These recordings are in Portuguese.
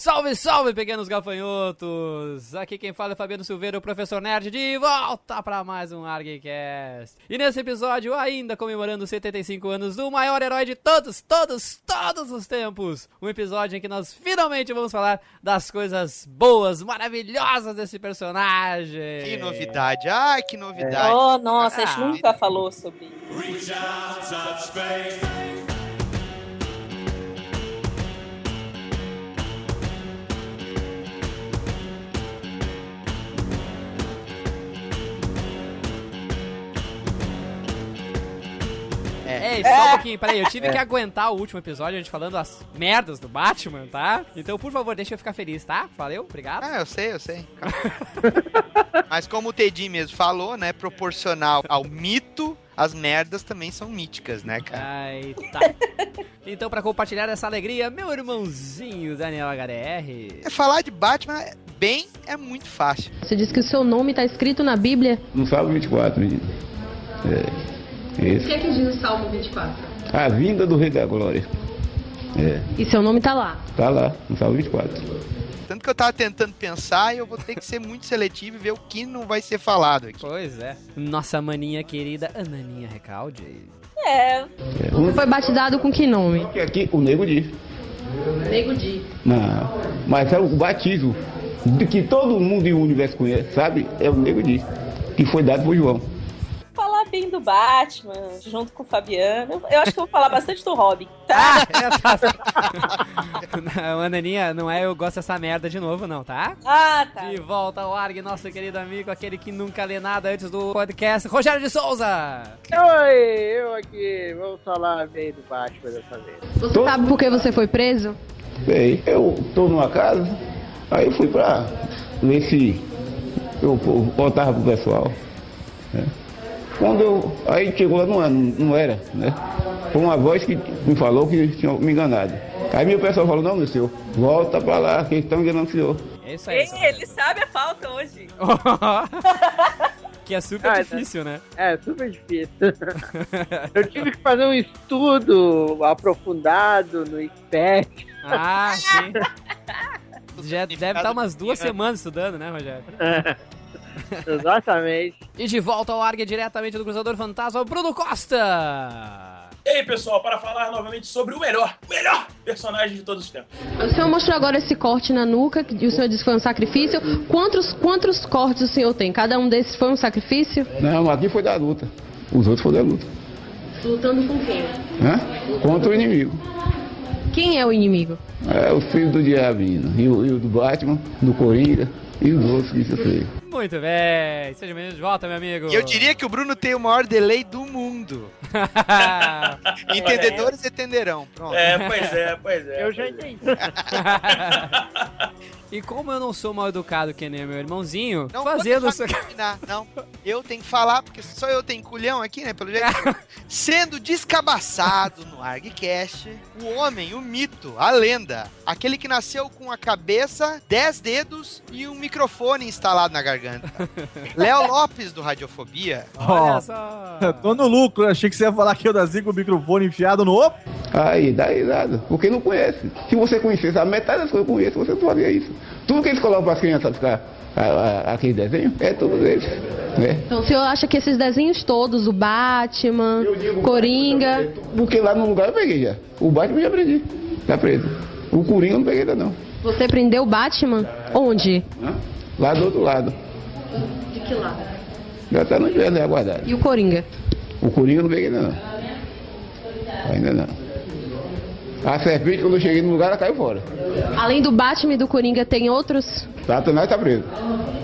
Salve, salve, pequenos gafanhotos! Aqui quem fala é Fabiano Silveira, o professor nerd, de volta para mais um ArgCast. E nesse episódio, ainda comemorando os 75 anos do maior herói de todos, todos, todos os tempos. Um episódio em que nós finalmente vamos falar das coisas boas, maravilhosas desse personagem. Que novidade, ai que novidade. Oh, nossa, a gente nunca falou sobre isso. Ei, só um pouquinho, peraí, eu tive que aguentar o último episódio, a gente falando as merdas do Batman, tá? Então, por favor, deixa eu ficar feliz, tá? Valeu, obrigado. Ah, eu sei, eu sei. Mas como o Teddy mesmo falou, né, proporcional ao mito, as merdas também são míticas, né, cara? Ai, tá. Então, pra compartilhar essa alegria, meu irmãozinho Daniel HDR. É, Falar de Batman bem é muito fácil. Você disse que o seu nome está escrito na Bíblia? No Salmo 24, menino. É. Isso. que é que diz o Salmo 24? A vinda do Rei da Glória. É. E seu nome tá lá. Tá lá, no Salmo 24. Tanto que eu tava tentando pensar e eu vou ter que ser muito seletivo e ver o que não vai ser falado aqui. Pois é. Nossa maninha querida Ananinha Recalde. É, É. Um Foi batizado com que nome? que aqui o nego diz. Nego Di. Não. Mas é o batismo que todo mundo e o universo conhece, sabe? É o nego diz. Que foi dado por João. Falar bem do Batman, junto com o Fabiano. Eu acho que eu vou falar bastante do Robin, tá? Ah, é, tá. Não, Ananinha, não é eu gosto dessa merda de novo, não, tá? Ah, tá. De volta ao ARG, nosso querido amigo, aquele que nunca lê nada antes do podcast, Rogério de Souza! Oi, eu aqui, vamos falar bem do Batman dessa vez. Você Tô- sabe por que você foi preso? Bem, eu tô numa casa, aí eu fui pra ver se eu voltava pro pessoal. né? Quando eu. Aí chegou lá, não, era- não era, né? Foi uma voz que me falou que tinha me enganado. Aí meu pessoal falou, não, meu senhor, volta pra lá, que eles estão enganando o senhor. É isso aí. Ei, ele sabe a falta hoje. que é super Ah, difícil, né? É, super difícil. eu tive que fazer um estudo aprofundado no SPEC. Ah, sim. Já deve estar umas duas semanas estudando, né, Rogério? Exatamente. E de volta ao ARG diretamente do Cruzador Fantasma, Bruno Costa! E aí, pessoal, para falar novamente sobre o melhor, o melhor personagem de todos os tempos. O senhor mostrou agora esse corte na nuca, que o senhor disse que foi um sacrifício. Quantos, quantos cortes o senhor tem? Cada um desses foi um sacrifício? Não, aqui foi da luta. Os outros foram da luta. Lutando com quem? Né? Contra o inimigo. Quem é o inimigo? É o filho do diabinho. E o, e o do Batman, do Coringa e os outros que isso aí. Muito bem, seja bem-vindo de volta, meu amigo. E eu diria que o Bruno tem o maior delay do mundo. Entendedores entenderão. Pronto. É, pois é, pois é. Eu já é. entendi. e como eu não sou mal educado que nem meu irmãozinho, Não fazendo isso terminar, não. Eu tenho que falar, porque só eu tenho culhão aqui, né? Pelo jeito. Sendo descabaçado no ArgCast, o homem, o mito, a lenda. Aquele que nasceu com a cabeça, dez dedos e um microfone instalado na garganta. Léo Lopes, do Radiofobia. Olha Ó, só. tô no lucro, achei que você ia falar que eu nasci com o microfone enfiado no. Aí, dá risada, porque não conhece. Se você conhecesse a metade das coisas que eu conheço, você não faria isso. Tudo que eles colocam para as crianças ficar aquele desenho, é tudo deles. Né? Então o senhor acha que esses desenhos todos, o Batman, Coringa. Porque lá no lugar eu peguei já. O Batman eu já prendi, tá preso. O Coringa eu não peguei ainda não. Você prendeu o Batman? Onde? Lá do outro lado. De que lado? Já tá no inverno aguardado. E o Coringa? O Coringa não peguei ainda não. Ainda não. A serpente, quando eu cheguei no lugar, ela caiu fora. Além do Batman e do Coringa, tem outros? Satanás tá preso.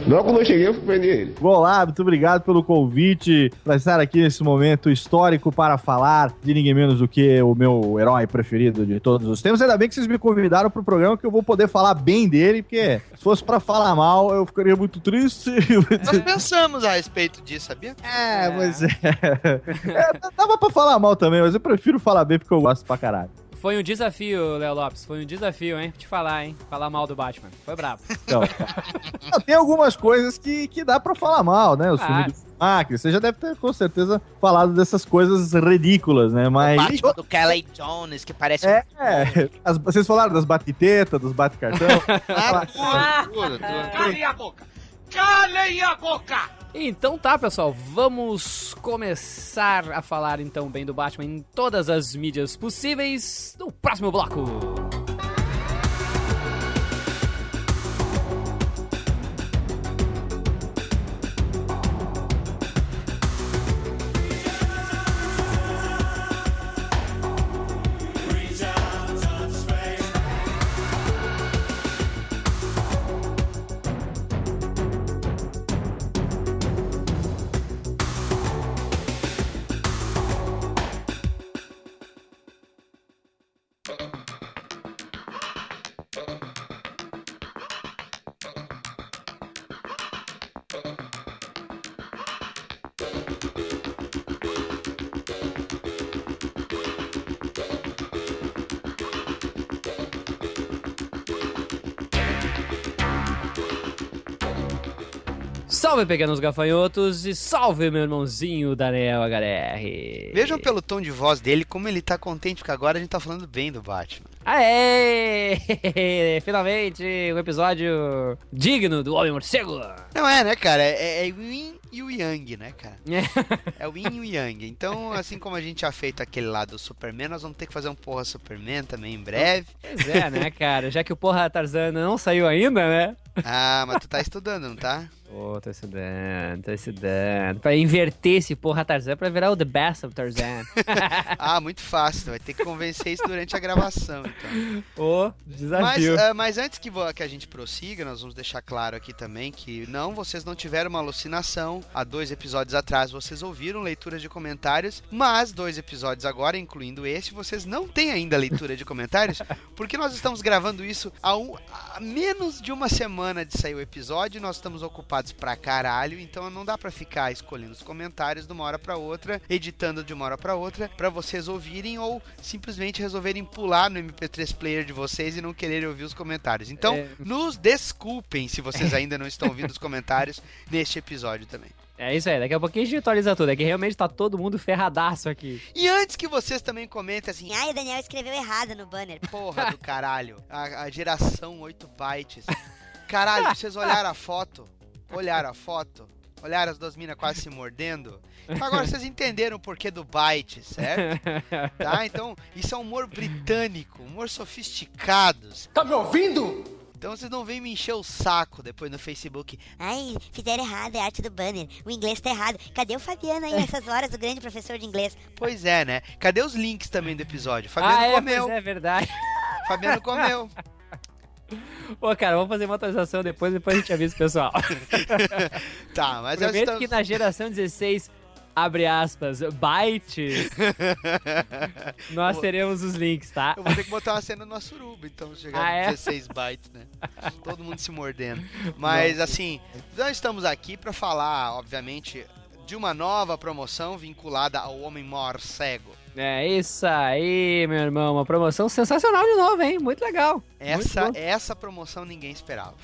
Logo quando eu cheguei, eu prendi ele. Olá, muito obrigado pelo convite para estar aqui nesse momento histórico para falar de ninguém menos do que o meu herói preferido de todos os tempos. Ainda bem que vocês me convidaram para o programa que eu vou poder falar bem dele, porque se fosse para falar mal, eu ficaria muito triste. Nós pensamos a respeito disso, sabia? É, mas é. é dava pra falar mal também, mas eu prefiro falar bem porque eu gosto pra caralho. Foi um desafio, Léo Lopes. Foi um desafio, hein? Te falar, hein? Falar mal do Batman. Foi brabo. Então, tem algumas coisas que, que dá pra falar mal, né? O Ah, filme do Macri. Você já deve ter, com certeza, falado dessas coisas ridículas, né? O Mas. Batman do Kelly Jones, que parece É, é. As- vocês falaram das bate-teta, dos bate-cartão. Ah, Ah. Calem a boca! Calem a boca! Então tá, pessoal, vamos começar a falar então bem do Batman em todas as mídias possíveis no próximo bloco. Salve, pequenos gafanhotos, e salve, meu irmãozinho Daniel HDR. Vejam pelo tom de voz dele como ele tá contente, porque agora a gente tá falando bem do Batman. Aê! Finalmente, um episódio digno do Homem-Morcego. Não é, né, cara? É, é o Yin e o Yang, né, cara? É. É o Yin e o Yang. Então, assim como a gente já feito aquele lá do Superman, nós vamos ter que fazer um porra Superman também em breve. Pois é, né, cara? Já que o porra Tarzan não saiu ainda, né? Ah, mas tu tá estudando, não tá? Pô, tô estudando, tô estudando. Pra inverter esse porra Tarzan pra virar o The Best of Tarzan. Ah, muito fácil. Vai ter que convencer isso durante a gravação, então. Ô, Mas, desafio. ah, mas antes que, que a gente prossiga, nós vamos deixar claro aqui também que não, vocês não tiveram uma alucinação. Há dois episódios atrás vocês ouviram leituras de comentários, mas dois episódios agora, incluindo este, vocês não têm ainda leitura de comentários, porque nós estamos gravando isso há, um- há menos de uma semana de sair o episódio e nós estamos ocupados pra caralho, então não dá pra ficar escolhendo os comentários de uma hora pra outra, editando de uma hora pra outra, pra vocês ouvirem ou simplesmente resolverem pular no MP3 player de vocês e não quererem ouvir os comentários. Então, É. nos desculpem se vocês ainda não estão ouvindo os comentários neste episódio também. É isso aí, daqui a pouquinho a gente atualiza tudo. É que realmente tá todo mundo ferradaço aqui. E antes que vocês também comentem assim, Ai, o Daniel escreveu errado no banner. porra do caralho, a, a geração 8 bytes. Caralho, vocês olharam a foto? Olharam a foto? Olharam as duas minas quase se mordendo? Então agora vocês entenderam o porquê do byte, certo? Tá? Então, isso é humor britânico, humor sofisticado. Tá me ouvindo? Então vocês não vêm me encher o saco depois no Facebook. Ai, fizeram errado, é arte do banner. O inglês tá errado. Cadê o Fabiano aí nessas horas, o grande professor de inglês? Pois é, né? Cadê os links também do episódio? Fabiano ah, é, comeu. pois é verdade. Fabiano comeu. Pô, cara, vamos fazer uma atualização depois, depois a gente avisa o pessoal. Tá, mas Prometo estamos... que na geração 16, abre aspas, bytes, nós teremos os links, tá? Eu vou ter que botar uma cena no nosso Suruba, então, se chegar Ah, é? 16 bytes, né? Todo mundo se mordendo. Mas, assim, nós estamos aqui pra falar, obviamente, de uma nova promoção vinculada ao Homem Morcego. É isso aí, meu irmão. Uma promoção sensacional de novo, hein? Muito legal. Essa, Muito essa promoção ninguém esperava.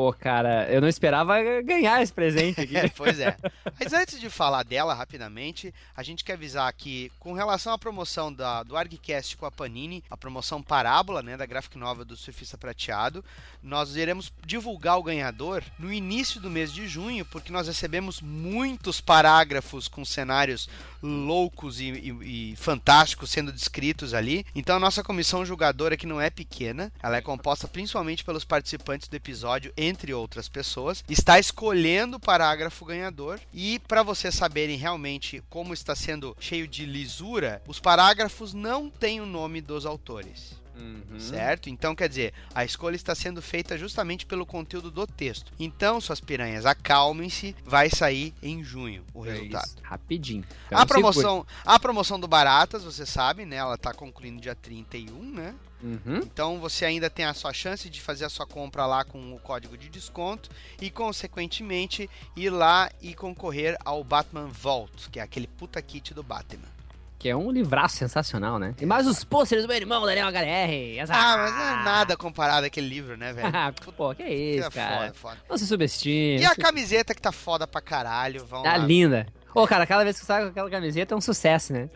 Pô, cara, eu não esperava ganhar esse presente aqui. Pois é. Mas antes de falar dela rapidamente, a gente quer avisar que, com relação à promoção da, do ArgCast com a Panini, a promoção Parábola, né, da graphic novel do Surfista Prateado, nós iremos divulgar o ganhador no início do mês de junho, porque nós recebemos muitos parágrafos com cenários loucos e, e- e fantásticos sendo descritos ali. Então a nossa comissão julgadora que não é pequena, ela é composta principalmente pelos participantes do episódio, entre outras pessoas, está escolhendo o parágrafo ganhador e para vocês saberem realmente como está sendo cheio de lisura, os parágrafos não têm o nome dos autores. Uhum. Certo? Então, quer dizer, a escolha está sendo feita justamente pelo conteúdo do texto. Então, suas piranhas, acalmem-se, vai sair em junho o É resultado. isso, Rapidinho. Então, A promoção, a promoção do Baratas, você sabe, né? Ela tá concluindo dia 31, né? Uhum. Então você ainda tem a sua chance de fazer a sua compra lá com o código de desconto e, consequentemente, ir lá e concorrer ao Batman Vault, que é aquele puta kit do Batman. Que é um livraço sensacional, né? E mais os pôsteres do meu irmão, Daniel HDR. Ah, mas não é nada comparado àquele livro, né, velho? Pô, que isso, é cara. foda, foda. Não se subestime. E a camiseta que tá foda pra caralho, vão Tá lá. linda. Ô, cara, cada vez que sai com aquela camiseta é um sucesso, né?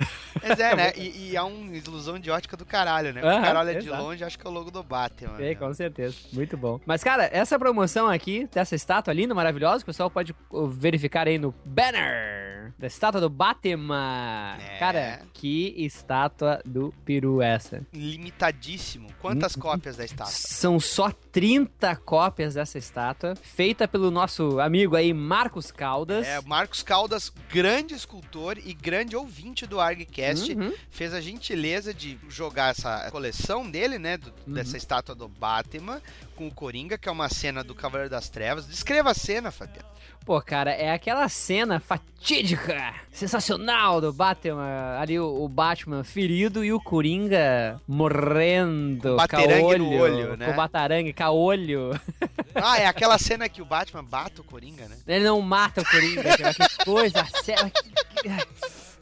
Mas é, né? E, e é uma ilusão de ótica do caralho, né? Aham, o cara olha de longe acho que é o logo do Batman. É, né? com certeza. Muito bom. Mas, cara, essa promoção aqui, dessa estátua linda, maravilhosa, o pessoal pode uh, verificar aí no banner da estátua do Batman. É. Cara, que estátua do peru essa. Limitadíssimo. Quantas cópias da estátua? São só 30 cópias dessa estátua, feita pelo nosso amigo aí, Marcos Caldas. É, Marcos Caldas, grande escultor e grande ouvinte do ArgCast, Uhum. fez a gentileza de jogar essa coleção dele, né? do- Uhum. Dessa estátua do Batman com o Coringa, que é uma cena do Cavaleiro das Trevas. Descreva a cena, Fabiano. Pô, cara, é aquela cena fatídica, sensacional do Batman. Ali o, o Batman ferido e o Coringa morrendo. Com caolho, no olho, né? Com batarangue, caolho. Ah, é aquela cena que o Batman bate o Coringa, né? Ele não mata o Coringa, que coisa séria.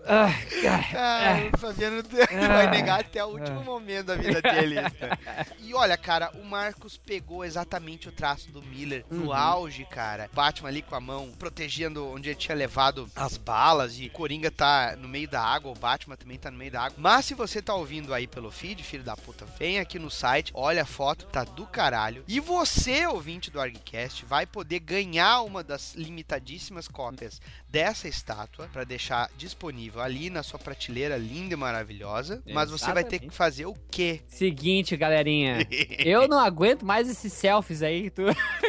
Ah, Ah, o Fabiano vai negar até o último momento da vida dele. E olha, cara, o Marcos pegou exatamente o traço do Miller no Uhum. auge, cara. Batman ali com a mão protegendo onde ele tinha levado as balas e Coringa tá no meio da água, o Batman também tá no meio da água. Mas se você tá ouvindo aí pelo feed, filho da puta, vem aqui no site, olha a foto, tá do caralho. E você, ouvinte do ArgCast, vai poder ganhar uma das limitadíssimas cópias dessa estátua para deixar disponível ali na sua prateleira linda e maravilhosa. Mas você vai ter que fazer o quê? Seguinte, galerinha. Eu não aguento mais esses selfies aí que tu-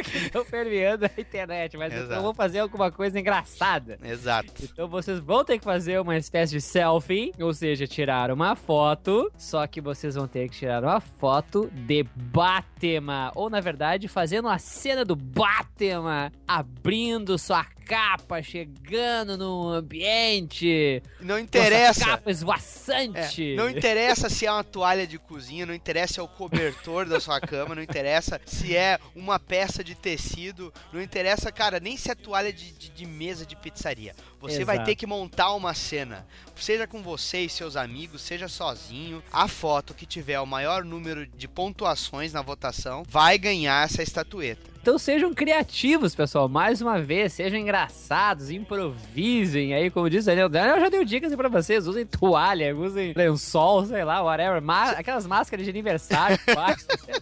que estão permeando a internet, mas então Exato. eu vou fazer alguma coisa engraçada. Exato. Então vocês vão ter que fazer uma espécie de selfie, ou seja, tirar uma foto, só que vocês vão ter que tirar uma foto de Batman, ou na verdade, fazendo a cena do Batman abrindo sua capa, chegando no ambiente, Não interessa. essa capa esvoaçante. É, não interessa se é uma toalha de cozinha, não interessa se é o cobertor da sua cama, não interessa se é uma peça de tecido, não interessa, cara, nem se é toalha de, de- de mesa de pizzaria. Você vai Exato. ter que montar uma cena, seja com você e seus amigos, seja sozinho. A foto que tiver o maior número de pontuações na votação vai ganhar essa estatueta. Então sejam criativos, pessoal. Mais uma vez, sejam engraçados, improvisem aí, como diz o Daniel. Daniel já deu dicas pra vocês. Usem toalha, usem lençol, sei lá, whatever. Ma- aquelas máscaras de aniversário, sei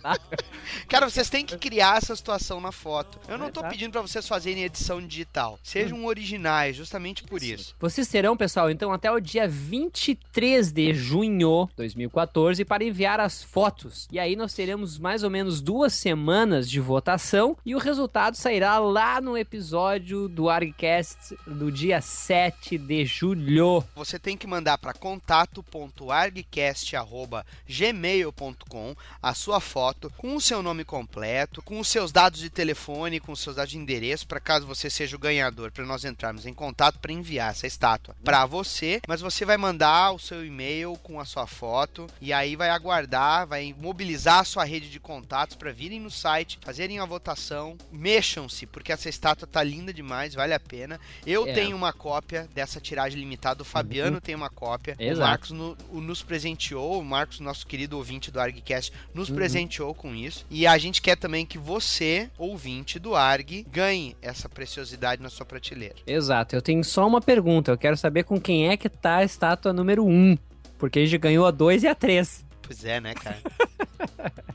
lá. Cara, vocês têm que criar essa situação na foto. Eu não tô Exato. pedindo pra vocês fazerem edição digital. Sejam originais, justamente por isso. Vocês terão, pessoal, então até o dia 23 de junho de 2014 para enviar as fotos. E aí nós teremos mais ou menos duas semanas de votação e o resultado sairá lá no episódio do ArgCast do dia 7 de julho. Você tem que mandar para contato.argcast.gmail.com a sua foto com o seu nome completo, com os seus dados de telefone, com os seus dados de endereço, para caso você seja o ganhador, para nós entrarmos em contato para enviar essa estátua para você. Mas você vai mandar o seu e-mail com a sua foto e aí vai aguardar, vai mobilizar a sua rede de contatos para virem no site, fazerem a votação. Mexam-se, porque essa estátua tá linda demais, vale a pena. Eu É. tenho uma cópia dessa tiragem limitada, o Fabiano tem uma cópia. O Exato. Marcos no- o- nos presenteou, o Marcos, nosso querido ouvinte do ArgCast, nos Uhum. presenteou com isso. E a gente quer também que você, ouvinte do Arg, ganhe essa preciosidade na sua prateleira. Exato, eu tenho só uma pergunta. Eu quero saber com quem é que tá a estátua número 1. Porque a gente ganhou a 2 e a 3. Pois é, né, cara?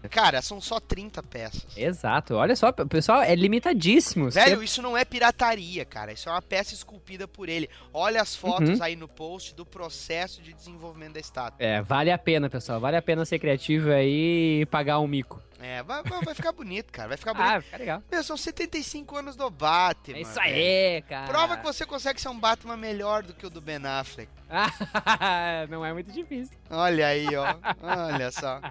cara, são só 30 peças. Exato, olha só, pessoal, é limitadíssimo. Velho, isso não é pirataria, cara. Isso é uma peça esculpida por ele. Olha as fotos Uhum. aí no post do processo de desenvolvimento da estátua. É, vale a pena, pessoal. Vale a pena ser criativo aí e pagar um mico. É, vai, vai- ficar bonito, cara. Vai ficar bonito. Ah, fica legal. Meu, são 75 anos do Batman. É isso velho. aí, cara. Prova que você consegue ser um Batman melhor do que o do Ben Affleck. Não é muito difícil. Olha aí, ó. Olha só.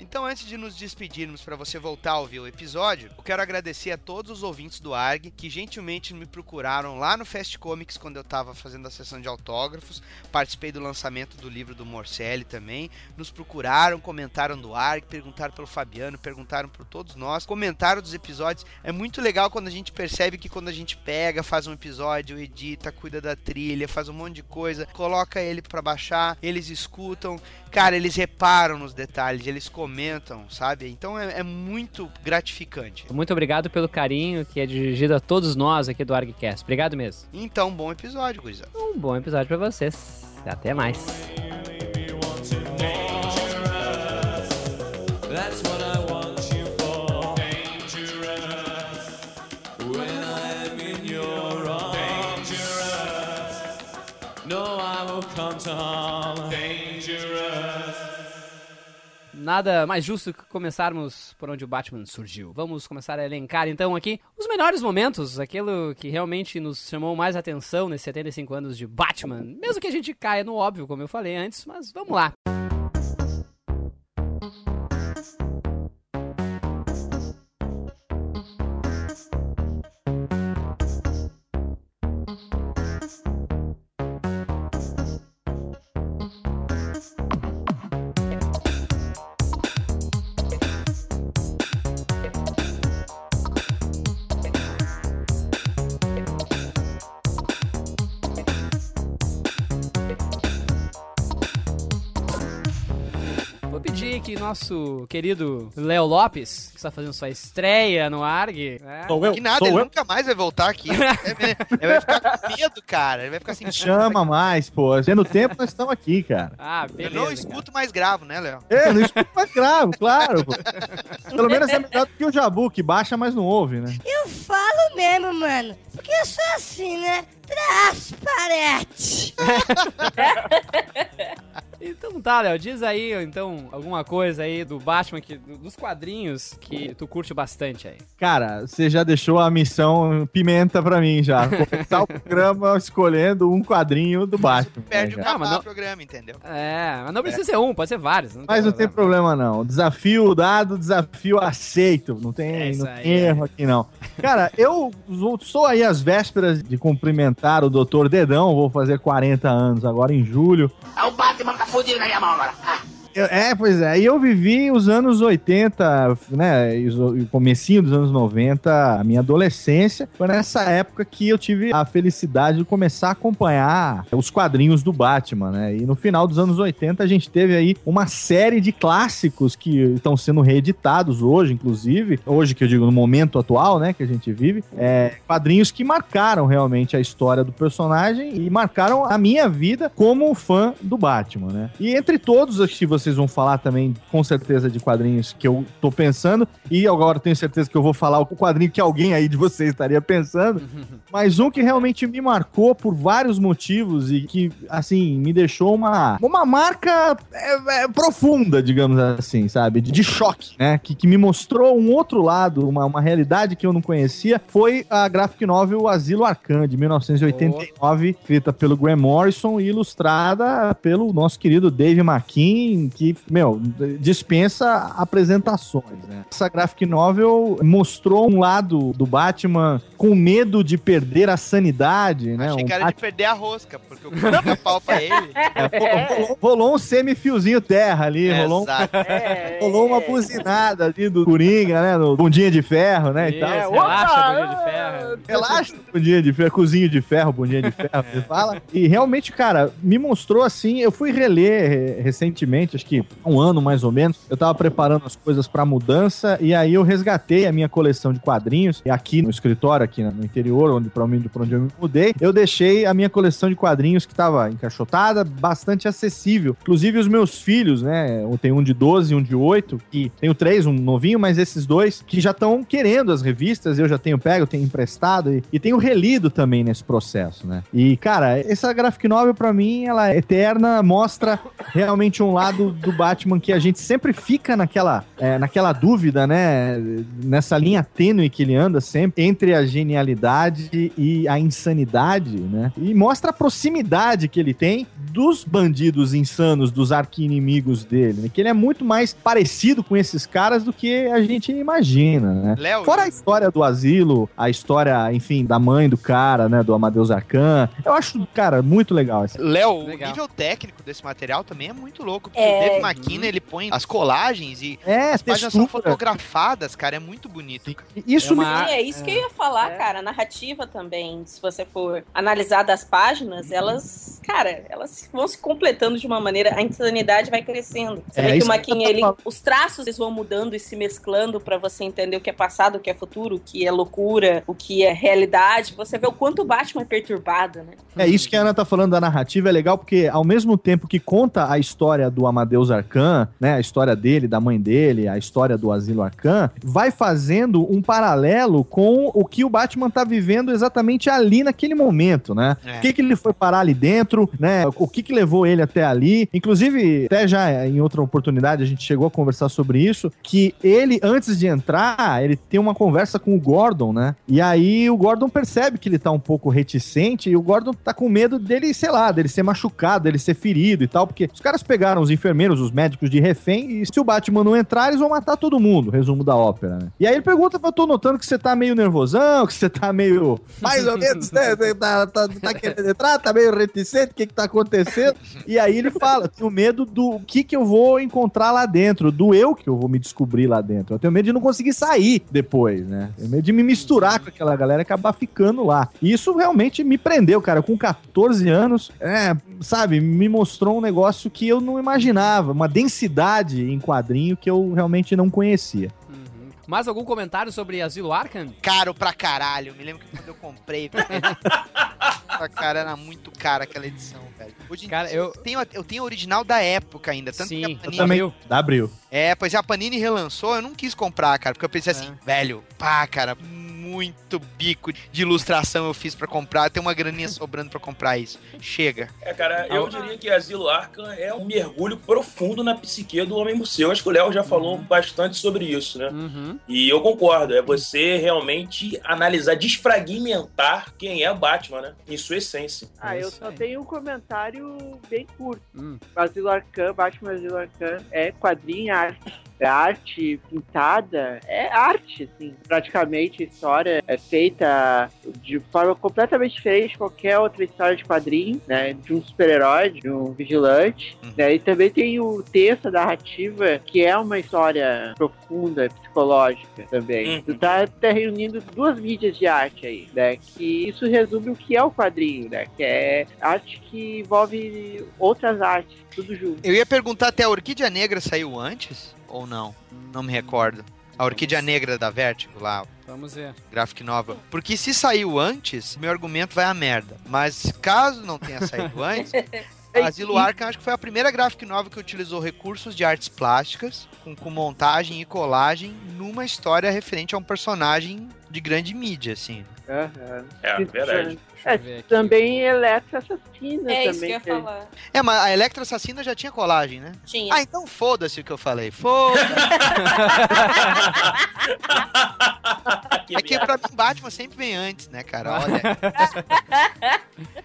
Então, antes de nos despedirmos para você voltar a ouvir o episódio, eu quero agradecer a todos os ouvintes do ARG que gentilmente me procuraram lá no Fast Comics quando eu tava fazendo a sessão de autógrafos. Participei do lançamento do livro do Morcelli também. Nos procuraram, comentaram do ARG, perguntaram pelo Fabiano, perguntaram por todos nós, comentaram dos episódios. É muito legal quando a gente percebe que quando a gente pega, faz um episódio, edita, cuida da trilha, faz um monte de coisa, coloca ele para baixar, eles escutam, cara, eles reparam nos detalhes, eles comentam, sabe? Então é, é muito gratificante. Muito obrigado pelo carinho que é dirigido a todos nós aqui do ArgCast. Obrigado mesmo. Então, bom episódio, gurizada. Um bom episódio para vocês. Até mais. That's what I want you for. Dangerous. When I'm in your arms. Dangerous. No, I will come to harm. Dangerous. Nada mais justo que começarmos por onde o Batman surgiu. Vamos começar a elencar então aqui os melhores momentos, aquilo que realmente nos chamou mais atenção nesses 75 anos de Batman. Mesmo que a gente caia no óbvio, como eu falei antes, mas vamos lá. Vou nosso querido Léo Lopes, que está fazendo sua estreia no ARG, né? Sou eu, Que nada, sou ele eu. nunca mais vai voltar aqui. Ele vai ficar com medo, cara. Ele vai ficar assim. Chama mais, pô. Tendo tempo, nós estamos aqui, cara. Ah, Eu beleza. não cara. escuto mais gravo, né, Léo? É, não escuta mais gravo, claro. Pô. Pelo menos é melhor do que o Jabu, que baixa, mas não ouve, né? Eu falo mesmo, mano. Porque eu sou assim, né? Transparente. Então tá, Léo, diz aí, então, alguma coisa aí do Batman, que, do- dos quadrinhos que tu curte bastante aí. Cara, você já deixou a missão pimenta pra mim já. Começar o programa escolhendo um quadrinho do Batman. Perde né, o? Ah, não- do programa, entendeu? É, mas não precisa ser um, pode ser vários. Mas não tem problema não. Desafio dado, desafio aceito. Não tem, É não tem é. erro aqui não. Cara, eu sou aí às vésperas de cumprimentar o Dr. Dedão. Vou fazer 40 anos agora em julho. É o Batman tá fudido na minha mão agora. É, pois é. E eu vivi os anos 80, né? O comecinho dos anos 90, a minha adolescência. Foi nessa época que eu tive a felicidade de começar a acompanhar os quadrinhos do Batman, né? E no final dos anos 80 a gente teve aí uma série de clássicos que estão sendo reeditados hoje, inclusive. Hoje, que eu digo, no momento atual, né? Que a gente vive. É, quadrinhos que marcaram realmente a história do personagem e marcaram a minha vida como fã do Batman, né? E entre todos os que vocês vão falar também, com certeza, de quadrinhos que eu tô pensando, e agora tenho certeza que eu vou falar o quadrinho que alguém aí de vocês estaria pensando, mas um que realmente me marcou por vários motivos e que, assim, me deixou uma, uma marca é, é, profunda, digamos assim, sabe? De, de choque, né? Que, que me mostrou um outro lado, uma, uma realidade que eu não conhecia, foi a graphic novel Asilo Arcan, de 1989, escrita pelo Graham Morrison e ilustrada pelo nosso querido Dave McKean, que, meu, dispensa apresentações, né? Essa graphic novel mostrou um lado do Batman com medo de perder a sanidade, né? Achei Um que era Bat- de perder a rosca, porque o cara pau pra ele. é, rolou, rolou um semifiozinho terra ali, rolou, um- Exato. rolou uma buzinada ali do Coringa, né? No bundinha de ferro, né? e tal. Relaxa, bolinha de ferro. Relaxa, bundinha de ferro, cozinho de ferro, bundinha de ferro, você fala. E realmente, cara, me mostrou assim. Eu fui reler eh, recentemente, acho que um ano mais ou menos. Eu tava preparando as coisas pra mudança e aí eu resgatei a minha coleção de quadrinhos. E aqui no escritório, aqui no interior, onde pra mim, pra onde eu me mudei, eu deixei a minha coleção de quadrinhos que tava encaixotada, bastante acessível. Inclusive os meus filhos, né? Eu tenho um de 12 e um de 8, que tenho três, um novinho, mas esses dois que já estão querendo as revistas, eu já tenho pego, tenho emprestado e, e tenho relido também nesse processo, né? E, cara, essa graphic novel pra mim, ela é eterna, mostra realmente um lado do Batman que a gente sempre fica naquela, é, naquela dúvida, né? Nessa linha tênue que ele anda sempre entre a genialidade e a insanidade, né? E mostra a proximidade que ele tem dos bandidos insanos, dos arqui-inimigos dele, né? Que ele é muito mais parecido com esses caras do que a gente imagina, né? Léo, Fora a história do asilo, a história, enfim, da mãe do cara, né? Do Amadeus Arcan. Eu acho, cara, muito legal. esse- Léo, o nível técnico desse material também é muito louco. Porque É. o Dave McKean, ele põe as colagens e É, as páginas são textura. fotografadas, cara. É muito bonito. Isso É uma- Sim, é isso que eu ia falar, cara. A narrativa também, se você for analisar das páginas, elas, cara, elas vão se completando de uma maneira, a insanidade vai crescendo. Você É, vê que o tô ele, os traços eles vão mudando e se mesclando pra você entender o que é passado, o que é futuro, o que é loucura, o que é realidade. Você vê o quanto o Batman é perturbado, né? É isso que a Ana tá falando da narrativa, é legal porque ao mesmo tempo que conta a história do Amadeus Arcan, né, a história dele, da mãe dele, a história do Asilo Arcan, vai fazendo um paralelo com o que o Batman tá vivendo exatamente ali naquele momento, né? É. O que que ele foi parar ali dentro, né? O que que levou ele até ali? Inclusive, até já em outra oportunidade a gente chegou a conversar sobre isso, que ele antes de entrar, ele tem uma conversa com o Gordon, né? E aí o Gordon percebe que ele tá um pouco reticente e o Gordon tá com medo dele, sei lá, dele ser machucado, dele ser ferido e tal, porque os caras pegaram os enfermeiros, os médicos de refém e se o Batman não entrar, eles vão matar todo mundo, resumo da ópera, né? E aí ele pergunta, eu tô notando que você tá meio nervosão, que você tá meio, mais ou menos, né? Você Tá, tá, tá querendo entrar, tá meio reticente, o que que tá acontecendo? E aí ele fala, tenho medo do que que eu vou encontrar lá dentro, do eu que eu vou me descobrir lá dentro. Eu tenho medo de não conseguir sair depois, né? Tenho medo de me misturar com aquela galera e acabar ficando lá. E isso realmente me prendeu, cara. Com 14 anos, é, sabe, me mostrou um negócio que eu não imaginava, uma densidade em quadrinho que eu realmente não conhecia. Uhum. Mais algum comentário sobre Asilo Arkham? Caro pra caralho. Me lembro que quando eu comprei, essa cara era muito cara aquela edição, velho. Hoje em Cara, dia, eu- tenho, a- eu tenho a original da época ainda. Tanto Sim, que a eu Panini, também. Da Abril. É, pois é, a Panini relançou, eu não quis comprar, cara, porque eu pensei assim, velho, pá, cara, muito bico de ilustração eu fiz pra comprar, tem uma graninha sobrando pra comprar isso. Chega. É, cara, eu diria que Asilo Arkham é um mergulho profundo na psique do Homem Morcego. Acho que o Léo já falou bastante sobre isso, né? Uhum. E eu concordo, é você realmente analisar, desfragmentar quem é o Batman, né? Em sua essência. Ah, eu só tenho um comentário bem curto. Hum. Asilo Arcan, Batman Asilo Arcan é quadrinho, arte. É arte pintada, é arte, assim. Praticamente a história é feita de forma completamente diferente de qualquer outra história de quadrinho, né? De um super-herói, de um vigilante. Né? E também tem o texto, a narrativa, que é uma história profunda, psicológica também. Uhum. Tu tá, tá reunindo duas mídias de arte aí, né? Que isso resume o que é o quadrinho, né? Que é arte que envolve outras artes, tudo junto. Eu ia perguntar até a Orquídea Negra saiu antes ou não? Não me recordo. A Orquídea Negra da Vertigo lá, Vamos ver. graphic novel. Porque se saiu antes, meu argumento vai a merda. Mas caso não tenha saído antes, Asilo Arkham acho que foi a primeira graphic novel que utilizou recursos de artes plásticas, com, com montagem e colagem, numa história referente a um personagem de grande mídia, assim. É, verdade. Deixa eu ver aqui. Também Electra Assassina É isso que também. eu ia falar. É, mas a Electra Assassina já tinha colagem, né? Tinha. Ah, então foda-se o que eu falei. Foda-se. É que pra mim Batman sempre vem antes, né, cara? Olha.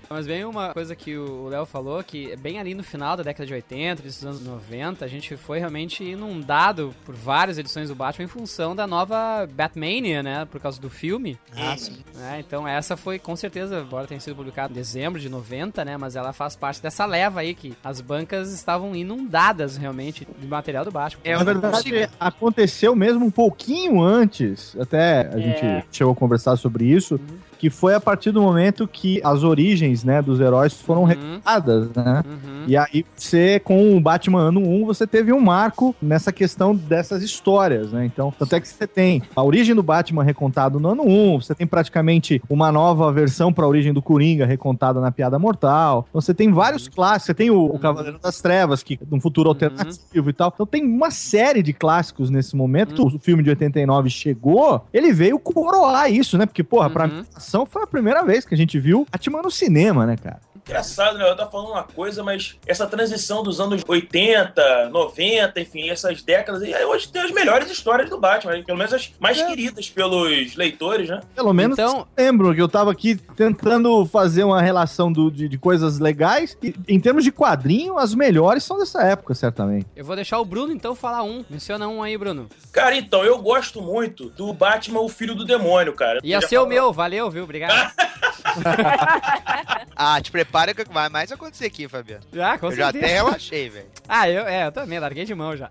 Mas bem uma coisa que o Léo falou, que bem ali no final da década de 80, dos anos 90, a gente foi realmente inundado por várias edições do Batman em função da nova Batmania, né? Por causa do filme. Ah, sim. né, então essa foi com certeza, embora tenha sido publicada em dezembro de 90, né? Mas ela faz parte dessa leva aí que as bancas estavam inundadas realmente de material do Batman. É, Na verdade, consigo. aconteceu mesmo um pouquinho antes, até a É. gente chegou a conversar sobre isso, que foi a partir do momento que as origens, né, dos heróis foram Uhum. recuadas, né? Uhum. E aí você, com o Batman ano 1, você teve um marco nessa questão dessas histórias, né? Então, tanto é que você tem a origem do Batman recontado no ano 1, você tem praticamente uma nova versão para a origem do Coringa recontada na Piada Mortal. Então você tem vários clássicos, você tem o, o Cavaleiro das Trevas, que num futuro alternativo e tal. Então tem uma série de clássicos nesse momento. O filme de 89 chegou, ele veio coroar isso, né? Porque, porra, pra Uhum. mim, a ação foi a primeira vez que a gente viu Batman no cinema, né, cara? Engraçado, né? Eu tava falando uma coisa, mas essa transição dos anos 80, 90, enfim, essas décadas, e aí hoje tem as melhores histórias do Batman, pelo menos as mais queridas pelos leitores, né? Pelo menos Então- lembro que eu tava aqui tentando fazer uma relação do- de, de coisas legais. E, em termos de quadrinho, as melhores são dessa época, certamente. Eu vou deixar o Bruno então falar um. Menciona um aí, Bruno. Cara, então, eu gosto muito do Batman, o Filho do Demônio, cara. Ia ser o meu, valeu, viu? Obrigado. Ah, te prepara que vai mais acontecer aqui, Fabiano. Ah, com eu já até relaxei, velho. Ah, eu, é, eu também, larguei de mão já.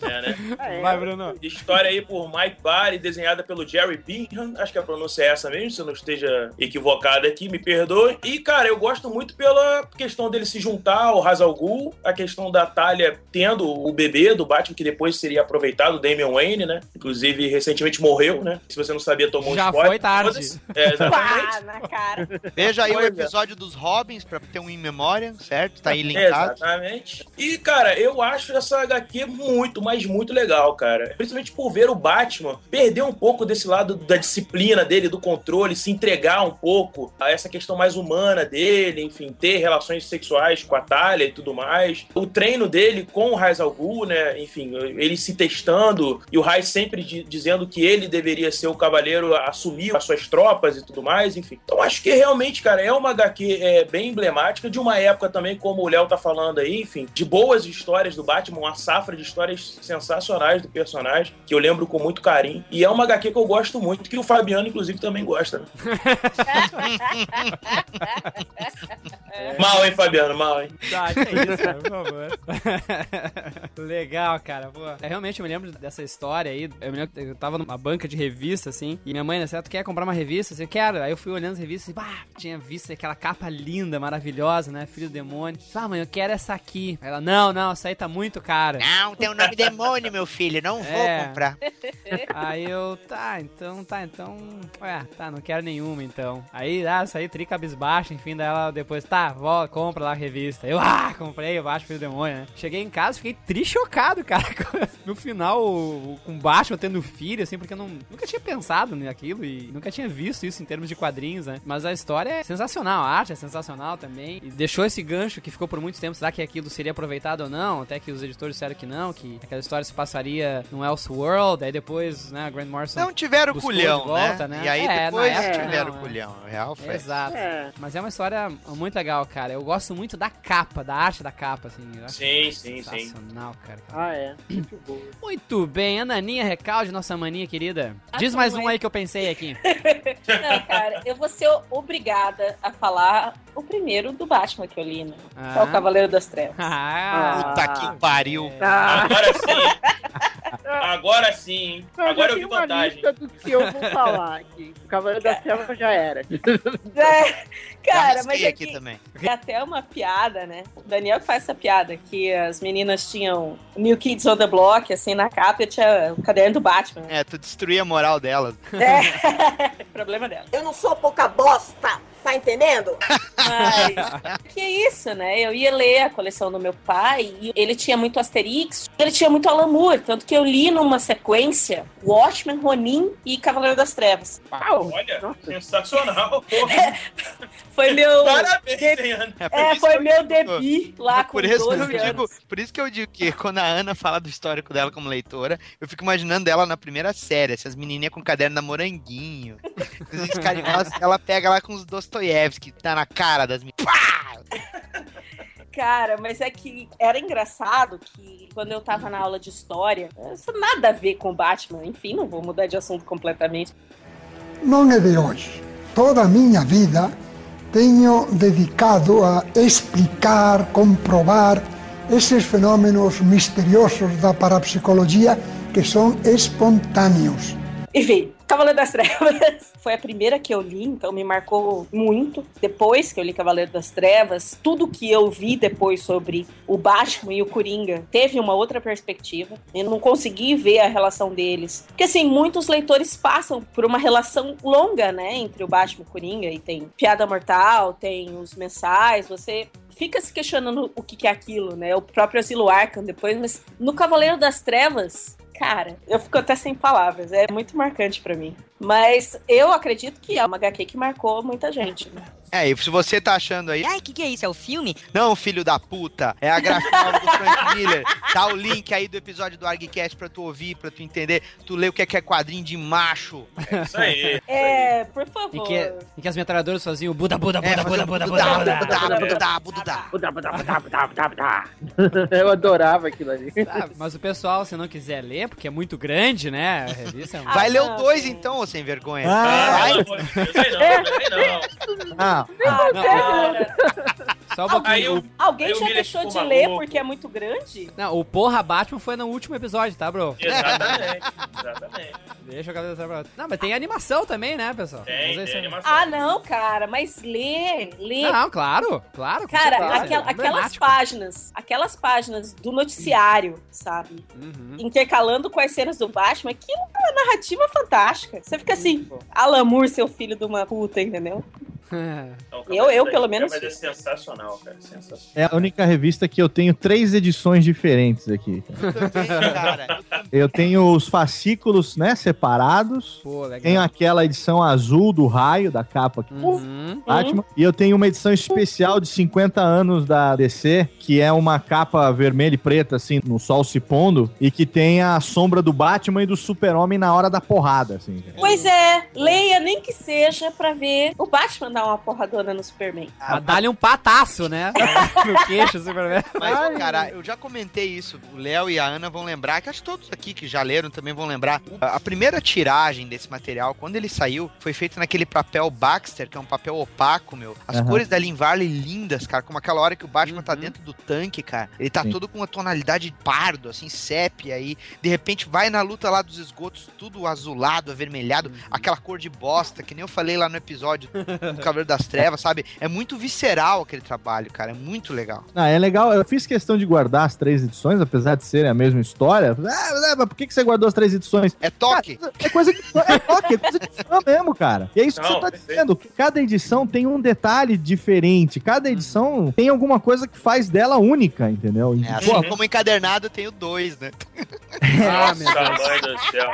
É, né? Vai, Bruno. História aí por Mike Barry, desenhada pelo Jerry Bingham. Acho que a pronúncia é essa mesmo, se eu não esteja equivocado aqui, me perdoe. E, cara, eu gosto muito pela questão dele se juntar ao Hazal Ghul, a questão da Talia tendo o bebê do Batman, que depois seria aproveitado, o Damian Wayne, né? Inclusive, recentemente morreu, né? Se você não sabia, tomou um Já spoiler. foi tarde. É, exatamente. Pá, na cara. Veja aí o é. episódio dos Robins pra ter um in memória, certo? Tá aí linkado. Exatamente. E, cara, eu acho essa HQ muito, mas muito legal, cara. Principalmente por ver o Batman perder um pouco desse lado da disciplina dele, do controle, se entregar um pouco a essa questão mais humana dele, enfim, ter relações sexuais com a Talia e tudo mais. O treino dele com o Raiz al Ghul, né? Enfim, ele se testando e o Raiz sempre di- dizendo que ele deveria ser o cavaleiro a assumir as suas tropas e tudo mais, enfim. Então acho que realmente, cara, é uma HQ é, bem emblemática de uma época também, como o Léo tá falando aí, enfim, de boas histórias do Batman, uma safra de histórias sensacionais do personagem, que eu lembro com muito carinho. E é uma HQ que eu gosto muito, que o Fabiano, inclusive, também gosta, né? Mal, hein, Fabiano? Mal, hein? Tá, que isso, cara, por favor. Legal, cara. Pô, é, realmente eu me lembro dessa história aí. Eu me lembro que eu tava numa banca de revista, assim, e minha mãe, né, certo, quer comprar uma revista? Assim, eu quero. Aí eu fui olhando as revistas e, bah, tinha visto aquela capa linda, maravilhosa, né? Filho do demônio. Ah, mãe, eu quero essa aqui. Ela, não, não, essa aí tá muito cara. Não, tem o nome demônio, meu filho. Não vou É. comprar. Aí eu, tá, então, tá, então. Ué, tá, não quero nenhuma então. Aí, ah, saí tri cabisbaixo, enfim, daí ela depois, tá, volta, compra lá a revista. Eu, ah, comprei, eu baixo filho do demônio, né? Cheguei em casa, fiquei tri chocado, cara. No final, com baixo tendo filho, assim, porque eu não, nunca tinha pensado naquilo e nunca tinha visto isso em termos de quadrinhos, né? Mas a história é sensacional, a arte é sensacional também. E deixou esse gancho que ficou por muito tempo, será que aquilo seria aproveitado ou não? Até que os editores disseram que não, que aquela história se passaria no Elseworld, aí depois, né, a Grant Morrison Não tiveram culhão, volta, né? né? E aí É, depois na época tiveram não, é. culhão. O real foi. Exato. É. Mas é uma história muito legal, cara. Eu gosto muito da capa, da arte da capa, assim. Sim, sim, sim. sensacional, cara. Ah, é. Muito bom. Muito bem, Ananinha Recalde, nossa maninha querida. Ah, Diz mais mãe. um aí que eu pensei aqui. Não, cara, eu vou ser obrigada a falar o primeiro do Batman que eu li, né? Que é o Ah. Cavaleiro das Trevas. Ah, Puta que pariu. Ah, Agora sim. Agora sim, eu Agora já eu vi tenho uma vantagem. lista do que eu vou falar aqui. O Cavaleiro das Trevas já era. É, cara, mas é aqui que também. é até uma piada, né? O Daniel que faz essa piada, que as meninas tinham New Kids on the Block, assim, na capa tinha o caderno do Batman. É, tu destruía a moral delas. É, problema dela. Eu não sou pouca bosta, tá entendendo? Mas, que isso, né? Eu ia ler a coleção do meu pai e ele tinha muito Asterix, ele tinha muito Alan Moore, tanto que eu li numa sequência Watchmen, Ronin e Cavaleiro das Trevas. Uau! Olha, Nossa. sensacional. Porra. Foi meu... Parabéns, hein, Ana? É, É, foi meu debut lá com por isso, que 12 eu digo, anos. por isso que eu digo que quando a Ana fala do histórico dela como leitora, eu fico imaginando ela na primeira série, essas menininhas com caderno da Moranguinho. Ela, pega lá com os Dostoiévski, que tá na cara das. Pá! Cara, mas é que era engraçado que quando eu tava na aula de história, isso nada a ver com o Batman, enfim, não vou mudar de assunto completamente. não é de hoje. Toda a minha vida tenho dedicado a explicar, comprovar esses fenômenos misteriosos da parapsicologia que são espontâneos. Enfim, Cavaleiro das Trevas foi a primeira que eu li, então me marcou muito. Depois que eu li Cavaleiro das Trevas, tudo que eu vi depois sobre o Batman e o Coringa teve uma outra perspectiva. Eu não consegui ver a relação deles. Porque, assim, muitos leitores passam por uma relação longa, né, entre o Batman e o Coringa. E tem Piada Mortal, tem os mensais, você fica se questionando o que, é aquilo, né? O próprio Asilo Arkham depois, mas no Cavaleiro das Trevas, cara, eu fico até sem palavras. É muito marcante pra mim. Mas eu acredito que é uma HQ que marcou muita gente. Né? É, e se você tá achando aí. Ai, o que, que é isso? É o filme? Não, filho da puta. É a grafal do Frank Miller. Tá o link aí do episódio do ArgCast pra tu ouvir, pra tu entender. Tu lê o que é, que é quadrinho de macho. É isso aí. É, por favor. que, em que as metralhadoras faziam Buda, Buda, É, Buda, Buda, Buda, Buda, Buda. bududá, bududá, bududá. Budá, budá, budá, budá, budá. Eu adorava aquilo ali. Ah, mas o pessoal, se não quiser ler, porque é muito grande, né? A revista é Vai Ah, ler o não, 2 sim. então, sem vergonha. Ah, Vai. pelo amor de Deus, aí não, aí não. Ah, Ah, Não, cara. Só um pouquinho. Eu, Alguém já deixou de ler maluco. porque é muito grande? Não, o Porra Batman foi no último episódio, tá, bro? Exatamente, exatamente. Deixa eu cabeça pra Não, mas tem animação também, né, pessoal? Tem, tem animação. Ah, não, cara, mas lê, lê. Não, claro, claro. Cara, certeza, aquel- é aquelas páginas, aquelas páginas do noticiário, sabe? Uhum. Intercalando com as cenas do Batman, aquilo é uma narrativa fantástica. Você fica assim, Alan Moore, seu filho de uma puta, entendeu? Não, Eu- eu, pelo menos- É sensacional, cara. Sensacional. é a única revista que eu tenho três edições diferentes aqui. Eu também, cara. Eu tenho os fascículos, né, separados. Pô, legal. Tenho aquela edição azul do raio, da capa aqui. Uhum. Batman. E eu tenho uma edição especial de 50 anos da DC, que é uma capa vermelha e preta, assim, no sol se pondo, e que tem a sombra do Batman e do Super-Homem na hora da porrada, assim. Pois é, leia nem que seja pra ver o Batman dar uma porradona no Superman. Mas dá-lhe um pataço, né? no queixo, Superman. Mas, cara, eu já comentei isso. O Léo e a Ana vão lembrar, que acho que todos aqui que já leram também vão lembrar. A primeira tiragem desse material, quando ele saiu, foi feito naquele papel Baxter, que é um papel opaco, meu. As Aham. cores da Lin Varley lindas, cara. Como aquela hora que o Batman tá Uhum. dentro do tanque, cara. Ele tá Sim. todo com uma tonalidade pardo, assim, sépia aí. De repente vai na luta lá dos esgotos, tudo azulado, avermelhado, aquela cor de bosta, que nem eu falei lá no episódio do Cavaleiro das Trevas, sabe? É muito visceral aquele trabalho, cara. É muito legal. Ah, é legal. Eu fiz questão de guardar as três edições, apesar de serem a mesma história. Ah, mas por que que você guardou as três edições? É toque? É coisa fã, é toque, é coisa de fã mesmo, cara. E é isso que Não, você tá perfeito. dizendo. que Cada edição tem um detalhe diferente. Cada edição tem alguma coisa que faz dela única, entendeu? É, assim Pô, como encadernado tem o 2, né? Ah, meu Nossa, Deus. mãe do céu.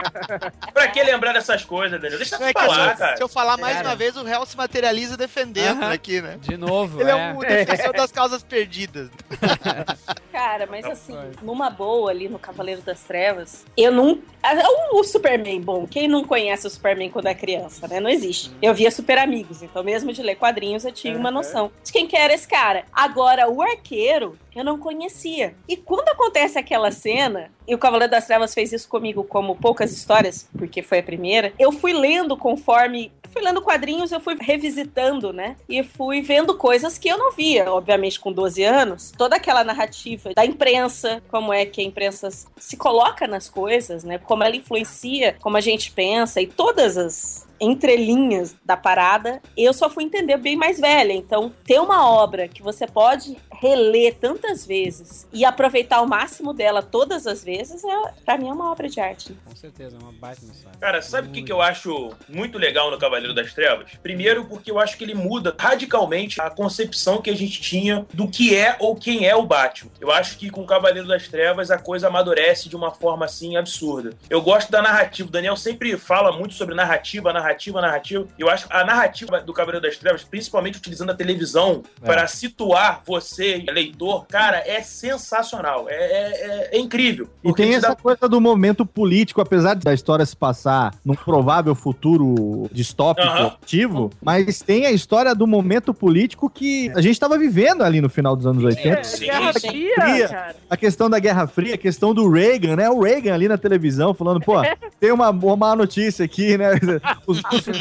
pra que lembrar dessas coisas, Daniel? Deixa eu é falar, se, cara. se eu falar mais Cara. uma vez, o réu se materializa defendendo Aham. aqui, né? De novo, Ele é, é. um defensor das causas perdidas. Cara, mas assim, Foi. numa boa ali no Cavaleiro das Trevas, eu não. ah, O, o Superman, bom, quem não conhece o Superman quando é criança, né? Não existe. Eu via Super Amigos, então mesmo de ler quadrinhos eu tinha uma noção de quem que era esse cara. Agora, o arqueiro, eu não conhecia. E quando acontece aquela cena, e o Cavaleiro das Trevas fez isso comigo como poucas histórias, porque foi a primeira, eu fui lendo conforme. Fui lendo quadrinhos, eu fui revisitando, né? E fui vendo coisas que eu não via, obviamente, com 12 anos. Toda aquela narrativa da imprensa, como é que a imprensa se coloca nas coisas, né? Como ela influencia como a gente pensa e todas as entrelinhas da parada, eu só fui entender bem mais velha. Então, ter uma obra que você pode reler tantas vezes e aproveitar o máximo dela todas as vezes, é, para mim é uma obra de arte. Com certeza, é uma baita mensagem. Cara, sabe o que, que eu acho muito legal no Cavaleiro das Trevas? Primeiro, porque eu acho que ele muda radicalmente a concepção que a gente tinha do que é ou quem é o Batman. Eu acho que com o Cavaleiro das Trevas a coisa amadurece de uma forma assim absurda. Eu gosto da narrativa. O Daniel sempre fala muito sobre narrativa, narrativa, narrativa. Eu acho a narrativa do Cavaleiro das Trevas, principalmente utilizando a televisão É. para situar você, leitor, cara, é sensacional. É, é- é- é incrível. E tem te essa dá- coisa do momento político, apesar da história se passar num provável futuro distópico Aham. ativo, mas tem a história do momento político que a gente tava vivendo ali no final dos anos 80. Sim, Guerra sim. Fria, Fria. cara. A questão da Guerra Fria, a questão do Reagan, né? O Reagan ali na televisão falando, pô, tem uma, uma má notícia aqui, né? Os russos,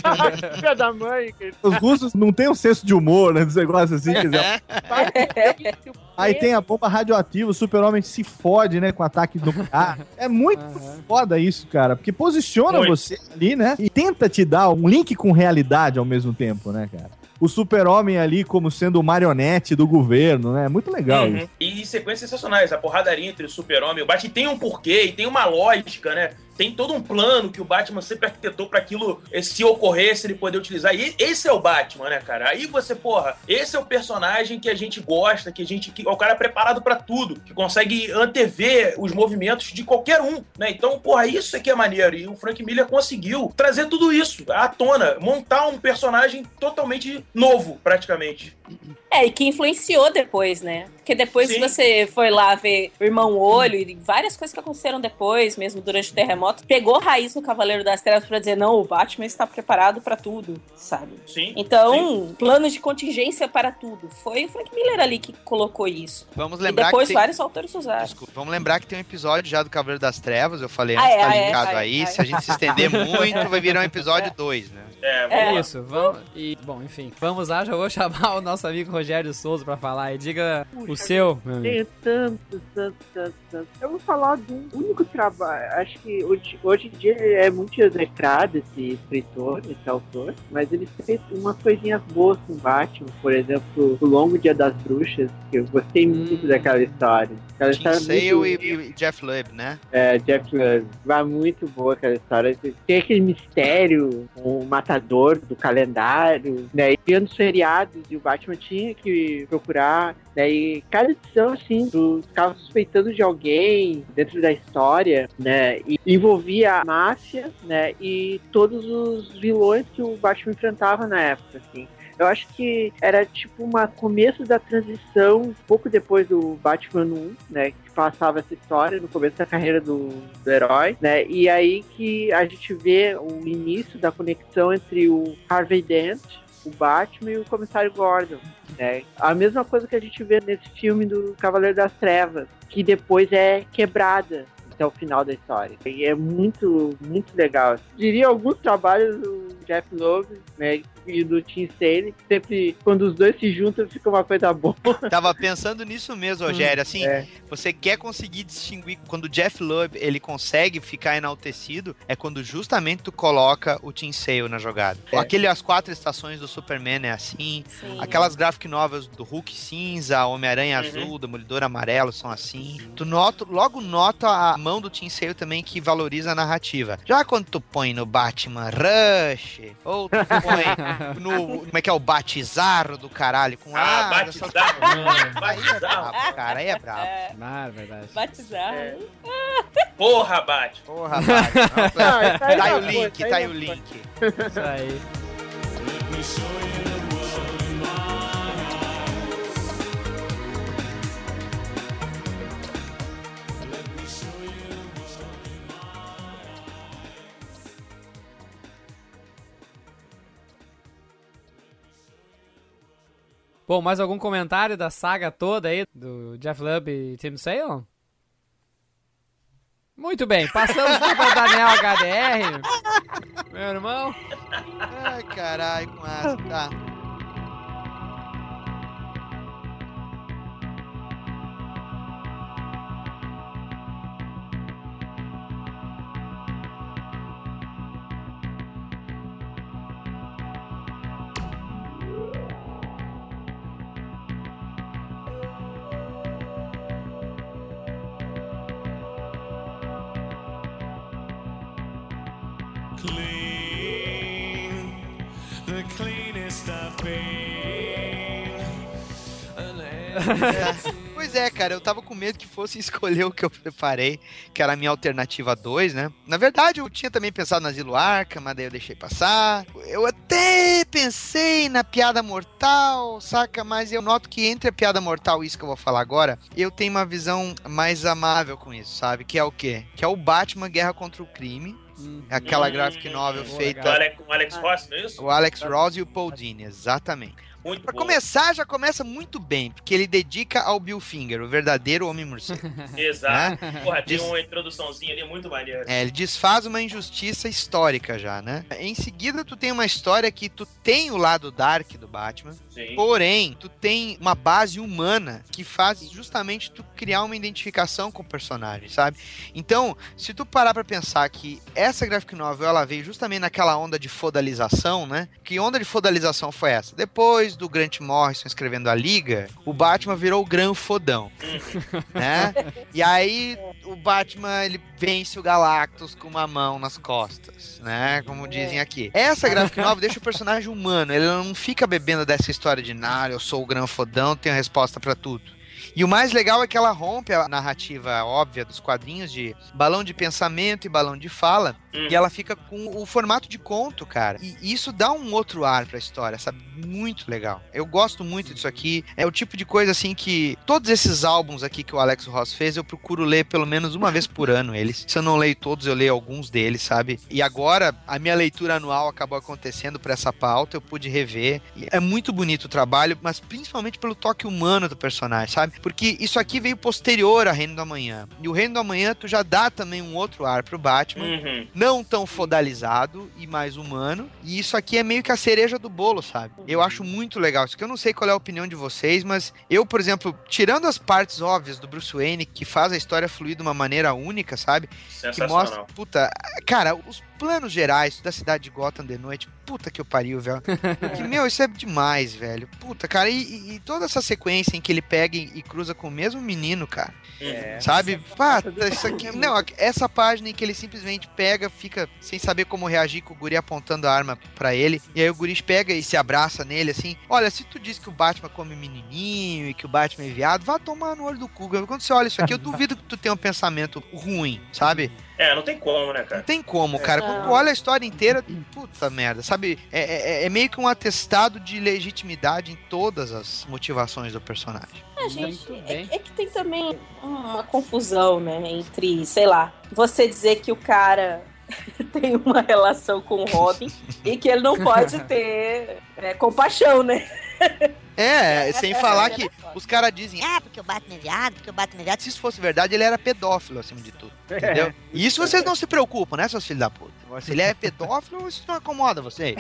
Filha da mãe. os russos não têm um senso de humor, né? Dos negócios assim, quer dizer, Aí tem a bomba radioativa, o super-homem se fode, né, com ataque nuclear. É muito Aham. foda isso, cara, porque posiciona Muito. você ali, né, e tenta te dar um link com realidade ao mesmo tempo, né, cara. O super-homem ali como sendo o marionete do governo, né, é muito legal Uhum. isso. E sequências sensacionais, a porradaria entre o super-homem e o Batman tem um porquê e tem uma lógica, né? Tem todo um plano que o Batman sempre arquitetou pra aquilo, eh, se ocorresse, ele poder utilizar. E esse é o Batman, né, cara? Aí você, porra, esse é o personagem que a gente gosta, que a gente. Que, o cara é preparado pra tudo, que consegue antever os movimentos de qualquer um, né? Então, porra, isso é que é maneiro. E o Frank Miller conseguiu trazer tudo isso à tona, montar um personagem totalmente novo, praticamente. É, e que influenciou depois, né? Porque depois Sim. você foi lá ver o Irmão Olho e várias coisas que aconteceram depois, mesmo durante o terremoto, pegou raiz no Cavaleiro das Trevas pra dizer, não, o Batman está preparado pra tudo, sabe? Sim. Então, plano de contingência para tudo. Foi o Frank Miller ali que colocou isso. Vamos E lembrar depois que tem... vários autores usaram. Desculpa, vamos lembrar que tem um episódio já do Cavaleiro das Trevas, eu falei Ah, antes, é, tá ah, é, linkado vai, aí. vai. Se a gente se estender muito, vai virar um episódio 2, né? É, É. Isso, vamos. E, bom, enfim, vamos lá, já vou chamar o nosso amigo Rogério Souza pra falar. E diga o seu, meu amigo. Tenho tantos, tantos, tantos, tantos. Eu vou falar de um único trabalho. Acho que hoje, hoje em dia ele é muito execrado, esse escritor, esse autor, mas ele fez umas coisinhas boas com Batman. Por exemplo, O Longo Dia das Bruxas, que eu gostei muito daquela história. Aquela história Sale muito- e, e Jeff Lubb, né? é, Jeff Lubb. Vai muito boa aquela história. Tem aquele mistério, o matador do calendário, né? E os feriados e o Batman tinha que procurar, né? E cada edição, assim, tu ficava suspeitando de alguém dentro da história, né? E envolvia a máfia, né? E todos os vilões que o Batman enfrentava na época, assim. Eu acho que era tipo uma começo da transição, pouco depois do Batman 1, né? Que passava essa história no começo da carreira do, do herói, né? E aí que a gente vê o início da conexão entre o Harvey Dent, o Batman e o Comissário Gordon. Né? A mesma coisa que a gente vê nesse filme do Cavaleiro das Trevas, que depois é quebrada até o final da história. E é muito, muito legal. Diria alguns trabalhos do Jeff Loeb, né? E do Tim Sale. Sempre, quando os dois se juntam, fica uma coisa boa. Tava pensando nisso mesmo, Rogério. Assim, É. você quer conseguir distinguir quando o Jeff Lubb ele consegue ficar enaltecido, é quando justamente tu coloca o Tim Sale na jogada. É. Aquele As Quatro Estações do Superman é assim. Aquelas graphic novels do Hulk cinza, Homem-Aranha Uhum. azul, Demolidor amarelo são assim. Tu nota, logo nota a mão do Tim Sale também que valoriza a narrativa. Já quando tu põe no Batman Rush, ou tu põe no. Como é que é o Batizarro do caralho com Ah, ah, essas- batizar. Aí é cara, aí é brabo. Ah, é verdade. Batizar. Porra, Bate. Porra. Ah, Tá aí o link, tá aí o link. Isso aí. Bom, mais algum comentário da saga toda aí do Jeff Lubb e Tim Sale? Muito bem, passamos para Daniel HDR. Meu irmão. Ai, caralho, com asa, tá. Pois é, cara, eu tava com medo que fosse escolher o que eu preparei, que era a minha alternativa 2, né? Na verdade, eu tinha também pensado na Zilo Arca, mas daí eu deixei passar. Eu até pensei na piada mortal, saca? Mas eu noto que entre a piada mortal e isso que eu vou falar agora, eu tenho uma visão mais amável com isso, sabe? Que é o quê? Que é o Batman Guerra contra o Crime. Aquela graphic novel O feita. Alex, o Alex Ross, não é isso? O Alex Ross e o Paul Dini, exatamente. Muito Pra bom. começar, já começa muito bem, porque ele dedica ao Bill Finger, o verdadeiro homem morcego. Exato. Porra, tem Diz- uma introduçãozinha ali muito maneira. É, ele desfaz uma injustiça histórica já, né? Em seguida, tu tem uma história que tu tem o lado dark do Batman, Sim. porém, tu tem uma base humana que faz justamente tu criar uma identificação com o personagem, sabe? Então, se tu parar pra pensar que essa graphic novel, ela veio justamente naquela onda de fodalização, né? Que onda de fodalização foi essa? Depois do Grant Morrison escrevendo a Liga, o Batman virou o Gran Fodão, né? E aí o Batman ele vence o Galactus com uma mão nas costas, né? Como dizem aqui. Essa graphic novel deixa o personagem humano, ele não fica bebendo dessa história de nada, eu sou o gran fodão, tenho a resposta pra tudo. E o mais legal é que ela rompe a narrativa óbvia dos quadrinhos de balão de pensamento e balão de fala, Hum. e ela fica com o formato de conto, cara. E isso dá um outro ar pra história, sabe? Muito legal. Eu gosto muito disso aqui. É o tipo de coisa assim que todos esses álbuns aqui que o Alex Ross fez, eu procuro ler pelo menos uma vez por ano eles. Se eu não leio todos, eu leio alguns deles, sabe? E agora a minha leitura anual acabou acontecendo por essa pauta, eu pude rever. E é muito bonito o trabalho, mas principalmente pelo toque humano do personagem, sabe? Porque isso aqui veio posterior a Reino do Amanhã. E o Reino do Amanhã tu já dá também um outro ar pro Batman Uhum. não tão fodalizado e mais humano. E isso aqui é meio que a cereja do bolo, sabe? Eu acho muito legal. Isso que eu não sei qual é a opinião de vocês, mas eu, por exemplo, tirando as partes óbvias do Bruce Wayne, que faz a história fluir de uma maneira única, sabe? Que mostra, puta, cara, os planos gerais da cidade de Gotham de noite, puta que eu pariu, velho. Que, meu, isso é demais, velho. Puta, cara, e, e- toda essa sequência em que ele pega e, cruza com o mesmo menino, cara. É. Sabe? Pá, isso aqui. Não, essa página em que ele simplesmente pega, fica sem saber como reagir com o guri apontando a arma pra ele. E aí o guri pega e se abraça nele assim. Olha, se tu diz que o Batman come menininho e que o Batman é viado, vá tomar no olho do cu. Quando você olha isso aqui, eu duvido que tu tenha um pensamento ruim, sabe? É, não tem como, né, cara? Não tem como, cara. Quando tu olha a história inteira, puta merda, sabe? É, é- é meio que um atestado de legitimidade em todas as motivações do personagem. É, gente, é, é que tem também uma confusão, né? Entre, sei lá, você dizer que o cara tem uma relação com o Robin e que ele não pode ter é, compaixão, né? É, sem essa falar é que foda. os caras dizem, ah, porque o Batman é viado, porque o Batman é viado. se isso fosse verdade, ele era pedófilo, acima de tudo. Entendeu? E isso vocês não se preocupam, né, seus filhos da puta? Se ele é pedófilo, isso não incomoda vocês.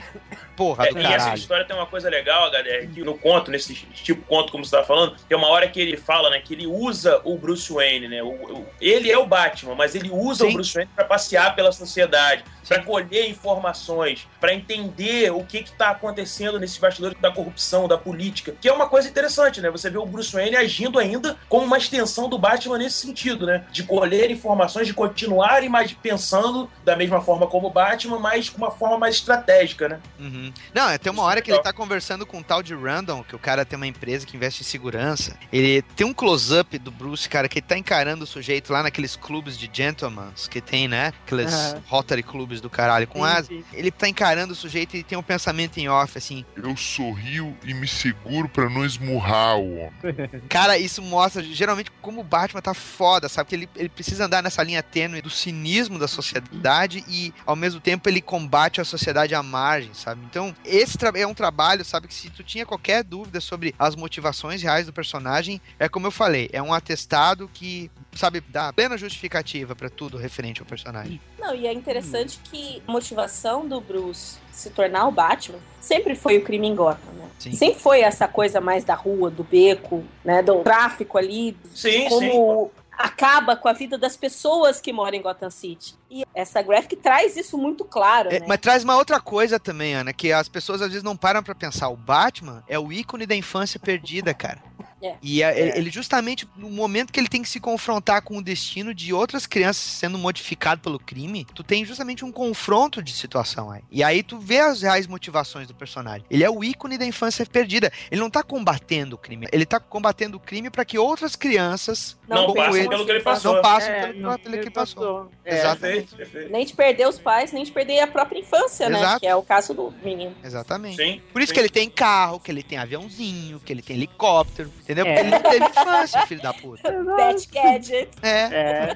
Porra É, do e essa caralho. história tem uma coisa legal, HDR, que no conto, nesse tipo conto, como você tava falando, tem uma hora que ele fala, né, que ele usa o Bruce Wayne, né? O, o- ele é o Batman, mas ele usa Sim. o Bruce Wayne pra passear pela sociedade, pra colher informações, pra entender o que que tá acontecendo nesses bastidores da corrupção, da política, que é uma coisa interessante, né? Você vê o Bruce Wayne agindo ainda como uma extensão do Batman nesse sentido, né? De colher informações, de continuar mais pensando da mesma forma como o Batman, mas com uma forma mais estratégica, né? Uhum. Não, é, tem uma é hora que ele tá conversando com um tal de Randall, que o cara tem uma empresa que investe em segurança. Ele tem um close-up do Bruce, cara, que ele tá encarando o sujeito lá naqueles clubes de gentlemans que tem, né? Aqueles Aham. Rotary clubes do caralho com Sim, asa. sim. Ele tá encarando o sujeito e tem um pensamento em off, assim. Eu sorrio e me seguro pra não esmurrar o homem. Cara, isso mostra geralmente como o Batman tá foda, sabe? Que ele, ele precisa andar nessa linha tênue do cinismo da sociedade e, ao mesmo tempo, ele combate a sociedade à margem, sabe? Então, esse é um trabalho, sabe? Que se tu tinha qualquer dúvida sobre as motivações reais do personagem, é como eu falei, é um atestado que, sabe, dá plena justificativa pra tudo referente ao personagem. Não, e é interessante que a motivação do Bruce se tornar o Batman sempre foi o crime em Gotham, né? Sim. Sempre foi essa coisa mais da rua, do beco, né? Do tráfico ali, Sim, como acaba com a vida das pessoas que moram em Gotham City. E essa graphic traz isso muito claro, É, né? mas traz uma outra coisa também, Ana, que as pessoas às vezes não param pra pensar. O Batman é o ícone da infância perdida, cara. É. E a- ele justamente no momento que ele tem que se confrontar com o destino de outras crianças sendo modificado pelo crime, tu tem justamente um confronto de situação aí. E aí tu vê as reais motivações do personagem. Ele é o ícone da infância perdida. Ele não tá combatendo o crime, ele tá combatendo o crime pra que outras crianças Não, passam ele, pelo que ele passou. não passam É, pelo, não, pelo que ele ele passou. É, Exatamente. Perfeito, perfeito. Nem de perder os pais, nem de perder a própria infância, né? Exato. Que é o caso do menino. Exatamente. Sim. Por isso sim. que ele tem carro, que ele tem aviãozinho, que ele tem helicóptero, entendeu? É. Porque ele não teve infância, filho da puta. Pet Gadget. É. É.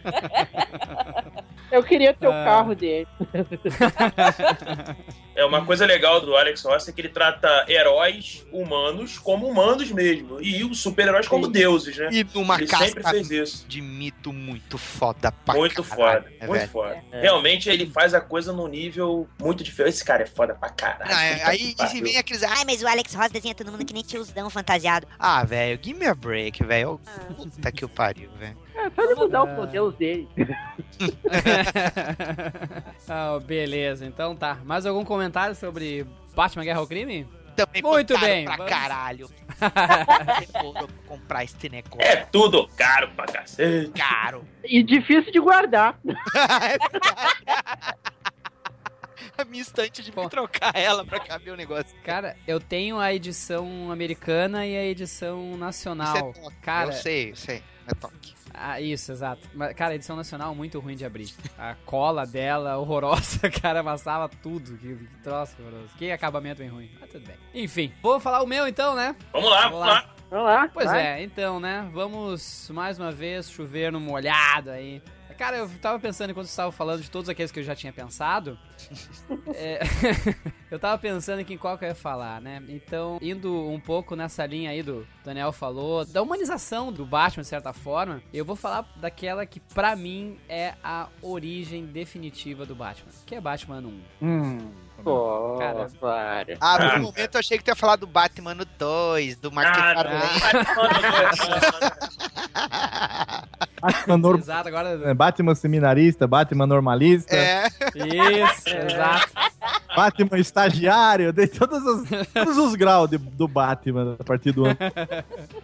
Eu queria ter o Ah. carro dele. É uma coisa legal do Alex Ross é que ele trata heróis humanos como humanos mesmo. E os super-heróis como deuses, né? E numa ele sempre fez isso. de mito muito foda pra Muito caralho, foda, né, muito velho? foda. É. Realmente ele faz a coisa num nível muito diferente. Esse cara é foda pra caralho. Não, é, aí e se vem aqueles. Ai, mas o Alex Ross desenha todo mundo que nem tiozão fantasiado. Ah, velho, give me a break, velho. Puta que o pariu, velho. É, só ele mudar o modelo dele. Ah, beleza, então tá. Mais algum comentário sobre Batman Guerra ao Crime? Também Muito caro bem, pra vamos- caralho. Comprar este negócio. É tudo caro pra cacete. Caro. E difícil de guardar. A minha estante de me trocar ela pra caber o negócio. Cara, eu tenho a edição americana e a edição nacional. Isso é. Cara, Eu sei, eu sei. É toque. Ah, isso, exato. Mas, cara, a edição nacional muito ruim de abrir. A cola dela, horrorosa, cara, amassava tudo. Que, que troço horroroso. Que acabamento bem ruim. Mas tudo bem. Enfim, vou falar o meu então, né? Vamos lá, vamos lá. Vamos lá. Pois vai. é, então, né? Vamos mais uma vez chover no molhado aí. Cara, eu tava pensando enquanto você estava falando de todos aqueles que eu já tinha pensado. é, eu tava pensando aqui em qual que eu ia falar, né? Então, indo um pouco nessa linha aí do Daniel falou, da humanização do Batman, de certa forma, eu vou falar daquela que pra mim é a origem definitiva do Batman, que é Batman 1. Hum. Pô, Cara. para. Ah, por um momento eu achei que tu ia falar do Batman no 2, do Mark Ah, Batman, nor- Exato, agora. é, Batman seminarista, Batman normalista, É. Isso, exato. Batman estagiário, dei todos os, todos os graus de- do Batman a partir do ano.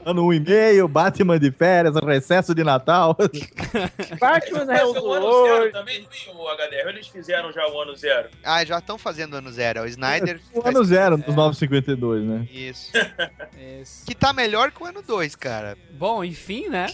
Ano 1 e meio, Batman de férias, recesso de Natal. Batman é o o ano zero também, o HDR? Eles fizeram já o ano zero. Ah, já estão fazendo ano zero. O Snyder. O ano zero dos 952, né? Isso. Isso. Que tá melhor que o ano 2, cara. Bom, enfim, né?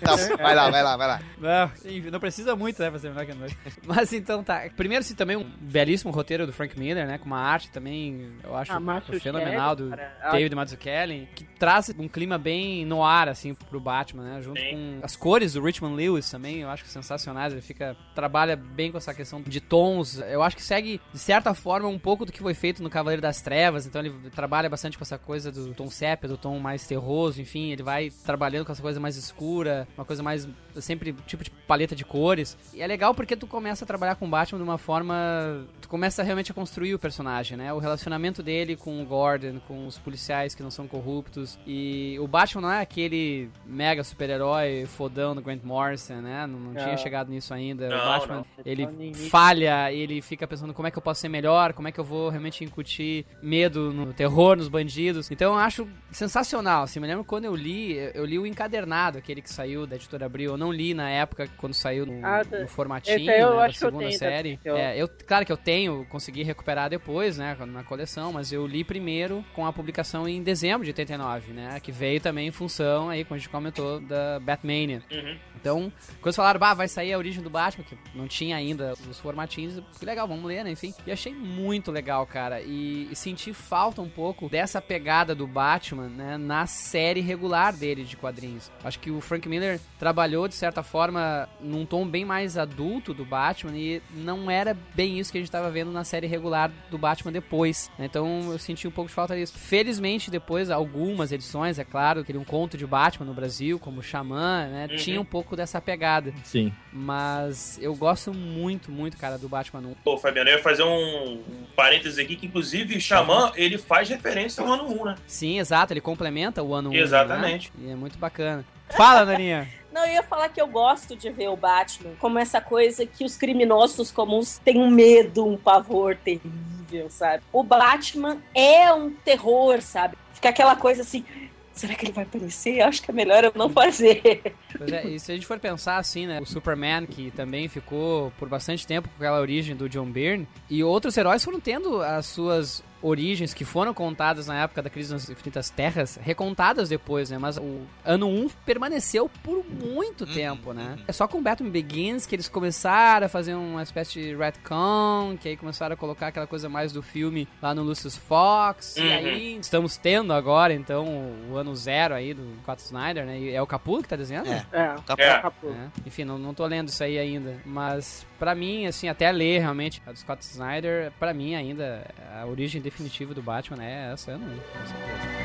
Tá, vai lá, vai lá, vai lá. Não, enfim, não precisa muito, né, pra ser melhor que a noite. Mas então tá. Primeiro, sim, também um belíssimo roteiro do Frank Miller, né? Com uma arte também, eu acho Ah, fenomenal Kelly, do cara. David Mazzucchelli, que traz um clima bem no ar, assim, pro Batman, né? Junto com as cores do Richmond Lewis também, eu acho que sensacionais. Ele fica. trabalha bem com essa questão de tons. Eu acho que segue, de certa forma, um pouco do que foi feito no Cavaleiro das Trevas. Então ele trabalha bastante com essa coisa do tom sépia, do tom mais terroso, enfim, ele vai trabalhando com essa coisa mais escura, uma coisa mais sempre tipo de paleta de cores. E é legal porque tu começa a trabalhar com o Batman de uma forma, tu começa realmente a construir o personagem, né? O relacionamento dele com o Gordon, com os policiais que não são corruptos e o Batman não é aquele mega super-herói fodão do Grant Morrison, né? Não, não tinha Não. chegado nisso ainda. Não, o Batman, não. ele início. falha, ele fica pensando como é que eu posso ser melhor, como é que eu vou realmente incutir medo no terror, nos bandidos. Então eu acho sensacional, assim, me lembro quando eu li, eu li o encadernado, aquele que saiu da editora Abril, eu não li na época quando saiu no, Ah, no tá. formatinho, eu né, da eu segunda tenho série. eu- É, eu, claro que eu tenho, consegui recuperar depois, né, na coleção, mas eu li primeiro com a publicação em dezembro de 89, né, que veio também em função, aí, como a gente comentou, da Batmania. Uhum. Então, quando falaram, bah, vai sair a origem do Batman, que não tinha ainda os formatinhos, que legal, vamos ler, né? Enfim. E achei muito legal, cara. E, e senti falta um pouco dessa pegada do Batman, né? Na série regular dele de quadrinhos. Acho que o Frank Miller trabalhou, de certa forma, num tom bem mais adulto do Batman e não era bem isso que a gente tava vendo na série regular do Batman depois. né? Então, eu senti um pouco de falta disso. Felizmente, depois, algumas edições, é claro, teria um conto de Batman no Brasil, como o Xamã, né? Uhum. Tinha um pouco dessa pegada. Sim. Mas eu gosto muito, muito, cara, do Batman 1. Pô, Fabiano, eu ia fazer um, um parênteses aqui, que inclusive o Xamã, ele faz referência ao ano 1, né? Sim, exato, ele complementa o ano 1. Exatamente. Né? E é muito bacana. Fala, Naninha. Não, eu ia falar que eu gosto de ver o Batman como essa coisa que os criminosos comuns têm um medo, um pavor terrível, sabe? O Batman é um terror, sabe? Fica aquela coisa assim. Será que ele vai aparecer? Acho que é melhor eu não fazer. Pois é, e se a gente for pensar assim, né? O Superman, que também ficou por bastante tempo com aquela origem do John Byrne, e outros heróis foram tendo as suas origens que foram contadas na época da crise nas infinitas terras, recontadas depois, né? Mas o ano 1 permaneceu por muito tempo, né? É só com Batman Begins que eles começaram a fazer uma espécie de retcon, que aí começaram a colocar aquela coisa mais do filme lá no Lucius Fox, e Uhum. aí estamos tendo agora, então, o ano zero aí do Scott Snyder, né? E é o Capullo que tá desenhando? É. É. É. acabou. É, Enfim, não, não tô lendo isso aí ainda. Mas, pra mim, assim, até ler realmente a do Scott Snyder, pra mim ainda, a origem definitiva do Batman é essa, não com certeza.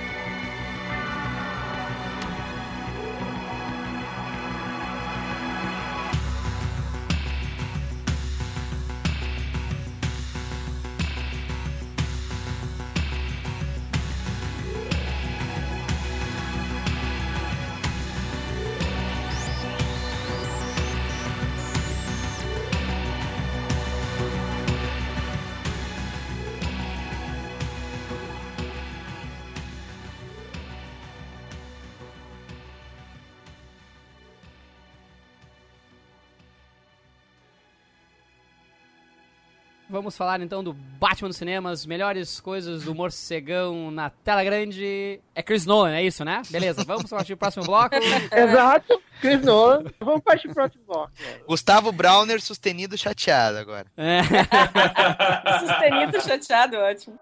Vamos falar então do Batman nos cinemas, melhores coisas do morcegão na tela grande. É Chris Nolan, é isso, né? Beleza, vamos partir pro próximo bloco. Exato, Chris Nolan. Vamos partir pro próximo bloco. Gustavo Browner sustenido chateado agora. É. Sustenido chateado, ótimo.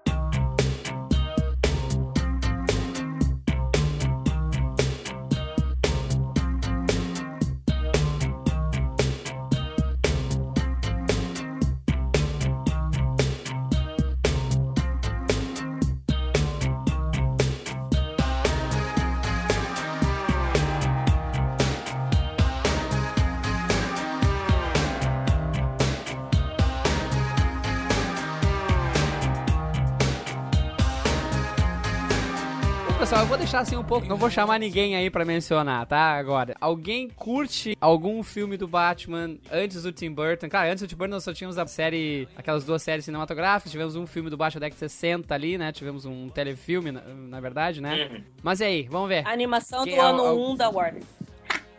Vou deixar assim um pouco, não vou chamar ninguém aí pra mencionar, tá? Agora, alguém curte algum filme do Batman antes do Tim Burton? Cara, antes do Tim Burton nós só tínhamos a série, aquelas duas séries cinematográficas, tivemos um filme do Batman da década de 60 ali, né? Tivemos um telefilme, na, na verdade, né? Uhum. Mas e aí, vamos ver. A animação Quem do é ano o- 1 da Warner.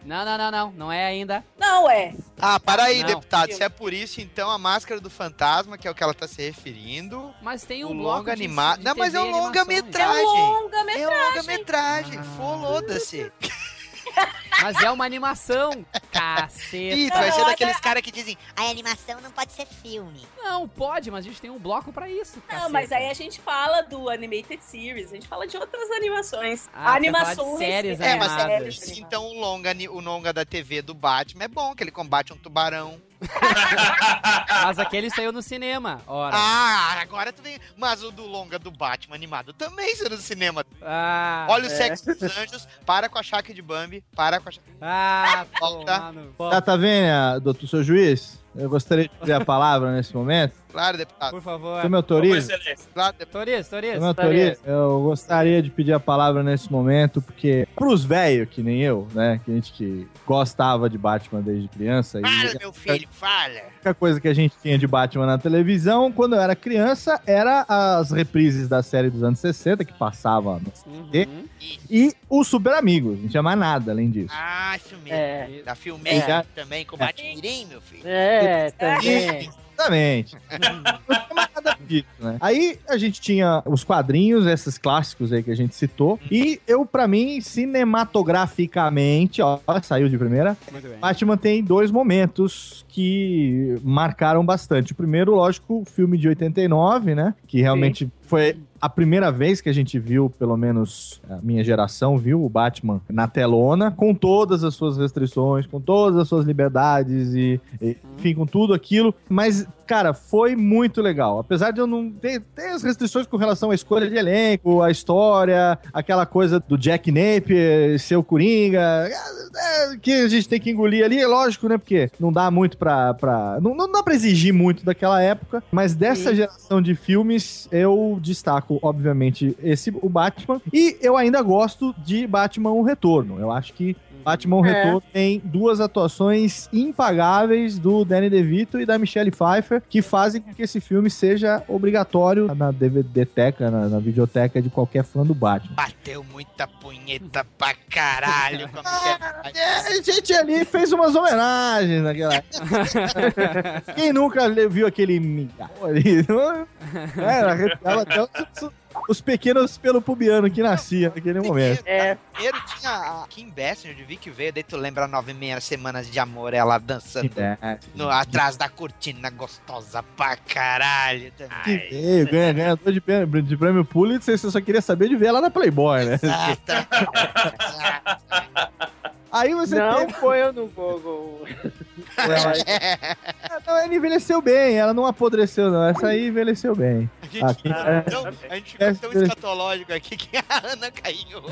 Não, não, não, não, não é ainda. Não é. Ah, para aí, Não. deputado. Se é por isso, então a máscara do fantasma, que é o que ela tá se referindo. Mas tem um bloco longa animado. Não, mas é TV um longa-metragem. É um É um longa-metragem. longa-metragem. Foda-se. Mas é uma animação. Caceta. Ih, tu vai ser Não, daqueles caras que dizem. A animação não pode ser filme. Não, pode, mas a gente tem um bloco pra isso. Não, caceta. mas aí a gente fala do Animated Series, a gente fala de outras animações. Ah, a quer falar de animação séries É, mas animadas. se então o longa, o longa da TV do Batman é bom, que ele combate um tubarão. Mas aquele saiu no cinema, ora. Ah, agora tu vem. Mas o do longa do Batman animado também saiu no cinema. Ah, Olha o é. sexo dos anjos, para com a Shaq de Bambi, para com a Shaq. Ah, mano. Tá, tá vendo, doutor seu juiz? Eu gostaria de pedir a palavra nesse momento. Claro, deputado. Por favor. Você me Por autoriza? excelência. Claro, deputado. Torias, Torias. Você me autoriza? Eu gostaria de pedir a palavra nesse momento, porque pros velhos, que nem eu, né? Que a gente que gostava de Batman desde criança. Fala, e meu filho, fala. a única coisa que a gente tinha de Batman na televisão, quando eu era criança, era as reprises da série dos anos 60, que passava no SBT, Uhum. e os Super Amigos. Não tinha mais nada além disso. Ah, isso mesmo. É. Da filmeira É. também, com Batmirim, meu filho. É, também. Exatamente. Disso, né? Aí a gente tinha os quadrinhos, esses clássicos aí que a gente citou. E eu, pra mim, cinematograficamente, ó, saiu de primeira. Batman tem dois momentos que marcaram bastante. O primeiro, lógico, o filme de 89, né? Que realmente foi a primeira vez que a gente viu, pelo menos a minha geração, viu o Batman na telona, com todas as suas restrições, com todas as suas liberdades e, e, enfim, com tudo aquilo. Mas, cara, foi muito legal. Apesar de eu não ter, ter as restrições com relação à escolha de elenco, a história, aquela coisa do Jack Napier ser o Coringa, é, que a gente tem que engolir ali, é lógico, né? Porque não dá muito pra. pra não, não dá pra exigir muito daquela época, mas dessa geração de filmes, eu destaco, obviamente, esse, o Batman. E eu ainda gosto de Batman O Retorno. Eu acho que Batman O É. Retorno tem duas atuações impagáveis do Danny DeVito e da Michelle Pfeiffer, que fazem com que esse filme seja obrigatório na DVD-teca, na, na videoteca de qualquer fã do Batman. Bateu muita punheta pra caralho. Como que é? É, a gente ali fez umas homenagens naquela. Quem nunca viu aquele mingau ali? arrepiava até os, os pequenos pelo pubiano que nascia naquele momento. É. Primeiro tinha a Kim Basinger de Vic veio, daí tu lembra nove e meia semanas de amor, ela dançando no- atrás da cortina, gostosa pra caralho que também. veio, ganha, ganhador de prêmio, de prêmio Pulitzer, você só queria saber de ver ela na Playboy, né? Exato. Aí você Não teve... foi eu no Google. Não, ela envelheceu bem, ela não apodreceu, não. Essa aí envelheceu bem. A gente, Aqui, é, então, a gente ficou tão É. escatológico aqui que a Ana caiu.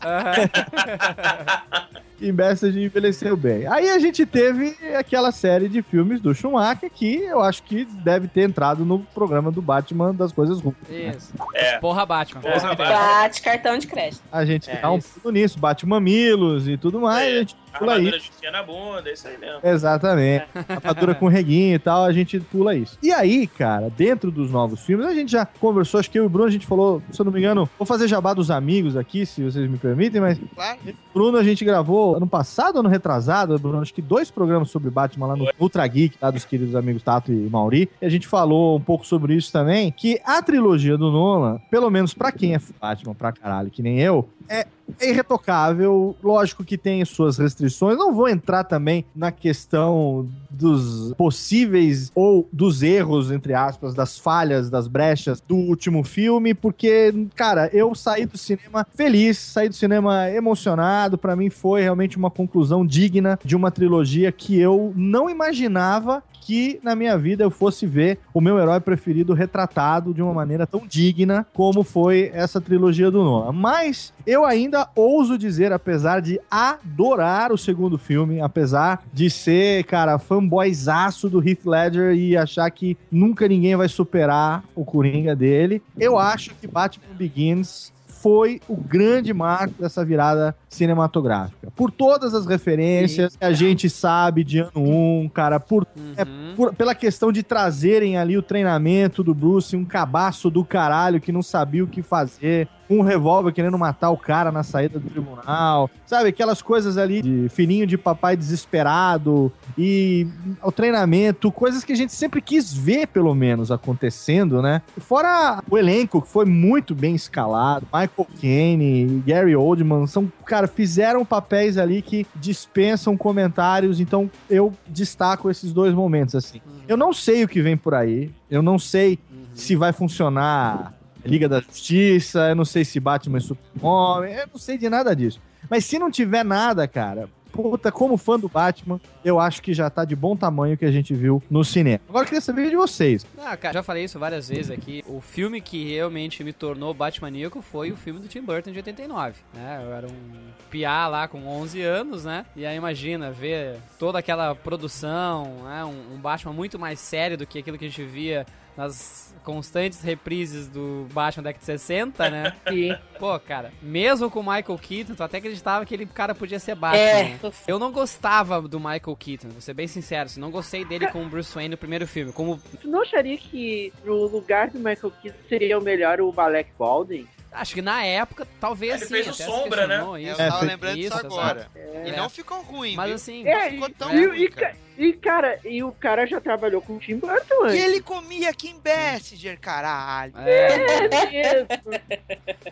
Kim Basinger envelheceu bem. Aí a gente teve aquela série de filmes do Schumacher que eu acho que deve ter entrado no programa do Batman das coisas ruins. né? Isso. É. Porra, Batman. Porra. Bate cartão de crédito. A gente É, dá um isso. pulo nisso, Batman Milos e tudo mais, É. a gente pula Armadura isso. justinha na bunda, é isso aí mesmo. Exatamente. Rapadura com reguinho e tal, a gente pula isso. E aí, cara, dentro dos novos filmes, a gente já conversou, acho que eu e o Bruno, a gente falou, se eu não me engano, vou fazer jabá dos amigos aqui, se vocês me permitem, mas Claro. Bruno, a gente gravou ano passado, ano retrasado, Bruno, acho que dois programas sobre Batman lá no Ultra Geek, lá dos queridos amigos Tato e Mauri. E a gente falou um pouco sobre isso também, que a trilogia do Nolan, pelo menos pra quem é Batman pra caralho, que nem eu, é é irretocável, lógico que tem suas restrições. Não vou entrar também na questão dos possíveis ou dos erros, entre aspas, das falhas, das brechas do último filme, porque, cara, eu saí do cinema feliz, saí do cinema emocionado. Pra mim foi realmente uma conclusão digna de uma trilogia que eu não imaginava que na minha vida eu fosse ver o meu herói preferido retratado de uma maneira tão digna como foi essa trilogia do Nolan. Mas eu ainda ouso dizer, apesar de adorar o segundo filme, apesar de ser, cara, fanboyzaço do Heath Ledger e achar que nunca ninguém vai superar o Coringa dele, eu acho que Batman Begins foi o grande marco dessa virada cinematográfica. Por todas as referências que a gente sabe de ano 1, um, cara, por, é, por- pela questão de trazerem ali o treinamento do Bruce, um cabaço do caralho que não sabia o que fazer, um revólver querendo matar o cara na saída do tribunal, sabe? Aquelas coisas ali de filhinho de papai desesperado e o treinamento, coisas que a gente sempre quis ver, pelo menos, acontecendo, né? Fora o elenco, que foi muito bem escalado, Michael Caine, Gary Oldman, são, cara, fizeram papéis ali que dispensam comentários, então eu destaco esses dois momentos, assim. Eu não sei o que vem por aí, eu não sei se vai funcionar Liga da Justiça, eu não sei se Batman é Super-Homem, eu não sei de nada disso. Mas se não tiver nada, cara, puta, como fã do Batman, eu acho que já tá de bom tamanho que a gente viu no cinema. Agora eu queria saber de vocês. Ah, cara, já falei isso várias vezes aqui. O filme que realmente me tornou Batmaníaco foi o filme do Tim Burton de 89. Né? Eu era um piá lá com 11 anos, né? E aí imagina ver toda aquela produção, né? um, um Batman muito mais sério do que aquilo que a gente via nas constantes reprises do Batman da década de 60, né? Sim. Pô, cara, mesmo com o Michael Keaton, tu até acreditava que ele cara podia ser Batman. É. né? Eu não gostava do Michael Keaton, vou ser bem sincero, assim, não gostei dele com o Bruce Wayne no primeiro filme. Como Tu não acharia que no lugar do Michael Keaton seria o melhor o Alec Baldwin? Acho que na época, talvez Ele sim. fez o Sombra, né? Eu Isso, tava foi- lembrando disso isso, agora. exato. E É. não ficou ruim, Mas assim, É, ficou tão e- ruim, e cara. E, cara, e o cara já trabalhou com o Tim Burton E antes. ele comia Kim Basinger, caralho. é. É mesmo.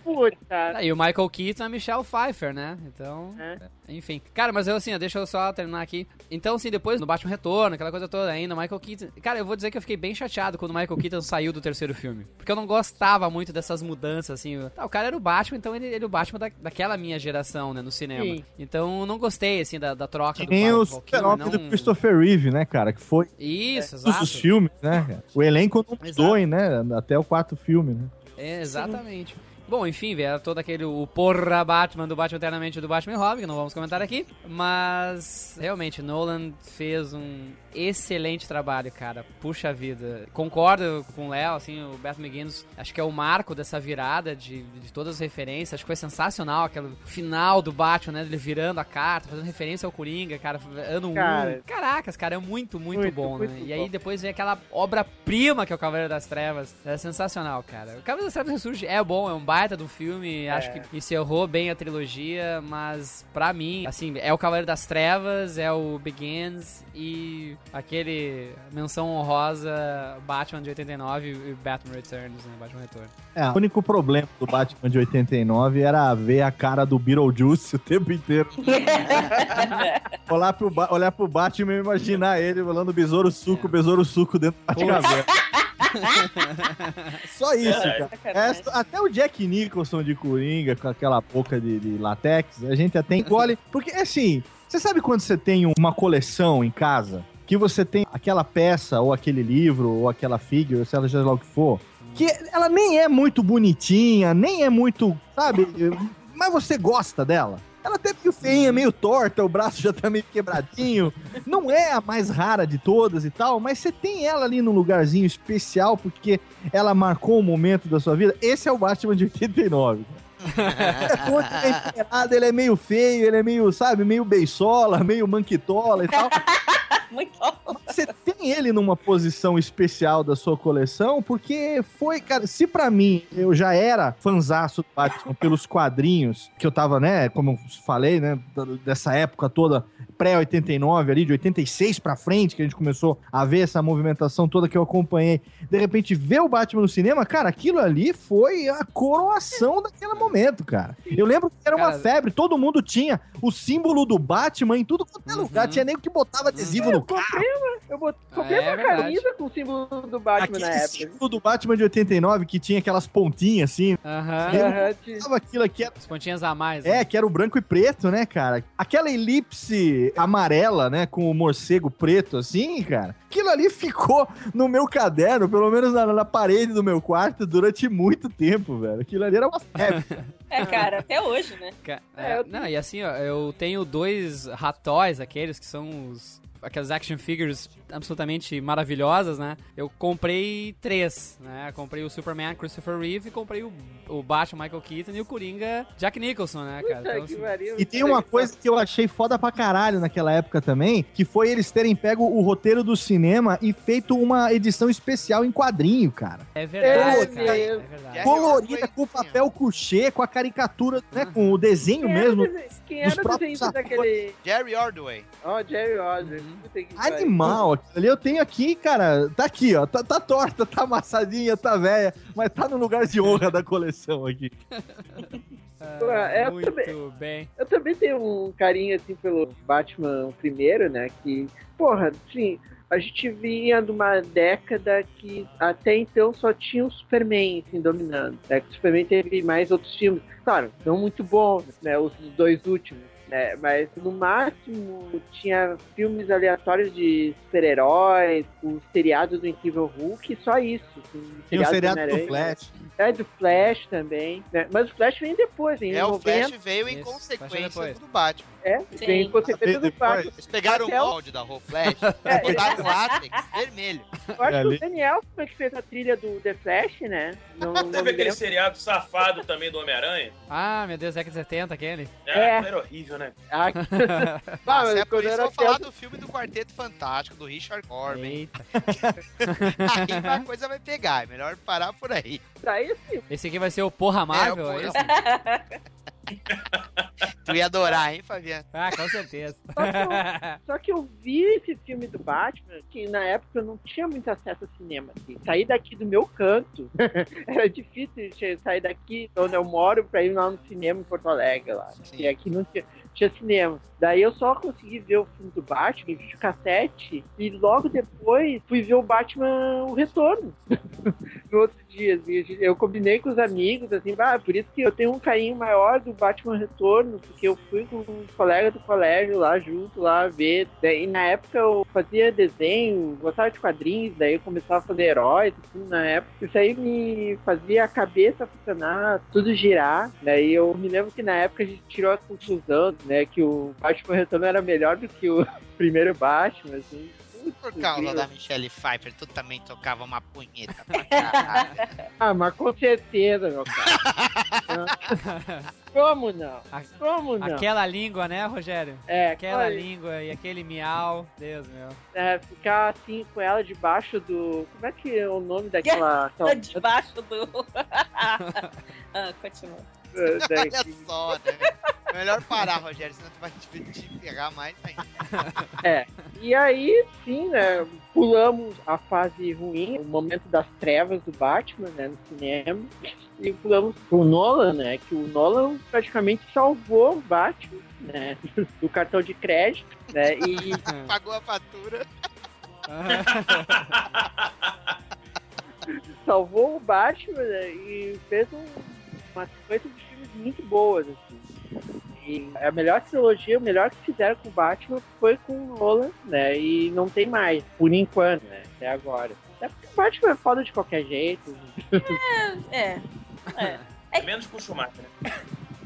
Puta. Ah, E o Michael Keaton é Michelle Pfeiffer, né? Então, É. enfim. Cara, mas eu assim, deixa eu só terminar aqui. Então, assim, depois no Batman Retorno, aquela coisa toda ainda, o Michael Keaton. Cara, eu vou dizer que eu fiquei bem chateado quando o Michael Keaton saiu do terceiro filme. Porque eu não gostava muito dessas mudanças, assim. Tá, o cara era o Batman, então ele, ele é o Batman da, daquela minha geração, né, no cinema. Sim. Então, eu não gostei, assim, da, da troca Que do nem Val- o Val super-homem Kilmer, do Christopher Reeve, né, cara? Que foi Isso, todos exato. os filmes, né? cara? O elenco não mudou, né? Até o quarto filme, né? É, exatamente. Bom, enfim, velho, todo aquele o porra Batman do Batman Eternamente e do Batman e Robin, que não vamos comentar aqui. Mas, realmente, Nolan fez um excelente trabalho, cara. Puxa vida. Concordo com o Léo, assim, o Batman Begins, acho que é o marco dessa virada de, de todas as referências. Acho que foi sensacional aquele final do Batman, né? Ele virando a carta, fazendo referência ao Coringa, cara. Ano 1. Cara. Caracas, cara, é muito, muito, Muito, bom, né? muito E aí bom. depois vem aquela obra-prima que é o Cavaleiro das Trevas. É sensacional, cara. O Cavaleiro das Trevas Ressurge é bom, é um baita do filme. Acho que encerrou bem a trilogia, mas pra mim, assim, é o Cavaleiro das Trevas, é o Begins e aquele menção honrosa Batman de 89 e Batman Returns, né? Batman Retorno. É, o único problema do Batman de 89 era ver a cara do Beetlejuice o tempo inteiro. olhar, pro ba- olhar pro Batman e imaginar ele rolando besouro suco, besouro suco dentro do Batcaverna. Só isso, cara. Essa- até o Jack Nicholson de Coringa, com aquela boca de, de latex, a gente até engole. Porque, assim, você sabe quando você tem uma coleção em casa, que você tem aquela peça, ou aquele livro, ou aquela figure, seja lá o que for, que ela nem é muito bonitinha, nem é muito, sabe? Mas você gosta dela. Ela até meio feinha, meio torta, o braço já tá meio quebradinho. Não é a mais rara de todas e tal, mas você tem ela ali num lugarzinho especial porque ela marcou um momento da sua vida. Esse é o Batman de 89. É todo temperado, ele é meio feio, ele é meio, sabe, meio beisola, meio manquitola e tal. Muito você tem ele numa posição especial da sua coleção, porque foi, cara, se pra mim eu já era fanzaço do Batman pelos quadrinhos, que eu tava, né, como eu falei, né, dessa época toda, pré-89 ali, de 86 pra frente, que a gente começou a ver essa movimentação toda que eu acompanhei, de repente ver o Batman no cinema, cara, aquilo ali foi a coroação daquele momento, cara. Eu lembro que era uma Cara, febre, todo mundo tinha o símbolo do Batman em tudo quanto é lugar, tinha nem que botava adesivo no Eu comprei uma, eu bot- comprei É uma verdade. camisa com o símbolo do Batman Aquele na época. símbolo do Batman de 89 que tinha aquelas pontinhas assim. Aham. Eu Aham, tinha- Tava aquilo aqui. Era, As pontinhas a mais. né? é, que era o branco e preto, né, cara? Aquela elipse amarela, né, com o morcego preto assim, cara. Aquilo ali ficou no meu caderno, pelo menos na, na parede do meu quarto, durante muito tempo, velho. Aquilo ali era uma febre. É, cara, até hoje, né? É, é, Não, e assim, ó, eu tenho dois ratóis, aqueles que são os. Aquelas action figures absolutamente maravilhosas, né? Eu comprei três, né? Comprei o Superman Christopher Reeve e comprei o, o Batman Michael Keaton e o Coringa Jack Nicholson, né, cara? Então, que assim. E tem uma coisa que eu achei foda pra caralho naquela época também, que foi eles terem pego o roteiro do cinema e feito uma edição especial em quadrinho, cara. é verdade, É cara. É verdade. Colorida com papel couché, com a caricatura, né, com o desenho Quem era mesmo. dese- Quem era o desenhista daquele. Jerry Ordway. Ó, Jerry Odder. Uhum. Animal, ali eu tenho aqui, cara. Tá aqui, ó. Tá, tá torta, tá amassadinha, tá velha, mas tá no lugar de honra da coleção aqui. Ah, eu muito também- bem. Eu também tenho um carinho, assim, pelo Batman primeiro, né? Que, porra, assim, a gente vinha de uma década que até então só tinha o Superman, assim, dominando. Né? Que o Superman teve mais outros filmes. Claro, não muito bons, né? Os dois últimos. Né, mas no máximo tinha filmes aleatórios de super-heróis, o seriado do Incrível Hulk, e só isso. assim, Tem o do seriado do Homem-Aranha. Flash. É, do Flash também. né? Mas o Flash vem depois, em É, o 90. Flash veio em Isso, consequência do Batman. É, Sim. vem em consequência do Depois. Batman. Eles pegaram Até o o- molde da Ro Flash, É, botaram no látex vermelho. Eu acho Ali. que o Daniel foi que fez a trilha do The Flash, né? Não, não Teve aquele lembro. seriado safado também do Homem-Aranha. Ah, meu Deus, década de 70 aquele. É, É. era horrível, né? Ah, Ah, mas é por isso era eu vou falar do filme do Quarteto Fantástico, do Richard Corbin. Eita. Aí a coisa vai pegar, é melhor parar por aí. Daí, assim, Esse aqui vai ser o Porra Marvel, É, o é, isso? Tu ia adorar, hein, Fabiano? Ah, com certeza. Só que, eu, só que eu vi esse filme do Batman, que na época eu não tinha muito acesso ao cinema. Assim. Sair daqui do meu canto era difícil sair daqui de onde eu moro pra ir lá no cinema em Porto Alegre. Lá. Sim. E aqui não tinha, tinha cinema. Daí eu só consegui ver o filme do Batman em videocassete e logo depois fui ver o Batman O Retorno. no outro dia. assim, Eu combinei com os amigos, assim, ah, por isso que eu tenho um carinho maior do Batman Retorno, porque eu fui com um colega do colégio lá junto, lá ver. Daí na época eu fazia desenho, gostava de quadrinhos, daí eu começava a fazer heróis, assim, na época. Isso aí me fazia a cabeça funcionar, tudo girar. Daí eu me lembro que na época a gente tirou a conclusão, né, que o Batman Retorno era melhor do que o primeiro Batman, assim. Por causa da Michelle Pfeiffer, tu também tocava uma punheta pra caralho. Ah, mas com certeza, meu cara. Como não? Como não? Aquela língua, né, Rogério? É, Aquela olha, língua e aquele miau. Deus meu. é, ficar assim com ela debaixo do. Como é que é o nome daquela. aquela- Debaixo do. ah, continua. da- Olha só, né? Melhor parar, Rogério, senão tu vai te, te ferrar mais ainda. É. E aí, sim, né? Pulamos a fase ruim, o momento das trevas do Batman, né? No cinema. E pulamos pro Nolan, né? Que o Nolan praticamente salvou o Batman, né? Do cartão de crédito, né? E Pagou a fatura. salvou o Batman né, e fez um, uma sequência de filmes muito boas, assim. E a melhor trilogia, o melhor que fizeram com o Batman foi com o Nolan, né? E não tem mais, por enquanto, né? Até agora. Até porque o Batman é foda de qualquer jeito. É. É. Menos com o Schumacher, né?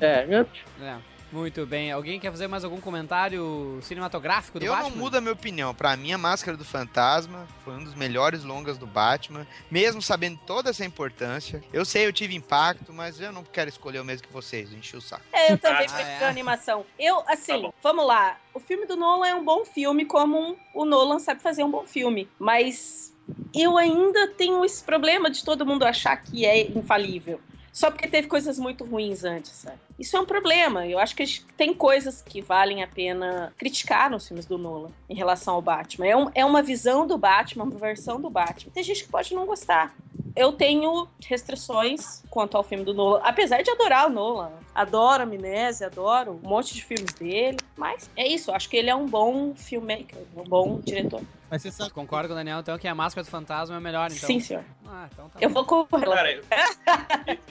É, né? É, muito bem. Alguém quer fazer mais algum comentário cinematográfico do Eu Batman? não mudo a minha opinião. Pra mim, a Máscara do Fantasma foi um dos melhores longas do Batman, mesmo sabendo toda essa importância. Eu sei, eu tive impacto, mas eu não quero escolher o mesmo que vocês, enchi o saco. É, eu também Ah, prefiro é? animação. Eu, assim, Tá vamos lá. O filme do Nolan é um bom filme, como o Nolan sabe fazer um bom filme. Mas eu ainda tenho esse problema de todo mundo achar que é infalível. Só porque teve coisas muito ruins antes, sabe? Isso é um problema. Eu acho que tem coisas que valem a pena criticar nos filmes do Nolan em relação ao Batman. É, um- é uma visão do Batman, uma versão do Batman. Tem gente que pode não gostar. Eu tenho restrições quanto ao filme do Nolan, apesar de adorar o Nolan. Adoro Amnésia, adoro um monte de filmes dele. Mas é isso, acho que ele é um bom filmmaker, um bom diretor. Mas você sabe. Concordo com o Daniel, então, que a Máscara do Fantasma é o melhor, então. Sim, senhor. Ah, então tá Eu vou correr. Cara, eu,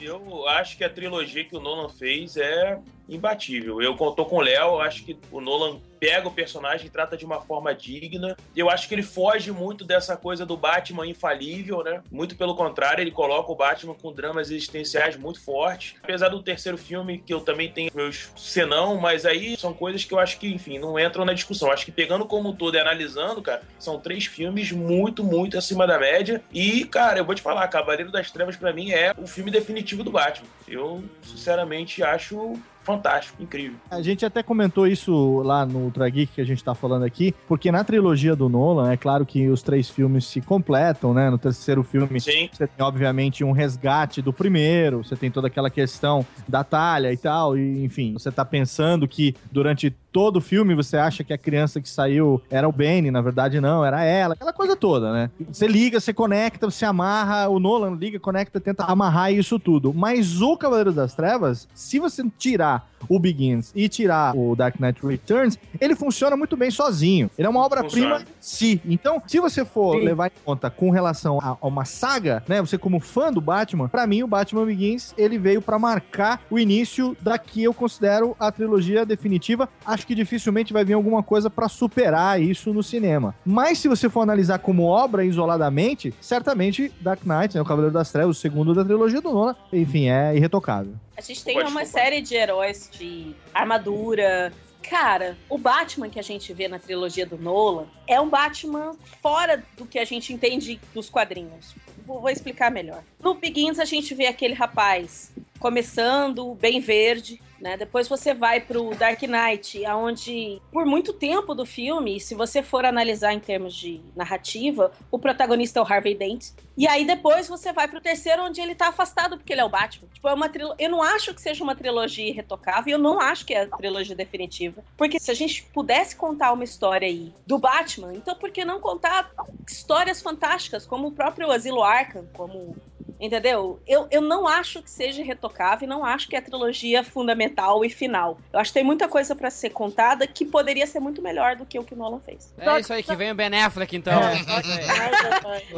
eu acho que a trilogia que o Nolan fez é imbatível. Eu tô com o Léo, acho que o Nolan pega o personagem e trata de uma forma digna. Eu acho que ele foge muito dessa coisa do Batman infalível, né? Muito pelo contrário, ele coloca o Batman com dramas existenciais muito fortes. Apesar do terceiro filme, que eu também tenho meus senão, mas aí são coisas que eu acho que, enfim, não entram na discussão. Eu acho que pegando como um todo e analisando, cara, são três filmes muito, muito acima da média. E, cara, eu vou te falar, Cavaleiro das Trevas pra mim é o filme definitivo do Batman. Eu, sinceramente, acho fantástico, incrível. A gente até comentou isso lá no Ultra Geek que a gente tá falando aqui, porque na trilogia do Nolan, é claro que os três filmes se completam, né? No terceiro filme, Sim. você tem, obviamente, um resgate do primeiro, você tem toda aquela questão da talha e tal, e enfim, você tá pensando que durante todo o filme você acha que a criança que saiu era o Bane, na verdade não, era ela, aquela coisa toda, né? Você liga, você conecta, você amarra, o Nolan liga, conecta, tenta amarrar isso tudo. Mas o Cavaleiro das Trevas, se você tirar lá o Begins e tirar o Dark Knight Returns, ele funciona muito bem sozinho. Ele é uma obra-prima em si. Então, se você for levar em conta com relação a, a uma saga, né, você como fã do Batman, pra mim o Batman Begins, ele veio pra marcar o início da que eu considero a trilogia definitiva. Acho que dificilmente vai vir alguma coisa pra superar isso no cinema. Mas se você for analisar como obra isoladamente, certamente Dark Knight, né, o Cavaleiro das Trevas, o segundo da trilogia do Nolan, enfim, é irretocável. A gente tem Pode uma série de heróis de armadura. Cara, o Batman que a gente vê na trilogia do Nolan é um Batman fora do que a gente entende dos quadrinhos. Vou, vou explicar melhor. No Begins a gente vê aquele rapaz começando bem verde, né? Depois você vai pro Dark Knight, aonde por muito tempo do filme, se você for analisar em termos de narrativa, o protagonista é o Harvey Dent. E aí depois você vai pro terceiro, onde ele tá afastado porque ele é o Batman. Tipo, é uma trilo... Eu não acho que seja uma trilogia irretocável, eu não acho que é a trilogia definitiva. Porque se a gente pudesse contar uma história aí do Batman, então por que não contar histórias fantásticas, como o próprio Asilo Arkham, como Entendeu? Eu, eu não acho que seja retocável, não acho que é a trilogia fundamental e final. Eu acho que tem muita coisa pra ser contada que poderia ser muito melhor do que o que o Nolan fez. É isso aí, que vem o Ben Affleck, então.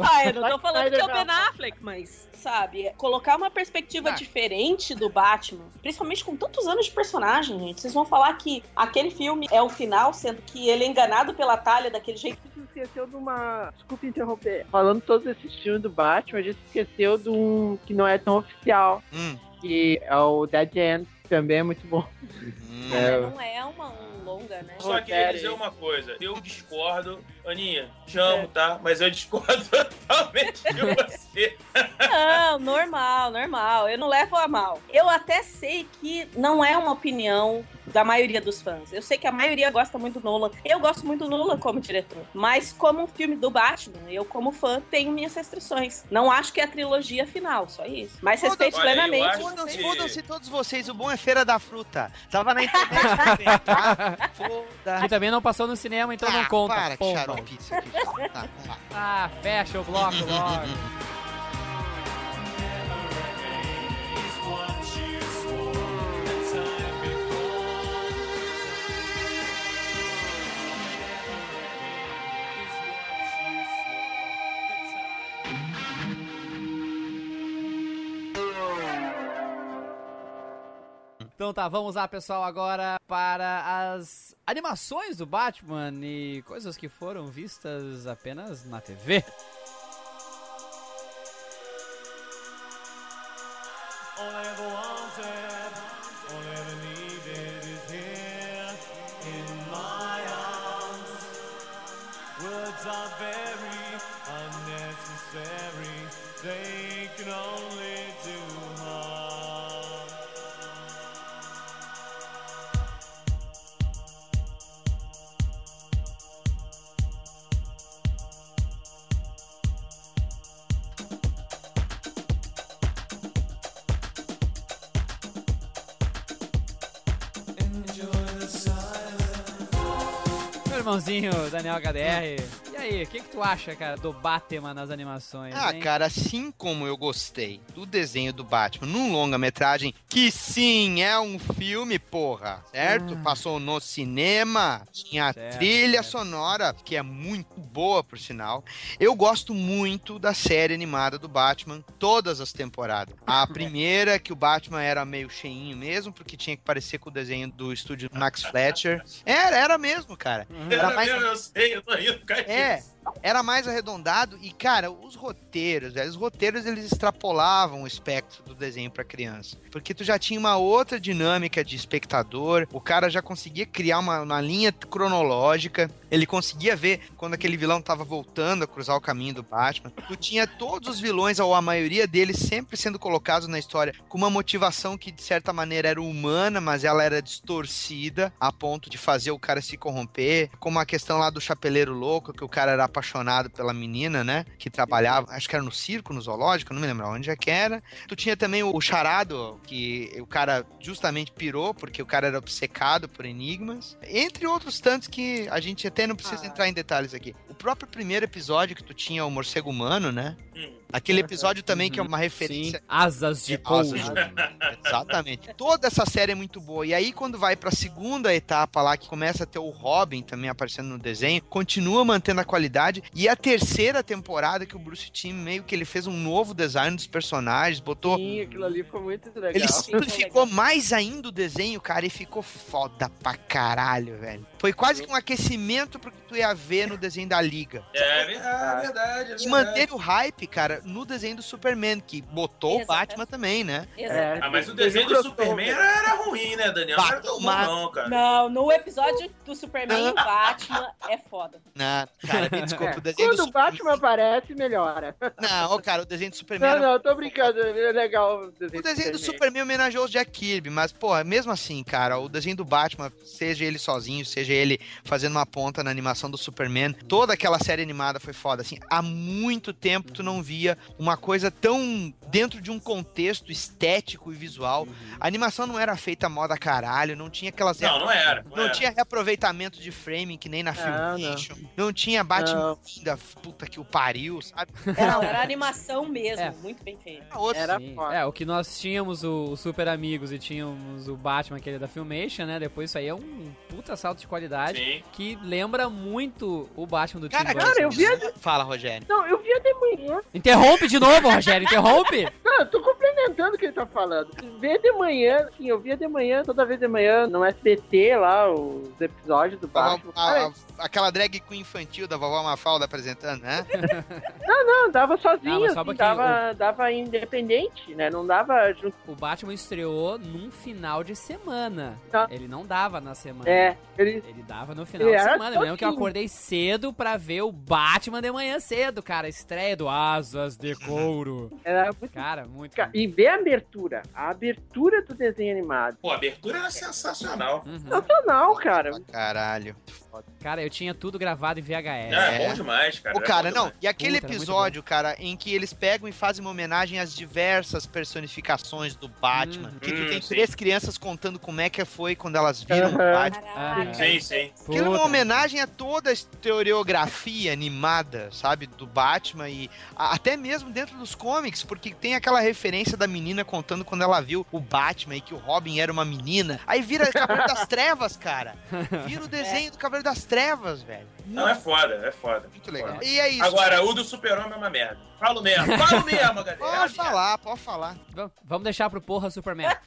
Ah, eu não tô falando que é o Ben Affleck, mas, sabe, colocar uma perspectiva Ah. diferente do Batman, principalmente com tantos anos de personagem, gente. Vocês vão falar que aquele filme é o final, sendo que ele é enganado pela talha daquele jeito. A gente esqueceu de uma. Desculpa interromper. Falando todos esses filmes do Batman, a gente esqueceu de um que não é tão oficial. Hum. Que é o Dead End, que também é muito bom. É, Não é uma, um longa, né? Só queria dizer uma coisa, eu discordo, Aninha, te amo, tá? Mas eu discordo totalmente de você. Não, normal, normal. Eu não levo a mal. Eu até sei que não é uma opinião da maioria dos fãs. Eu sei que a maioria gosta muito do Nolan. Eu gosto muito do Nolan como diretor. Mas como um filme do Batman, eu como fã tenho minhas restrições. Não acho que é a trilogia final, só isso. Mas respeito Olha, plenamente. acho Fodam-se fodam-se todos vocês, o bom é Feira da Fruta. Tava na internet também, tá? Foda. Que também não passou no cinema, então não Ah, conta. para, que isso aqui. Tá, vamos lá. Ah, fecha o bloco logo. Então tá, vamos lá, pessoal, agora para as animações do Batman e coisas que foram vistas apenas na TV. All I ever wanted, irmãozinho Daniel HDR. E aí, o que, que tu acha, cara, do Batman nas animações? Ah, hein? cara, assim como eu gostei do desenho do Batman num longa-metragem, que sim, é um filme, porra, certo? Passou no cinema, tinha Ah. Certo, trilha certo. sonora, que é muito boa, por sinal. Eu gosto muito da série animada do Batman, todas as temporadas. A primeira, que o Batman era meio cheinho mesmo, porque tinha que parecer com o desenho do estúdio Max Fletcher. Era, era mesmo, cara. Era Era mais eu sei, eu tô rindo causa é, disso. Era mais arredondado e, cara, os roteiros, velho, os roteiros eles extrapolavam o espectro do desenho pra criança. Porque tu já tinha uma outra dinâmica de espectador, o cara já conseguia criar uma, uma linha cronológica, ele conseguia ver quando aquele vilão tava voltando a cruzar o caminho do Batman. Tu tinha todos os vilões, ou a maioria deles, sempre sendo colocados na história com uma motivação que, de certa maneira, era humana, mas ela era distorcida a ponto de fazer o cara se corromper. Como a questão lá do chapeleiro louco, que o cara era apaixonado pela menina, né? Que trabalhava, acho que era no circo, no zoológico, não me lembro onde é que era. Tu tinha também o charado, que o cara justamente pirou, porque o cara era obcecado por enigmas. Entre outros tantos que a gente até não precisa entrar em detalhes aqui. O próprio primeiro episódio que tu tinha o morcego humano, né? Aquele episódio também que é uma referência. Sim, Asas de É, Couro. Asas de- Exatamente. Toda essa série é muito boa. E aí, quando vai pra segunda etapa lá, que começa a ter o Robin também aparecendo no desenho, continua mantendo a qualidade. E a terceira temporada, que o Bruce Timm meio que ele fez um novo design dos personagens, botou. Sim, aquilo ali ficou muito legal. Ele simplificou mais ainda o desenho, cara, e ficou foda pra caralho, velho. Foi quase que um aquecimento pro que tu ia ver no desenho da Liga. É verdade, é verdade. É E manteve o hype, cara, no desenho do Superman, que botou o Batman também, né? É, Ah, mas o desenho do Superman era, era ruim, né, Daniel? Não era tão bom, Batman. não, cara. Não, no episódio do Superman e o Batman é foda. Não, cara, me desculpa, É, o desenho do Quando o Batman aparece, melhora. Não, ô, cara, o desenho do Superman. Não, era- não, eu tô brincando, é legal o desenho, O desenho do Superman homenageou o Jack Kirby, mas, porra, mesmo assim, cara, o desenho do Batman, seja ele sozinho, seja ele fazendo uma ponta na animação do Superman, toda aquela série animada foi foda, assim, há muito tempo tu não via uma coisa tão dentro de um contexto estético e visual. A animação não era feita moda caralho, não tinha aquelas... Não, não era, não Não, era. tinha reaproveitamento de framing que nem na Não, Filmation. Não. tinha Batman da puta que o pariu, sabe? Não, era animação mesmo, É. muito bem feita. Era foda. É, o que nós tínhamos o, o Super Amigos e tínhamos o Batman, aquele da Filmation, né? Depois isso aí é um puta salto de qualidade Sim. que lembra muito o Batman do Cara, Tim Burton. Cara, eu via. Fala, Rogério. Não, eu via de manhã. Interrompe de novo, Rogério, interrompe! Não, complementando o que ele tá falando. Vê de manhã, sim, eu via de manhã, toda vez de manhã, no SBT lá, os episódios do Batman. a- a- aquela drag queen infantil da vovó Mafalda apresentando, né? Não, não, dava sozinho, Não, assim, dava, dava independente, né? Não dava junto. O Batman estreou num final de semana. Tá. Ele não dava na semana. É, ele. Ele dava no final Ele de semana. Eu lembro que eu acordei cedo pra ver o Batman de manhã cedo, cara. Estreia do Asas de Couro. Era muito. Cara, muito. E ver a abertura. A abertura do desenho animado. Pô, a abertura era sensacional. Uhum. Sensacional, cara. Pra caralho. Cara, eu tinha tudo gravado em VHS. É, bom demais, cara. O era cara, não, demais. e aquele Puta, episódio, cara, em que eles pegam e fazem uma homenagem às diversas personificações do Batman. Uhum. Que tu Hum, tem sim. três crianças contando como é que foi quando elas viram o Aham. Batman. Ah, Sim, sim. Aquilo é uma homenagem a toda a historiografia animada, sabe, do Batman e a- até mesmo dentro dos cómics, porque tem aquela referência da menina contando quando ela viu o Batman e que o Robin era uma menina. Aí vira Cavaleiro das Trevas, cara. Vira o desenho do Cavaleiro das Trevas, velho. Não, é foda, é foda. Muito legal. Foda. E é isso. Agora, o do Super-Homem é uma merda. Falo mesmo, falo mesmo, galera. Pode falar, pode falar. Vam- Vamos deixar pro porra Superman.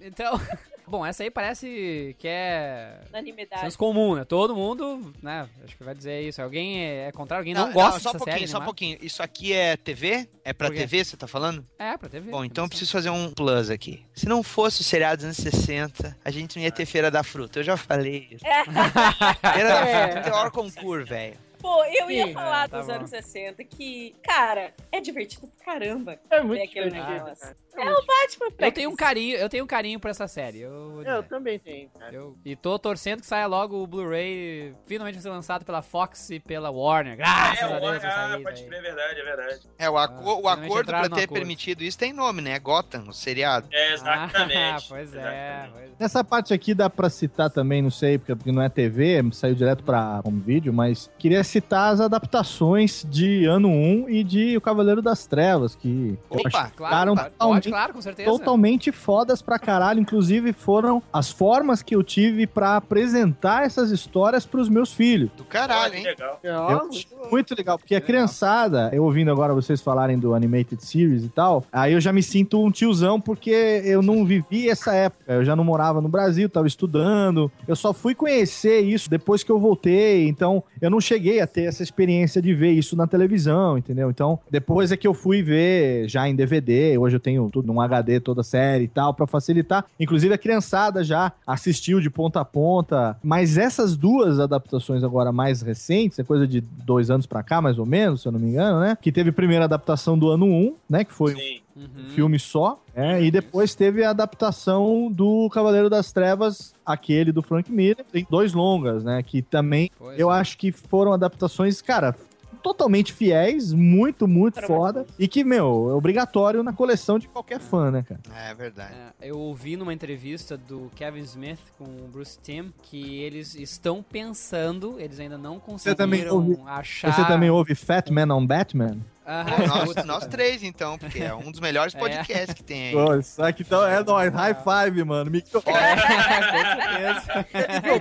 Então, bom, essa aí parece que é Unanimidade. senso comum, né? Todo mundo, né? Acho que vai dizer isso. Alguém é, é contrário, alguém não, gosta só um dessa pouquinho, série só um pouquinho. Isso aqui é TV? É pra? TV, você tá falando? É, pra TV. Bom, então eu preciso fazer um plus aqui. Se não fosse o seriado dos anos 60, a gente não ia ter Feira da Fruta. Eu já falei isso. Feira da É. Fruta é o hora concurso, velho. Pô, eu ia Sim. falar É, tá dos bom. anos 60 que, cara, é divertido pra caramba. É muito aquele divertido, negócio. Exatamente. É o Batman Eu tenho um carinho, eu tenho um carinho por essa série. Eu, Eu também tenho, cara. Eu- e tô torcendo que saia logo o Blu-ray finalmente vai ser lançado pela Fox e pela Warner. Graças É, a Deus ah, pode crer, é verdade, é verdade. É, o, aco- Ah, o acordo pra ter acordo. permitido isso tem nome, né? Gotham, o seriado. É, Ah, exatamente. pois é. exatamente. pois é. Nessa parte aqui dá pra citar também, não sei, porque, não é TV, saiu direto pra home vídeo, mas queria citar as adaptações de Ano 1 e de O Cavaleiro das Trevas, que Opa, Claro, totalmente, claro, com certeza. totalmente fodas pra caralho. Inclusive, foram as formas que eu tive pra apresentar essas histórias pros meus filhos. Do caralho, hein? legal. Eu acho muito legal, porque a criançada, eu ouvindo agora vocês falarem do Animated Series e tal, aí eu já me sinto um tiozão, porque eu não vivi essa época. Eu já não morava no Brasil, tava estudando. Eu só fui conhecer isso depois que eu voltei. Então, eu não cheguei a ter essa experiência de ver isso na televisão, entendeu? Então, depois é que eu fui ver já em DVD. Hoje eu tenho tudo num HD, toda a série e tal, pra facilitar. Inclusive, a criançada já assistiu de ponta a ponta. Mas essas duas adaptações agora mais recentes, é coisa de dois anos pra cá, mais ou menos, se eu não me engano, né? Que teve a primeira adaptação do ano 1, né? Que foi Sim. Uhum. um filme só. É, e depois teve a adaptação do Cavaleiro das Trevas, aquele do Frank Miller. Tem dois longas, né? Que também Pois eu é. acho que foram adaptações, cara, totalmente fiéis, muito, muito foda. E que, meu, é obrigatório na coleção de qualquer fã, né, cara? É verdade. É, eu ouvi numa entrevista do Kevin Smith com o Bruce Timm que eles estão pensando, eles ainda não Você também conseguiram ouve- achar. Você também ouve Fat Man on Batman? Pô, nós, nós três, então, porque é um dos melhores É. podcasts que tem aí. Pô, isso aqui então é nóis. High five, mano. Miguel. com certeza.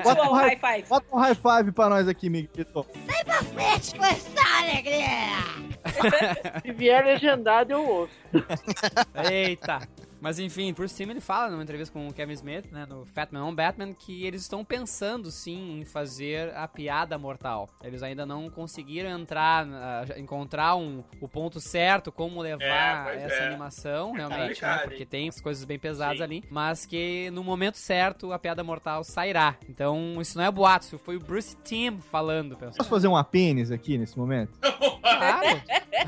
Bota um high, high five. bota um high five pra nós aqui, Miguel. Frente com essa alegria! Se vier legendado, eu ouço. Eita! Mas enfim, por cima ele fala numa entrevista com o Kevin Smith, né, no Fat Man on Batman, que eles estão pensando sim em fazer a piada mortal. Eles ainda não conseguiram entrar, ah, encontrar um, o ponto certo, como levar É, essa é. animação, realmente, né, porque tem as coisas bem pesadas Sim. ali, mas que no momento certo a piada mortal sairá. Então isso não é boato, isso foi o Bruce Timm falando, pessoal. Posso fazer um apênis aqui nesse momento? Claro!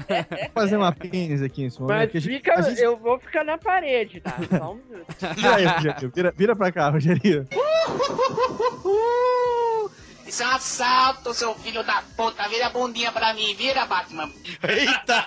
Vou fazer um apênis aqui nesse momento. Mas que a gente- fica, a gente- eu vou ficar na parede, tá? Só um minuto. Vira aí. Vira, vira pra cá, Rogério. Isso é um assalto, seu filho da puta. Vira a bundinha pra mim, vira, Batman. Eita!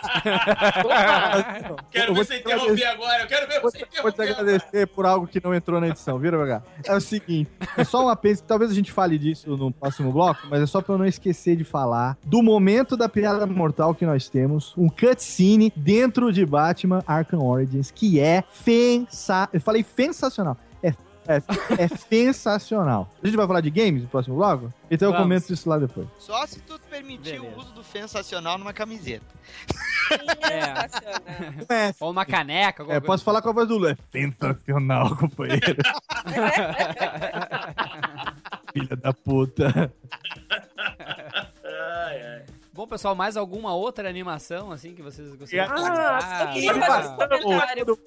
Quero Eu ver você te interromper agradecer- agora. Eu quero ver você te, vou te interromper agora. agradecer por algo que não entrou na edição. Vira cá. É o seguinte, é só um apêndice, talvez a gente fale disso no próximo bloco, mas é só pra eu não esquecer de falar do momento da piada mortal que nós temos, um cutscene dentro de Batman Arkham Origins, que é sensa... Eu falei sensacional. É, é, é sensacional. A gente vai falar de games no próximo bloco? Então eu Vamos. comento isso lá depois. Só se tu permitir Beleza. o uso do sensacional numa camiseta. Sensacional. É, Ou uma caneca, é, posso falar com a voz do Lu. É sensacional, companheiro. Filha da puta. Ai, ai. Bom, pessoal, mais alguma outra animação, assim, que vocês gostariam de Ah, comentar? eu queria fazer um comentário.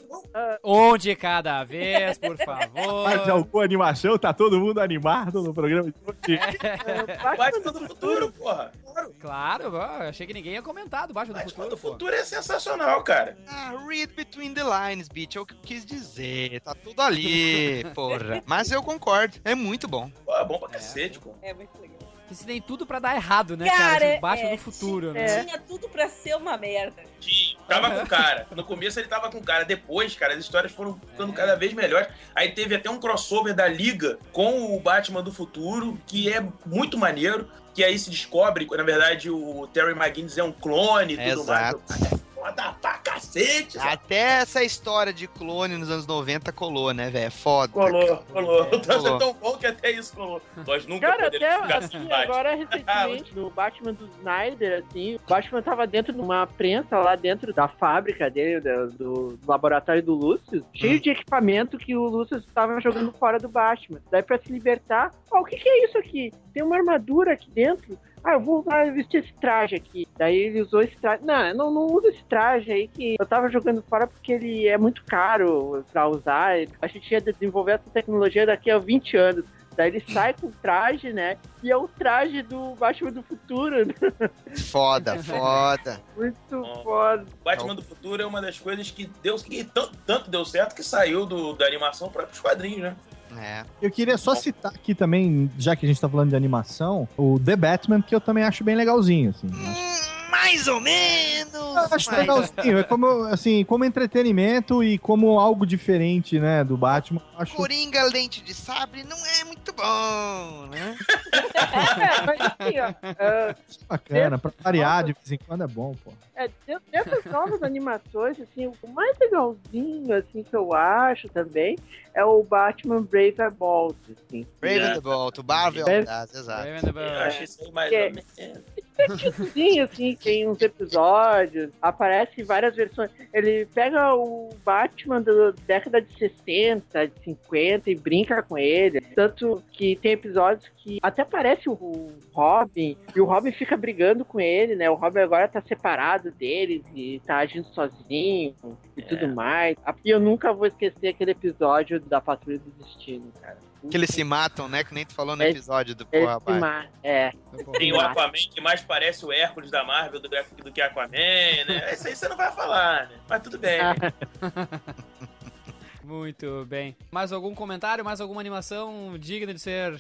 Um de cada vez, por favor. De alguma animação, tá todo mundo animado no programa de hoje. Batman do futuro, porra. Claro, achei que ninguém ia comentar do Baixo do Futuro. do pô. futuro é sensacional, cara. Ah, read between the lines, bitch. É o que eu quis dizer. Tá tudo ali, porra. Mas eu concordo. É muito bom. Pô, é bom pra cacete, pô. É muito legal. Que se tem tudo pra dar errado, né, cara? Cara, Esse Baixo é, do Futuro, tinha, né? tinha tudo pra ser uma merda. Tinha. Tava com cara. No começo ele tava com cara. Depois, cara, as histórias foram ficando cada vez melhores. Aí teve até um crossover da Liga com o Batman do futuro, que é muito maneiro. Que aí se descobre, que, na verdade, o Terry McGinnis é um clone e tudo Exato. mais. É foda pra cacete, sabe? Até essa história de clone nos anos 90 colou, né, velho? É foda. Colou, colou. O troço Colou. é tão bom que até isso colou. Nós nunca Cara, até assim, agora recentemente, no Batman do Snyder, assim, o Batman tava dentro de uma prensa lá dentro da fábrica dele, do, do laboratório do Lucius, cheio de equipamento que o Lucius tava jogando fora do Batman. Daí pra se libertar, ó, o que que é isso aqui? Tem uma armadura aqui dentro? Ah, eu vou usar, vestir esse traje aqui. Daí ele usou esse traje. Não, não, não usa esse traje aí que eu tava jogando fora porque ele é muito caro pra usar. A gente ia desenvolver essa tecnologia daqui a 20 anos. Daí ele sai com o traje, né? E é o traje do Batman do futuro. né? Foda, foda. Muito foda. Batman do Futuro é uma das coisas que deu que tanto, tanto deu certo que saiu do, da animação para os quadrinhos, né? É. Eu queria só citar aqui também, já que a gente tá falando de animação, o The Batman, que eu também acho bem legalzinho, assim. Mais ou menos. Eu acho mas- legalzinho. É como, assim, como entretenimento e como algo diferente, né, do Batman. Acho Coringa Lente de Sabre não é muito bom, né? É, mas assim, ó. ah, bacana. Pra variar de vez em quando é bom, pô. É, de- dessas novas animações, assim, o mais legalzinho, assim, que eu acho também, é o Batman Brave and Bold, assim. Brave É. and the Bold, o Marvel, Brave- exato. Eu acho isso aí mais é- ou menos. Assim, tem uns episódios, aparece várias versões. Ele pega o Batman da década de 60, de 50 e brinca com ele. Tanto que tem episódios que até aparece o Robin, e o Robin fica brigando com ele, né? O Robin agora tá separado deles e tá agindo sozinho e tudo mais. E eu nunca vou esquecer aquele episódio da Patrulha do Destino, cara. Que eles se matam, né? Que nem tu falou no episódio do Eles Porra ma- É. Tem o Aquaman que mais parece o Hércules da Marvel do, do que Aquaman, né? Isso aí você não vai falar, né? Mas tudo bem. Muito bem. Mais algum comentário? Mais alguma animação digna de ser Ah,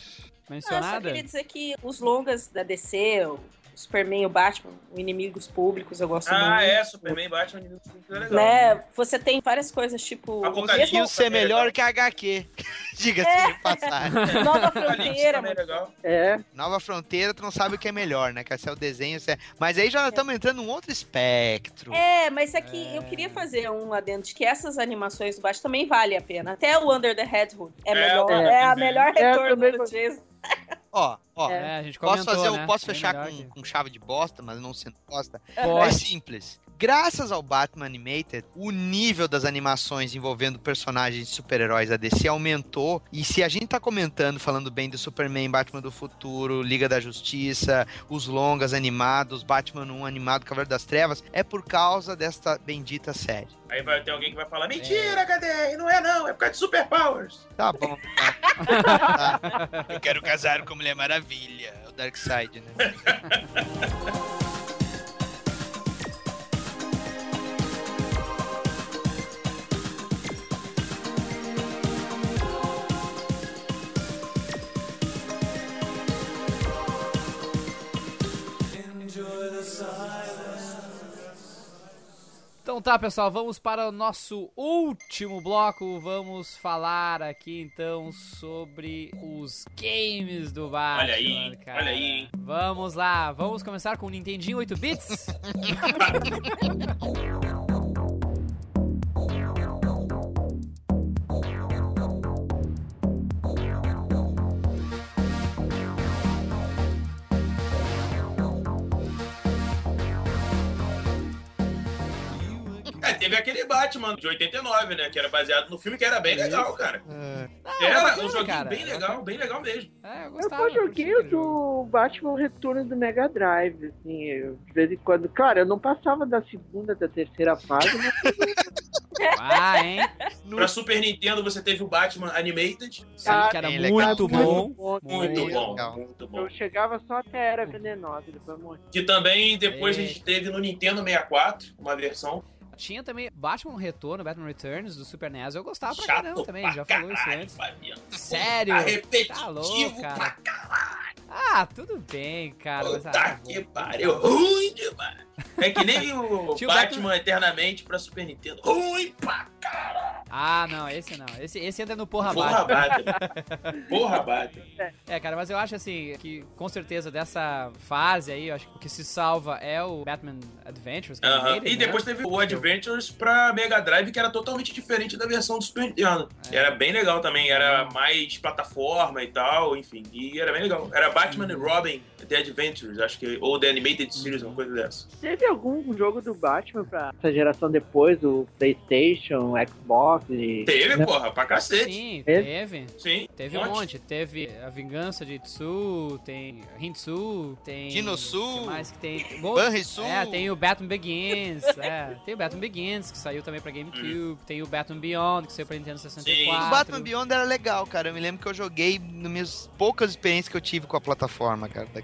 só mencionada? queria dizer que os longas da DC, Superman e o Batman, Inimigos Públicos, eu gosto muito. Ah, é, Superman e Batman muito legal. Né? Você tem várias coisas, tipo... Conseguiu mesmo- ser melhor que a HQ. Diga-se de passagem. Nova Fronteira, também é legal. É. Nova Fronteira, tu não sabe o que é melhor, né? Que esse é o desenho. esse é- Mas aí já estamos entrando num outro espectro. É, mas é que eu queria fazer um adendo de que essas animações do Batman também valem a pena. Até o Under the Head Hood é, É, melhor, é, a melhor É, retorno do Jason. Ó, ó. É, a gente posso fazer, né? posso fechar com, que- com chave de bosta, mas não sendo bosta? Pode. É simples. Graças ao Batman Animated, o nível das animações envolvendo personagens de super-heróis da DC aumentou. E se a gente tá comentando, falando bem do Superman, Batman do Futuro, Liga da Justiça, os longas animados, Batman 1 animado, Cavaleiro das Trevas, é por causa desta bendita série. Aí vai ter alguém que vai falar: Mentira, cadê? Não é não, é por causa de Superpowers. Tá bom. Tá. Eu quero casar com Mulher Maravilha. É o Darkseid, né? Então tá, pessoal, vamos para o nosso último bloco. Vamos falar aqui então sobre os games do Batman. Olha aí, cara. olha aí, hein? Vamos lá, vamos começar com o Nintendinho 8 bits. É, teve aquele Batman de 89, né? Que era baseado no filme, que era bem legal, cara. é Era bacana, um joguinho cara. bem legal, bem legal mesmo. É, eu Eu só joguei o do Batman Retorno do Mega Drive, assim, eu, de vez em quando. Claro, eu não passava da segunda, da terceira fase, mas Ah, hein? Pra Super Nintendo você teve o Batman Animated. Sim, que era Bem muito legal. bom. Muito Muito bom, legal. muito bom. eu chegava só até a Era Venenosa, depois morri. Que também depois a É. gente teve no Nintendo 64, uma versão. Tinha também Batman Retorno, Batman Returns do Super NES. Eu gostava pra caramba também, pra já falou isso caralho, antes. Fabiano. Sério? Tá repetitivo Tá louco, pra cara. Ah, tudo bem, cara. mas, Puta ah, que bom. pariu, ruim demais. É que nem o Tio Batman Eternamente pra Super Nintendo. Ruim pra Ah, não, esse não. Esse, esse entra no porra, Porra bate. bate. Porra bate. É, cara, mas eu acho assim que com certeza dessa fase aí, eu acho que o que se salva é o Batman Adventures. que é dele, E né? depois teve o Adventures pra Mega Drive, que era totalmente diferente da versão do Super Nintendo. É. Era bem legal também, era mais plataforma e tal, enfim. E era bem legal. Era Batman e Robin The Adventures, acho que. Ou The Animated Series, uma coisa dessa. Teve algum jogo do Batman pra essa geração depois, o PlayStation, Xbox? de- Teve, porra, pra cacete. Sim, Teve? teve. Sim, Teve um monte. Teve A Vingança de Tsu, tem Hintsu, tem... Dinosu, que mais que tem? Banrisu. É, tem o Batman Begins, é. Tem o Batman Begins, que saiu também pra GameCube. Tem o Batman Beyond, que saiu pra Nintendo 64. O Batman Beyond era legal, cara. Eu me lembro que eu joguei nas minhas poucas experiências que eu tive com a plataforma, cara.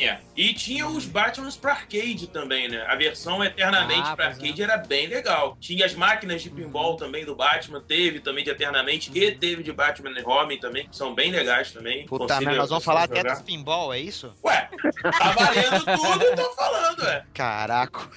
É. E tinha os Batmans pra arcade também, né? A versão eternamente Ah, pra arcade era bem legal. Tinha as máquinas de pinball também do Batman, teve também de eternamente, e teve de Batman e Robin também, que são bem legais também. Puta a nós vamos falar jogar. até dos pinball, é isso? Ué, tá valendo tudo, eu tô falando, é. Caraca.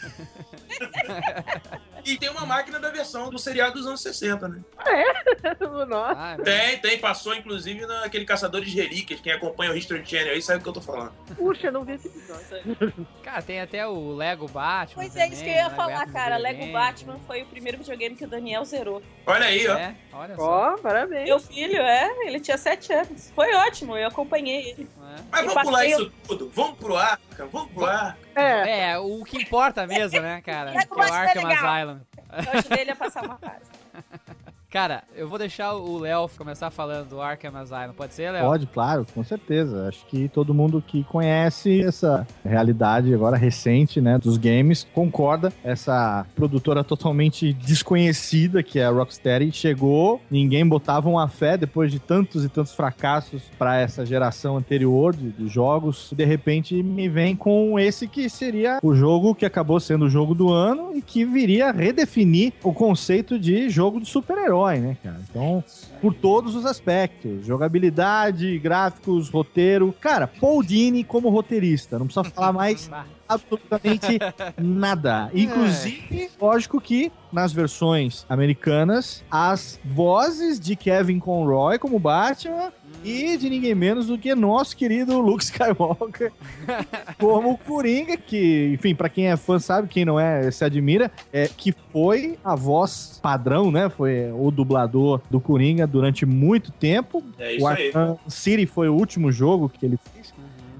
E tem uma máquina da versão do seriado dos anos 60, né? Nossa. Tem, tem. Passou, inclusive, naquele Caçadores de Relíquias. Quem acompanha o History Channel aí sabe o que eu tô falando. Puxa, eu não vi esse episódio. Cara, tem até o Lego Batman. Pois é, isso que eu ia Lego falar, cara. Lego. Batman foi o primeiro videogame que o Daniel zerou. Olha aí, ó. É, olha Ó, parabéns. Meu filho, é, ele tinha sete anos. Foi ótimo, eu acompanhei ele. Mas E vamos pular isso tudo. Vamos pro Arca, vamos pro Arca. É. o que importa mesmo, né, cara? Que é o é Arkham. Asylum. Eu ajudei ele a passar uma fase. Cara, eu vou deixar o Léo começar falando do Arkham Asylum. Pode ser, Léo? Pode, claro, com certeza. Acho que todo mundo que conhece essa realidade agora recente, né, dos games, concorda. Essa produtora totalmente desconhecida que é a Rocksteady chegou, ninguém botava uma fé depois de tantos e tantos fracassos para essa geração anterior de, de jogos. De repente me vem com esse que seria o jogo que acabou sendo o jogo do ano e que viria redefinir o conceito de jogo de super-herói, né, cara? Então, por todos os aspectos, jogabilidade, gráficos, roteiro. Cara, Paul Dini como roteirista, não precisa falar mais absolutamente nada. Inclusive, lógico que nas versões americanas, as vozes de Kevin Conroy como Batman e de ninguém menos do que nosso querido Luke Skywalker como Coringa, que, enfim, pra quem é fã sabe, quem não é se admira, é que foi a voz padrão, né? Foi o dublador do Coringa durante muito tempo. É isso o aí. Arkham City foi o último jogo que ele fez.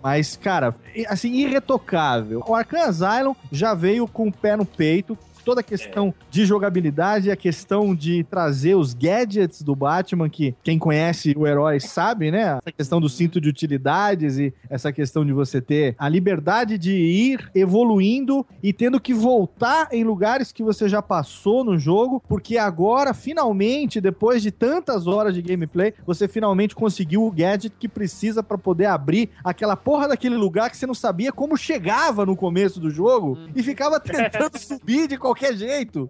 Mas, cara, assim, irretocável. O Arkham Asylum já veio com o pé no peito. Toda a questão de jogabilidade, a questão de trazer os gadgets do Batman, que quem conhece o herói sabe, né? Essa questão do cinto de utilidades e essa questão de você ter a liberdade de ir evoluindo e tendo que voltar em lugares que você já passou no jogo, porque agora, finalmente, depois de tantas horas de gameplay, você finalmente conseguiu o gadget que precisa para poder abrir aquela porra daquele lugar que você não sabia como chegava no começo do jogo e ficava tentando subir de qualquer jeito.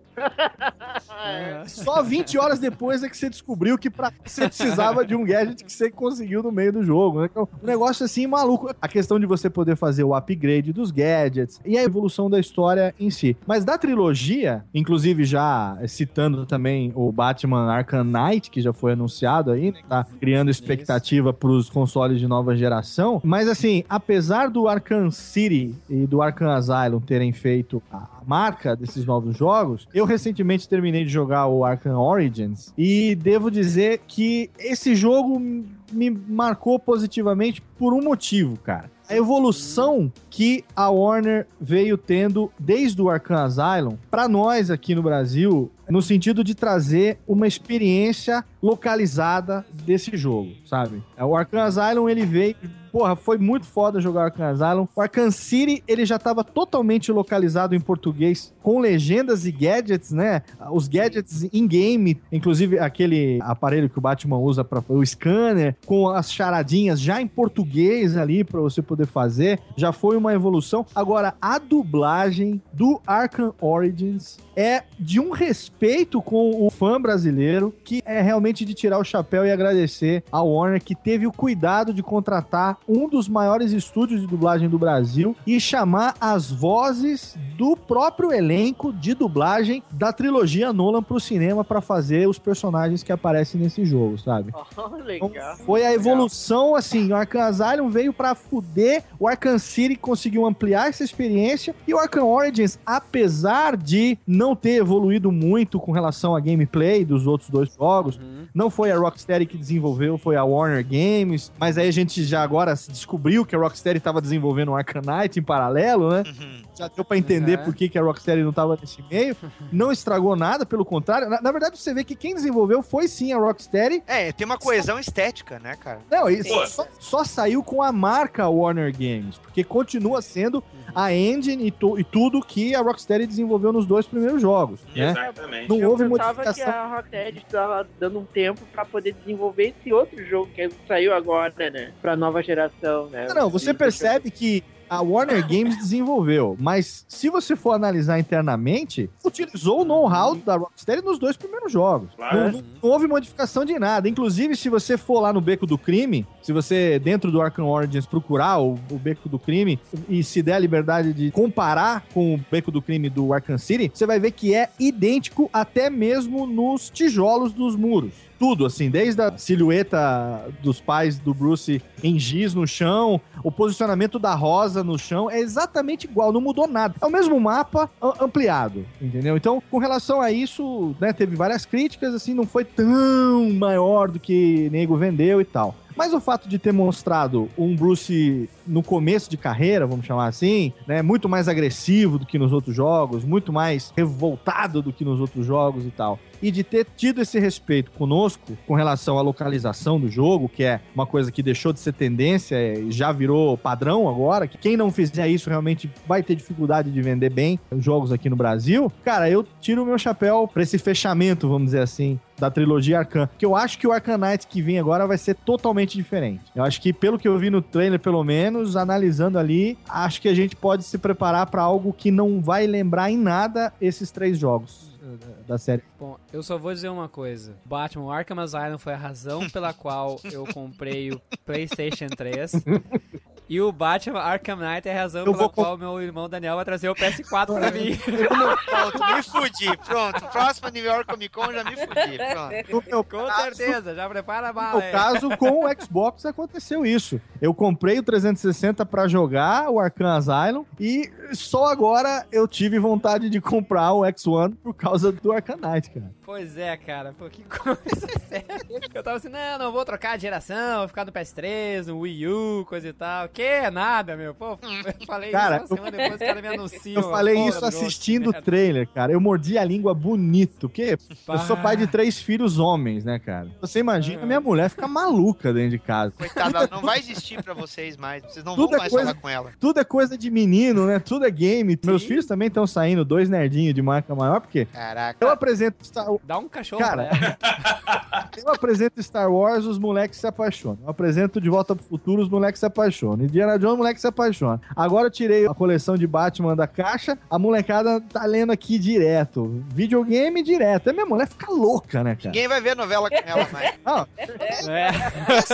Só 20 horas depois é que você descobriu que pra, você precisava de um gadget que você conseguiu no meio do jogo. né? Então, Um negócio assim maluco. A questão de você poder fazer o upgrade dos gadgets e a evolução da história em si. Mas da trilogia, inclusive já citando também o Batman Arkham Knight, que já foi anunciado aí, né? Tá criando expectativa pros consoles de nova geração. Mas assim, apesar do Arkham City e do Arkham Asylum terem feito a marca desses novos jogos, eu recentemente terminei de jogar o Arkham Origins e devo dizer que esse jogo me marcou positivamente por um motivo, cara. A evolução que a Warner veio tendo desde o Arkham Asylum para nós aqui no Brasil, no sentido de trazer uma experiência localizada desse jogo, sabe? O Arkham Asylum ele veio Porra, foi muito foda jogar Arkham Asylum. O Arkham City, ele já tava totalmente localizado em português, com legendas e gadgets, né? Os gadgets in-game, inclusive aquele aparelho que o Batman usa para o scanner, com as charadinhas já em português ali para você poder fazer, já foi uma evolução. Agora, a dublagem do Arkham Origins é de um respeito com o fã brasileiro que é realmente de tirar o chapéu e agradecer a Warner que teve o cuidado de contratar um dos maiores estúdios de dublagem do Brasil e chamar as vozes do próprio elenco de dublagem da trilogia Nolan pro cinema para fazer os personagens que aparecem nesse jogo, sabe? Oh, legal. Foi a evolução, assim, o Arkham Asylum veio pra fuder, o Arkham City conseguiu ampliar essa experiência, e o Arkham Origins, apesar de não ter evoluído muito com relação a gameplay dos outros dois jogos, não foi a Rocksteady que desenvolveu, foi a Warner Games, mas aí a gente já agora agora descobriu que a Rocksteady tava desenvolvendo o Arcanite em paralelo, né? Já deu pra entender É. por que, que a Rocksteady não tava nesse meio. Não estragou nada, pelo contrário. Na, na verdade, você vê que quem desenvolveu foi sim a Rocksteady. É, tem uma coesão estética, né, cara? Não, isso só, só saiu com a marca Warner Games, porque continua sendo a engine e, tu- e tudo que a Rocksteady desenvolveu nos dois primeiros jogos. Né? Exatamente. Não Eu houve pensava que modificação. a Rocksteady estava dando um tempo pra poder desenvolver esse outro jogo que saiu agora, né? Pra nova geração, né? Não, não, você percebe que a Warner Games desenvolveu, mas se você for analisar internamente, utilizou o know-how da Rocksteady nos dois primeiros jogos. Claro. Não, não- não houve modificação de nada. Inclusive, se você for lá no Beco do Crime, se você, dentro do Arkham Origins, procurar o, o Beco do Crime e se der a liberdade de comparar com o Beco do Crime do Arkham City, você vai ver que é idêntico até mesmo nos tijolos dos muros. Tudo, assim, desde a silhueta dos pais do Bruce em giz no chão, o posicionamento da Rosa no chão, é exatamente igual, não mudou nada. É o mesmo mapa ampliado, entendeu? Então, com relação a isso, né, teve várias críticas, assim, não foi tão maior do que nego vendeu e tal. Mas o fato de ter mostrado um Bruce no começo de carreira, vamos chamar assim, né, muito mais agressivo do que nos outros jogos, muito mais revoltado do que nos outros jogos e tal, e de ter tido esse respeito conosco com relação à localização do jogo, que é uma coisa que deixou de ser tendência e já virou padrão agora, que quem não fizer isso realmente vai ter dificuldade de vender bem os jogos aqui no Brasil. Cara, eu tiro o meu chapéu pra esse fechamento, vamos dizer assim, da trilogia Arcan. Que eu acho que o Arcanite que vem agora vai ser totalmente diferente. Eu acho que, pelo que eu vi no trailer, pelo menos, analisando ali, acho que a gente pode se preparar pra algo que não vai lembrar em nada esses três jogos da série. Bom, eu só vou dizer uma coisa. Batman Arkham Asylum foi a razão pela qual eu comprei o PlayStation 3. E o Batman Arkham Knight é a razão Eu pela qual meu irmão Daniel vai trazer o PS4 pra mim. Pronto, me fudi. Pronto, próxima New York Comic Con já me fudi. Pronto. No meu Com caso- certeza, já prepara a No bala aí. caso, com o Xbox aconteceu isso. Eu comprei o 360 pra jogar o Arkham Asylum e só agora eu tive vontade de comprar o X1 por causa do Arcanite, cara. Pois é, cara. Pô, que coisa séria. Eu tava assim, não, não vou trocar de geração, vou ficar no PS3, no Wii U, coisa e tal. Que nada, meu. Pô, eu falei Cara, isso uma semana depois, os caras me anunciam. Eu falei isso assistindo o trailer, cara. Eu mordi a língua bonito, porque eu sou pai de três filhos homens, né, cara? Você imagina, minha mulher fica maluca dentro de casa. Coitada, ela não vai existir pra vocês mais. Vocês não Tudo vão é mais coisa- falar com ela. Tudo é coisa de menino, né? Tudo é game. Meus filhos também estão saindo, dois nerdinhos de marca maior, porque Caraca. eu apresento Dá um cachorro Cara, pra ela. Eu apresento Star Wars, os moleques se apaixonam. Eu apresento De Volta pro Futuro, os moleques se apaixonam. Indiana Jones, os moleques se apaixonam. Agora eu tirei a coleção de Batman da caixa, a molecada tá lendo aqui direto. Videogame direto. A minha mulher fica louca, né, cara? Ninguém vai ver novela com ela mais. Não, É.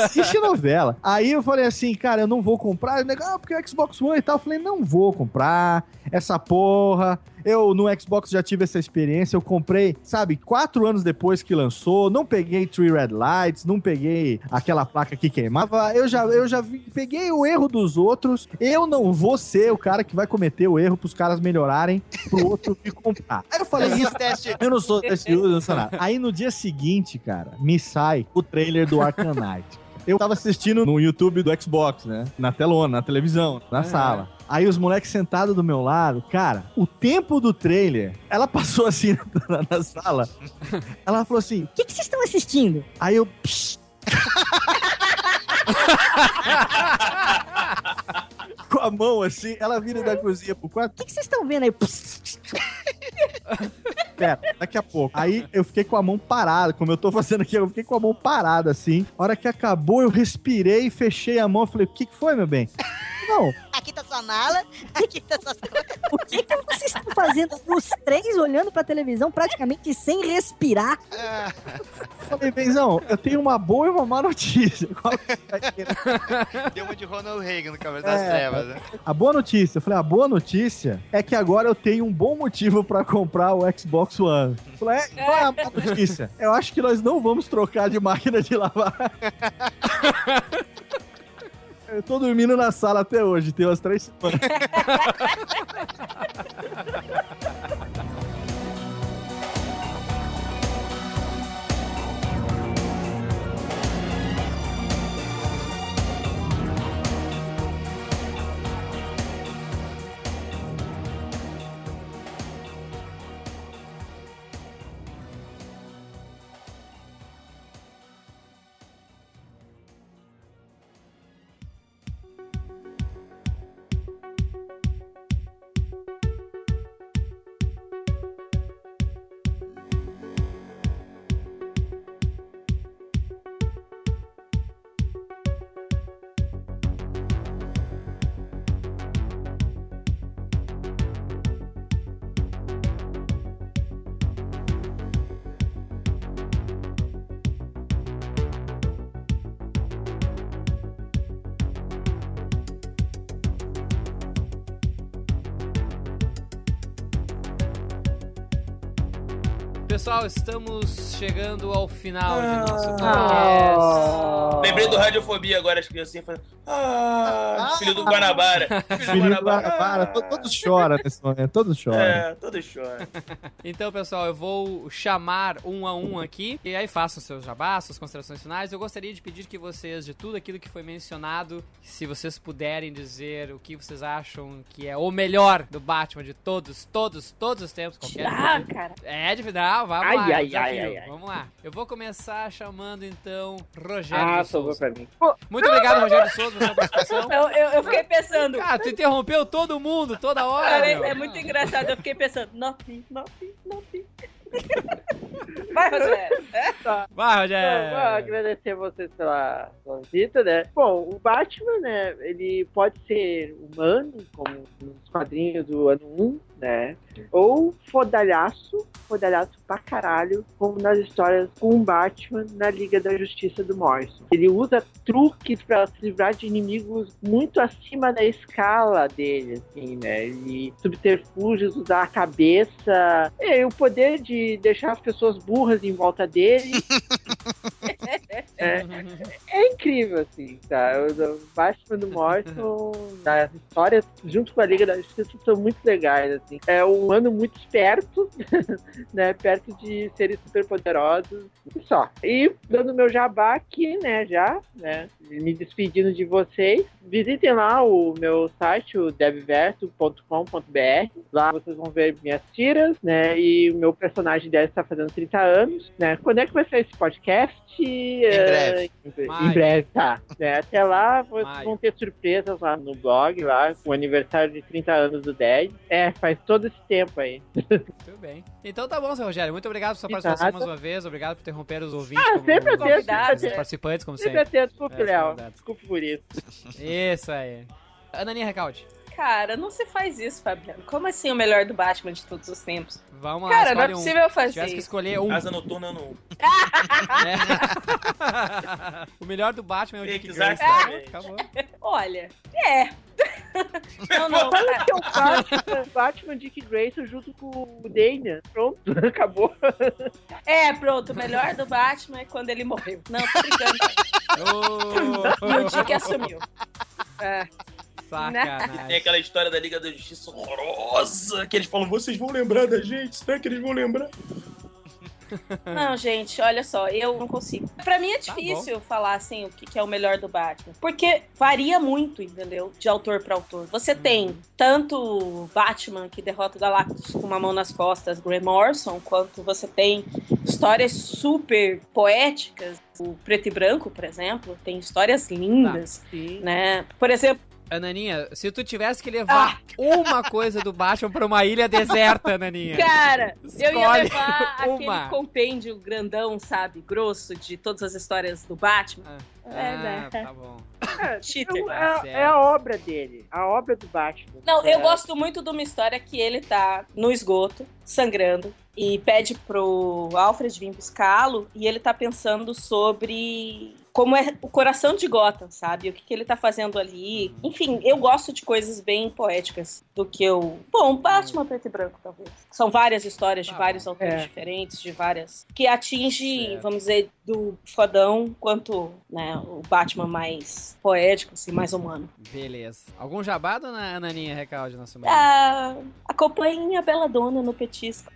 assiste novela. Aí eu falei assim, cara, eu não vou comprar. Legal, porque é Xbox One e tal. Eu falei, não vou comprar essa porra. Eu no Xbox já tive essa experiência. Eu comprei, sabe, quatro anos depois que lançou. Não peguei Three Red Lights, não peguei aquela placa que queimava. Eu já, eu já vi- peguei o erro dos outros. Eu não vou ser o cara que vai cometer o erro pros caras melhorarem pro outro me comprar. Aí eu falei isso. Eu não sou desse uso, não sou nada. Aí no dia seguinte, cara, me sai o trailer do Arcanite. Eu tava assistindo no YouTube do Xbox, né? Na telona, na televisão, na sala. Aí os moleques sentados do meu lado, cara, o tempo do trailer, ela passou assim na, na sala. Ela falou assim: o que vocês estão assistindo? Aí eu. Com a mão assim, ela vira da cozinha pro quarto. O que que vocês estão vendo aí? Pera, daqui a pouco. Aí eu fiquei com a mão parada, como eu tô fazendo aqui, eu fiquei com a mão parada assim. A hora que acabou, eu respirei, fechei a mão, falei: o que, que foi, meu bem? Não, Aqui tá sua mala, aqui tá suas coisas. O que, que vocês estão fazendo? Os três olhando pra televisão praticamente sem respirar. falei, benzão, eu tenho uma boa e uma má notícia. Deu uma de Ronald Reagan no Cavaleiro das É, Trevas, né? A boa notícia, eu falei, a boa notícia é que agora eu tenho um bom motivo pra comprar o Xbox One. Eu Falei, é, qual é a má notícia? Eu acho que nós não vamos trocar de máquina de lavar. Eu tô dormindo na sala até hoje, tem umas três semanas. Pessoal, estamos chegando ao final de nosso Ah. podcast. Lembrei do Radiofobia agora, as criancinhas falando. Ah, filho do Guanabara. Filho do Guanabara. Guanabara, to- todos choram nesse momento, todos choram. É, todos choram. Então, pessoal, eu vou chamar um a um aqui e aí façam seus jabás, suas considerações finais. Eu gostaria de pedir que vocês, de tudo aquilo que foi mencionado, se vocês puderem dizer o que vocês acham que é o melhor do Batman de todos, todos, todos os tempos. Qualquer Ah, cara. É, de não, vamos Ai, lá, ai, ai, ai, ai. Vamos lá. Eu vou começar chamando então Rogério Ah, sobrou pra mim. Muito obrigado, Rogério Souza, pela sua participação. Eu, eu, eu fiquei pensando. Ah, tu interrompeu todo mundo, toda hora. É, é muito engraçado. Eu fiquei pensando, nothing, nothing, nothing. Vai, Rogério. É? Tá. Vai, Então, Rogério. vou agradecer vocês pela, pela visita, né? Bom, o Batman, né? Ele pode ser humano, como nos quadrinhos do ano 1, né? Ou fodalhaço, fodalhaço pra caralho, como nas histórias com o Batman na Liga da Justiça do Morrison. Ele usa truques pra se livrar de inimigos muito acima da escala dele, assim, né? E subterfúgios, usar a cabeça, e o poder de deixar as pessoas burras em volta dele. É, é incrível, assim, tá? O o Batman do Morrison, as histórias, junto com a Liga da Justiça, são muito legais, assim. É um ano muito esperto, né? Perto de seres super poderosos. E só. E dando meu jabá aqui, né, já, né? Me despedindo de vocês. Visitem lá o meu site, o debverso.com.br. Lá vocês vão ver minhas tiras, né? E o meu personagem deve estar fazendo 30 anos, né? Quando é que vai sair esse podcast? Em breve. Em, Maio. breve, tá. Né? Até lá vão ter surpresas lá no blog, lá, com o aniversário de 30 anos do 10. É, faz todo esse tempo aí. Muito bem. Então tá bom, seu Rogério. Muito obrigado por sua participação mais uma vez. Obrigado por interromper os ouvintes. Ah, como sempre os- atento, sempre os atento. participantes, como Sempre sempre. atento, desculpe, É, Léo. Desculpe por isso. Isso aí. Ananinha Recalde. Cara, não se faz isso, Fabiano. Como assim o melhor do Batman de todos os tempos? Vamos lá, Cara, não é escolhe um. possível fazer Se tivesse que isso. escolher um. Asa noturna no. É. o melhor do Batman é o Dick Grayson. Acabou. Olha, é. não, não, cara. que é o Batman, Batman Dick Grayson junto com o Dana. Pronto, acabou. É, pronto, o melhor do Batman é quando ele morreu. Não, tô brincando. E o Dick assumiu. É. Sacanagem. Tem aquela história da Liga da Justiça horrorosa que eles falam: vocês vão lembrar da gente? Será que eles vão lembrar? Não, gente, olha só, eu não consigo. Pra mim é difícil falar assim o que, é o melhor do Batman. Porque varia muito, entendeu? De autor pra autor. Você tem tanto Batman que derrota o Galactus com uma mão nas costas, Grey Morrison, quanto você tem histórias super poéticas. O Preto e Branco, por exemplo, tem histórias lindas, né? Por exemplo, Ananinha, se tu tivesse que levar uma coisa do Batman pra uma ilha deserta, Ananinha. Cara, eu ia Escolhe levar aquele uma. compêndio grandão, sabe? Grosso de todas as histórias do Batman. Ah, né? tá bom. Cheater. É, é a obra dele, a obra do Batman. Não, eu É. gosto muito de uma história que ele tá no esgoto, sangrando, e pede pro Alfred vir buscá-lo, e ele tá pensando sobre como é o coração de Gotham, sabe? O que, que ele tá fazendo ali. Enfim, eu gosto de coisas bem poéticas do que eu. Bom, Batman preto e branco, talvez. São várias histórias de vários autores É. diferentes, de várias. que atinge, Certo. vamos dizer, do fodão quanto né, o Batman mais poético, assim, mais humano. Beleza. Algum jabá, dona Ananinha Recalde, nosso meio? Ah, acompanhe minha bela dona no petisco.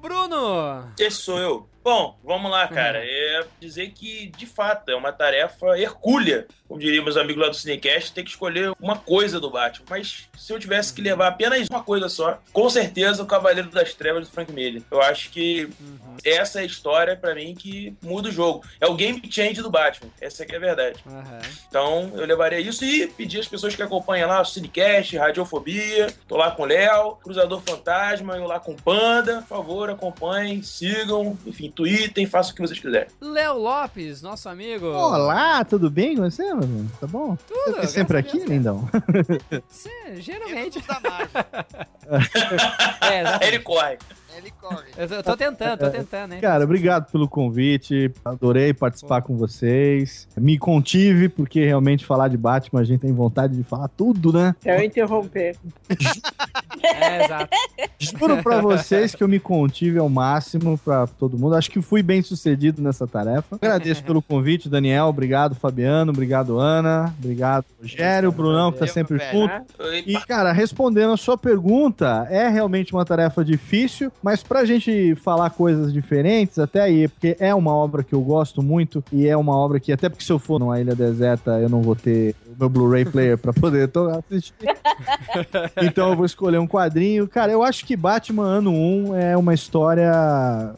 Bruno! Esse sou eu. Bom, vamos lá, cara. É dizer que, de fato, é uma tarefa hercúlea, como diriam meus amigos lá do Cinecast, ter que escolher uma coisa do Batman. Mas se eu tivesse que levar apenas uma coisa só, com certeza o Cavaleiro das Trevas do Frank Miller. Eu acho que essa é a história, pra mim, que muda o jogo. É o game change do Batman. Essa aqui é a verdade. Então, eu levaria isso e pedir às pessoas que acompanham lá o Cinecast, Radiofobia, tô lá com o Léo, Cruzador Fantasma, eu lá com o Panda. Por favor, acompanhem, sigam, enfim, tweetem, façam o que vocês quiserem. Léo Lopes, nosso amigo. Olá, tudo bem com você, mano? Tá bom? Tudo, Você sempre aqui, lindão? Sim, geralmente. É. Ele corre. Ele corre. Eu tô- tentando, tô tentando, hein? Cara, obrigado pelo convite. Adorei participar com vocês. Me contive, porque realmente falar de Batman a gente tem vontade de falar tudo, né? Eu interromper. É, exato. Juro pra vocês que eu me contive ao máximo pra todo mundo. Acho que fui bem sucedido nessa tarefa. Agradeço pelo convite, Daniel. Obrigado, Fabiano. Obrigado, Ana. Obrigado, Rogério, Brunão, que tá sempre junto. E, cara, respondendo a sua pergunta, é realmente uma tarefa difícil, mas pra gente falar coisas diferentes, até aí, porque é uma obra que eu gosto muito e é uma obra que, até porque se eu for numa ilha deserta, eu não vou ter o meu Blu-ray player pra poder assistir. Então eu vou escolher um quadrinho. Cara, eu acho que Batman Ano 1 é uma história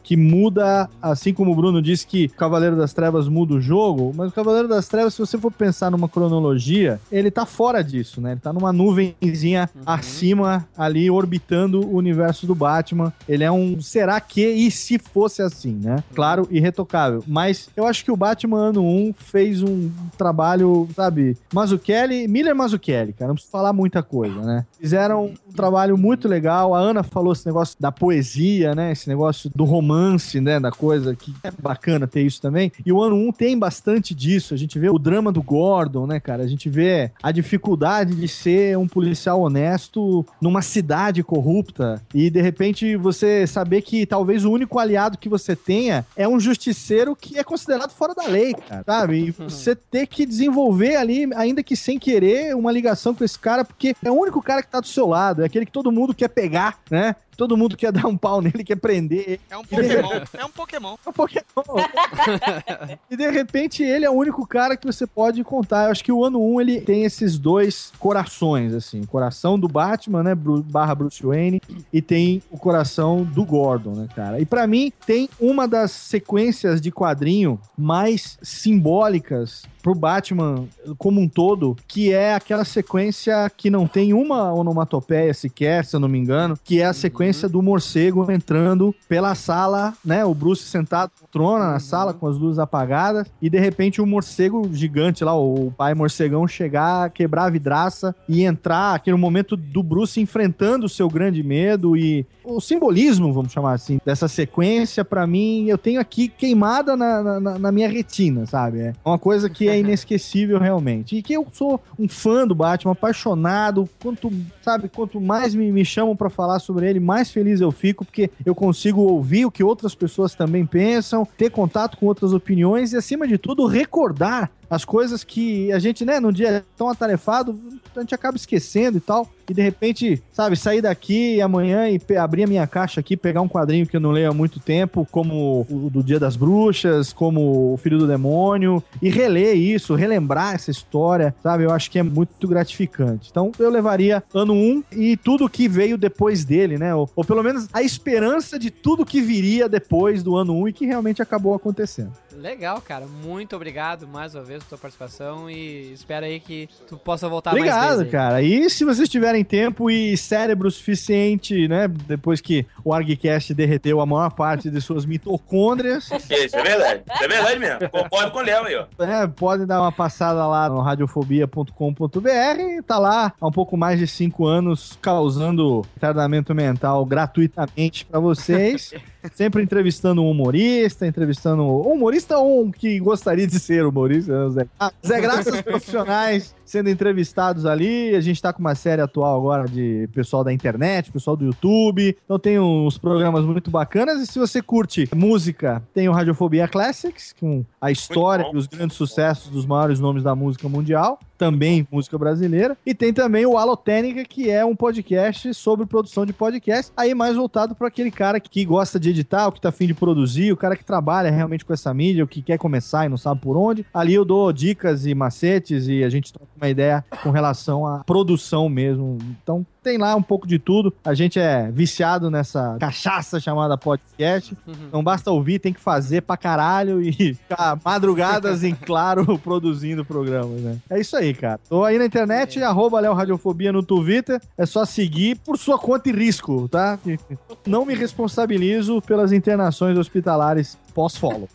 que muda, assim como o Bruno disse que Cavaleiro das Trevas muda o jogo, mas o Cavaleiro das Trevas, se você for pensar numa cronologia, ele tá fora disso, né? Ele tá numa nuvenzinha acima, ali, orbitando o universo do Batman. Ele é um será que e se fosse assim, né? Claro, irretocável. Mas eu acho que o Batman Ano 1 fez um trabalho, sabe, Mazzucchelli, Miller Mazzucchelli, cara, não preciso falar muita coisa, né? Fizeram um trabalho muito legal. A Ana falou esse negócio da poesia, né? Esse negócio do romance, né? Da coisa que é bacana ter isso também. E o ano 1 tem bastante disso. A gente vê o drama do Gordon, né, cara? A gente vê a dificuldade de ser um policial honesto numa cidade corrupta e de repente você saber que talvez o único aliado que você tenha é um justiceiro que é considerado fora da lei, cara, sabe? E você ter que desenvolver ali, ainda que sem querer, uma ligação com esse cara, porque é o único cara que tá do seu lado, é aquele que todo mundo quer pegar, né? Todo mundo quer dar um pau nele, quer prender. É um Pokémon. É um Pokémon. É um Pokémon. e de repente ele é o único cara que você pode contar. Eu acho que o ano 1 ele tem esses dois corações, assim. O coração do Batman, né? Barra Bruce Wayne. E tem o coração do Gordon, né, cara? E pra mim tem uma das sequências de quadrinho mais simbólicas pro Batman como um todo, que é aquela sequência que não tem uma onomatopeia sequer, se eu não me engano, que é a sequência do morcego entrando pela sala, né? O Bruce sentado no trono na sala com as luzes apagadas e de repente o morcego gigante lá, o pai morcegão chegar, quebrar a vidraça e entrar, aquele momento do Bruce enfrentando o seu grande medo e o simbolismo, vamos chamar assim, dessa sequência, pra mim, eu tenho aqui queimada na, na, na minha retina, sabe? É uma coisa que é inesquecível realmente. E que eu sou um fã do Batman, apaixonado. Quanto, sabe, quanto mais me, me chamam pra falar sobre ele, mais feliz eu fico, porque eu consigo ouvir o que outras pessoas também pensam, ter contato com outras opiniões e, acima de tudo, recordar as coisas que a gente, né, num dia tão atarefado, a gente acaba esquecendo e tal. E de repente, sabe, sair daqui amanhã e abrir a minha caixa aqui, pegar um quadrinho que eu não leio há muito tempo, como o do Dia das Bruxas, como o Filho do Demônio, e reler isso, relembrar essa história, sabe? Eu acho que é muito gratificante. Então, eu levaria ano 1 e tudo que veio depois dele, né? Ou, ou pelo menos a esperança de tudo que viria depois do ano 1 e que realmente acabou acontecendo. Legal, cara. Muito obrigado mais uma vez pela tua participação e espero aí que tu possa voltar mais Obrigado, vezes. aí. cara. E se vocês tiverem tempo e cérebro suficiente, né? Depois que o ArgCast derreteu a maior parte de suas mitocôndrias, Isso é verdade. Isso é verdade mesmo. Concordo com o Léo aí, ó. é, podem dar uma passada lá no radiofobia.com.br. Tá lá há um pouco mais de cinco anos causando retardamento mental gratuitamente pra vocês. Sempre entrevistando um humorista, entrevistando um humorista ou um que gostaria de ser humorista, né, Zé? Ah, Zé Graças profissionais sendo entrevistados ali. A gente tá com uma série atual agora de pessoal da internet, pessoal do YouTube. Então tem uns programas muito bacanas. E se você curte música, tem o Radiofobia Classics, com a história e os grandes sucessos dos maiores nomes da música mundial. Também música brasileira. E tem também o Alotênica, que é um podcast sobre produção de podcast. Aí mais voltado para aquele cara que gosta de editar, o que tá afim de produzir, o cara que trabalha realmente com essa mídia, o que quer começar e não sabe por onde. Ali eu dou dicas e macetes e a gente troca uma ideia com relação à produção mesmo. Então tem lá um pouco de tudo. A gente é viciado nessa cachaça chamada podcast. Não basta ouvir, tem que fazer pra caralho e ficar madrugadas em claro produzindo programas, né? É isso aí, cara. Tô aí na internet, arroba Léo Radiofobia no Twitter. É só seguir por sua conta e risco, tá? Não me responsabilizo pelas internações hospitalares pós-follow.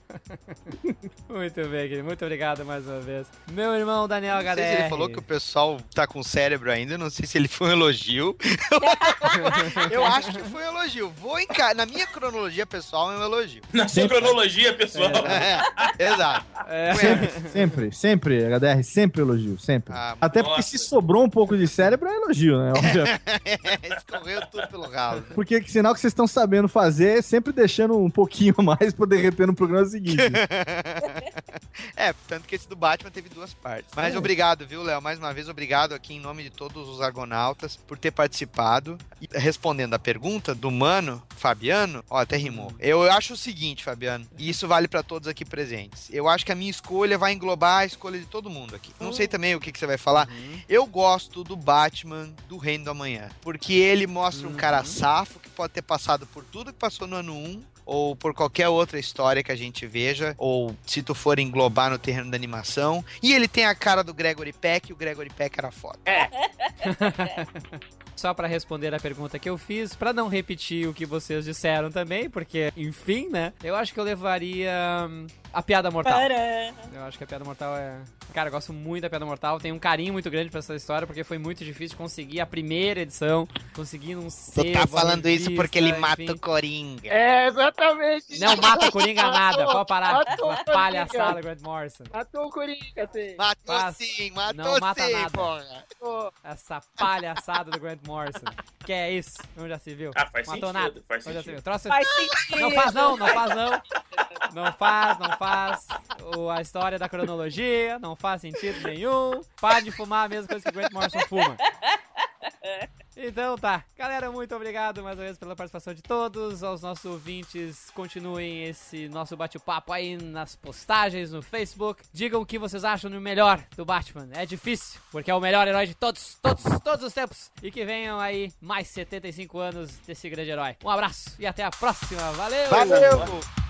Muito bem, querido. Muito obrigado mais uma vez. Meu irmão Daniel Não sei se ele falou que o pessoal tá com cérebro ainda, não sei se ele foi um elogio. eu acho que foi um elogio. Vou encar... Na minha cronologia pessoal é um elogio. Na sua cronologia, pessoal. É, exato. Sempre, sempre, sempre, HDR, sempre elogio, sempre. Ah, Até porque nossa. se sobrou um pouco de cérebro, é elogio, né? Escorreu tudo pelo ralo. Porque que sinal que vocês estão sabendo fazer é sempre deixando um pouquinho mais pra derreter no programa seguinte. é, tanto que esse do Batman teve duas partes. Mas É. obrigado, viu, Léo? Mais uma vez, obrigado aqui em nome de todos os argonautas por ter participado. E respondendo a pergunta do mano, Fabiano, ó, até rimou. Eu acho o seguinte, Fabiano, e isso vale pra todos aqui presentes. Eu acho que a minha escolha vai englobar a escolha de todo mundo aqui. Não sei também o que, que você vai falar. Eu gosto do Batman do Reino do Amanhã, porque ele mostra um cara safo que pode ter passado por tudo que passou no ano 1 ou por qualquer outra história que a gente veja, ou se tu for englobar no terreno da animação. E ele tem a cara do Gregory Peck, e o Gregory Peck era foda. Só pra responder a pergunta que eu fiz, pra não repetir o que vocês disseram também, porque, enfim, né? Eu acho que eu levaria hum, a piada mortal. Eu acho que a piada mortal é. Cara, eu gosto muito da piada mortal. Tenho um carinho muito grande pra essa história, porque foi muito difícil conseguir a primeira edição, conseguir um Tu tá falando isso porque ele mata o Coringa. É, exatamente. Não mata o Coringa nada, Matou, pode parar. matou Coringa. palhaçada, Grant Morrison. Matou o Coringa, sim. Matou Faz- sim, matou não mata sim, nada. porra. Essa palhaçada do Grant Morrison. Que é isso? Não já se viu? Ah, faz Matou sentido, nada. faz Não já se sentido. viu. Troço... Faz sentido. Não faz não, não faz não. Não faz, não faz. O, a história da cronologia não faz sentido nenhum. Para de fumar a mesma coisa que o Grant Morrison fuma. Então tá. Galera, muito obrigado mais uma vez pela participação de todos. Aos nossos ouvintes, continuem esse nosso bate-papo aí nas postagens no Facebook. Digam o que vocês acham do melhor do Batman. É difícil, porque é o melhor herói de todos, todos, todos os tempos. E que venham aí mais 75 anos desse grande herói. Um abraço e até a próxima. Valeu! Valeu!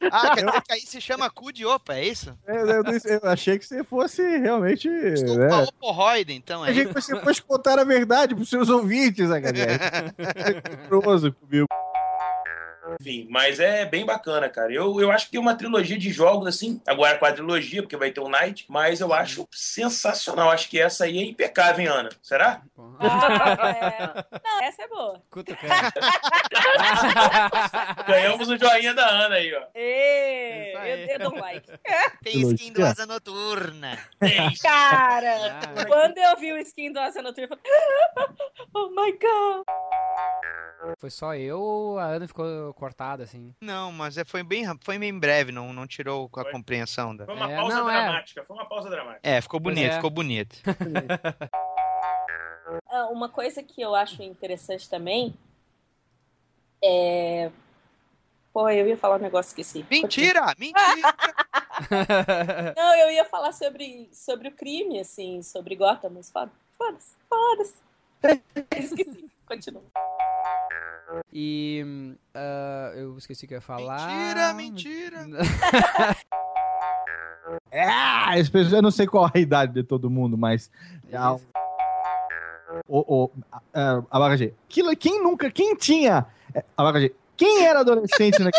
Ah, quer dizer que aí se chama cu de opa, é isso? Eu, eu- eu achei que você fosse realmente. Estou né? com a oporroide, então, é Achei que você fosse contar a verdade pros seus ouvintes, HDR. Curioso comigo. Enfim, mas é bem bacana, cara. Eu, eu acho que uma trilogia de jogos, assim, agora quadrilogia, porque vai ter o Knight, mas eu acho sensacional. Acho que essa aí é impecável, hein, Ana? Será? Ah, é. Não, essa é boa. Ganhamos o joinha da Ana aí, ó. Aí. eu, eu dou like. Tem skin do Asa Noturna. Cara, Ah. quando eu vi o skin do Asa Noturna, eu falei, oh my god. Foi só eu ou a Ana ficou cortada assim? Não, mas é, foi, bem, foi bem breve, não, não tirou com a Foi. compreensão da. Foi uma É, pausa não, é. dramática, foi uma pausa dramática. É, ficou bonito, é. ficou bonito. Ah, Uma coisa que eu acho interessante também é. Pô, eu ia falar um negócio, esqueci. Mentira! Mentira! Não, eu ia falar sobre, sobre o crime, assim, sobre Gotham, mas foda- foda-se, foda-se. Esqueci, continua. E ah, eu esqueci o que eu ia falar. Mentira, mentira! Ah, pessoal- eu não sei qual a idade de todo mundo, mas. Ah, O, o, ah, abacaxi. Quem, quem nunca. Quem tinha. é, Abacaxi. Quem era adolescente na.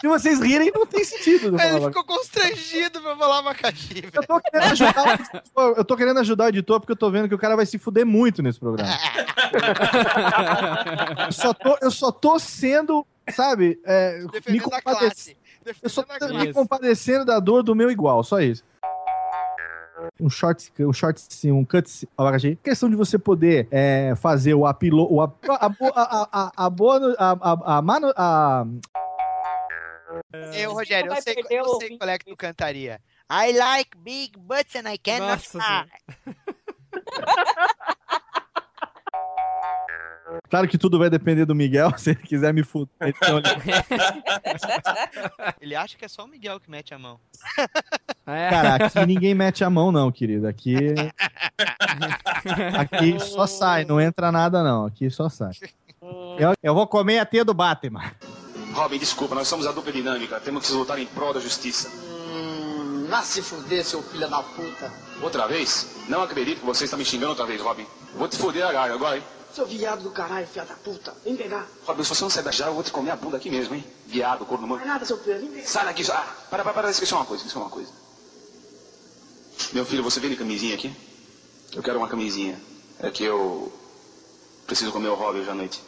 Se vocês rirem, não tem sentido. Ele Ele ficou constrangido pra falar abacaxi. Eu tô querendo ajudar o editor, eu tô querendo ajudar o editor porque eu tô vendo que o cara vai se fuder muito nesse programa. eu, só tô, eu só tô sendo, sabe, é, me, Defendendo a compadec- classe. eu só a tô me compadecendo da dor do meu igual, só isso. Um short, um short, sim, um cut, abacaxi. Questão de você poder é, fazer o apilo, o ap, a, bo- a, a, a, a, boa- a, a, a, mano, a, Eu, Rogério, eu sei, eu sei ouvinte. qual é que tu cantaria. I like big butts and I cannot Nossa. Claro que tudo vai depender do Miguel, se ele quiser me fuder. Então, Ele acha que é só o Miguel que mete a mão. É. cara, aqui ninguém mete a mão, não, querido. Aqui. Aqui só sai, não entra nada, não. Aqui só sai. Eu, eu vou comer a teia do Batman. Robin, desculpa, nós somos a dupla dinâmica. Temos que lutar em prol da justiça. Hum, se fuder, seu filho da puta. Outra vez? Não acredito que você está me xingando outra vez, Robin. Vou te foder a garra agora, hein? Seu viado do caralho, filha da puta. Vem pegar. Robin, se você não sair da chave, eu vou te comer a bunda aqui mesmo, hein? Viado, corno Não mano. é nada, seu filho. Vem pegar. Sai daqui. Ah, para, para, para, esqueci uma coisa, esqueci uma coisa. Meu filho, você vende camisinha aqui? Eu quero uma camisinha. É que eu preciso comer o Robin hoje à noite.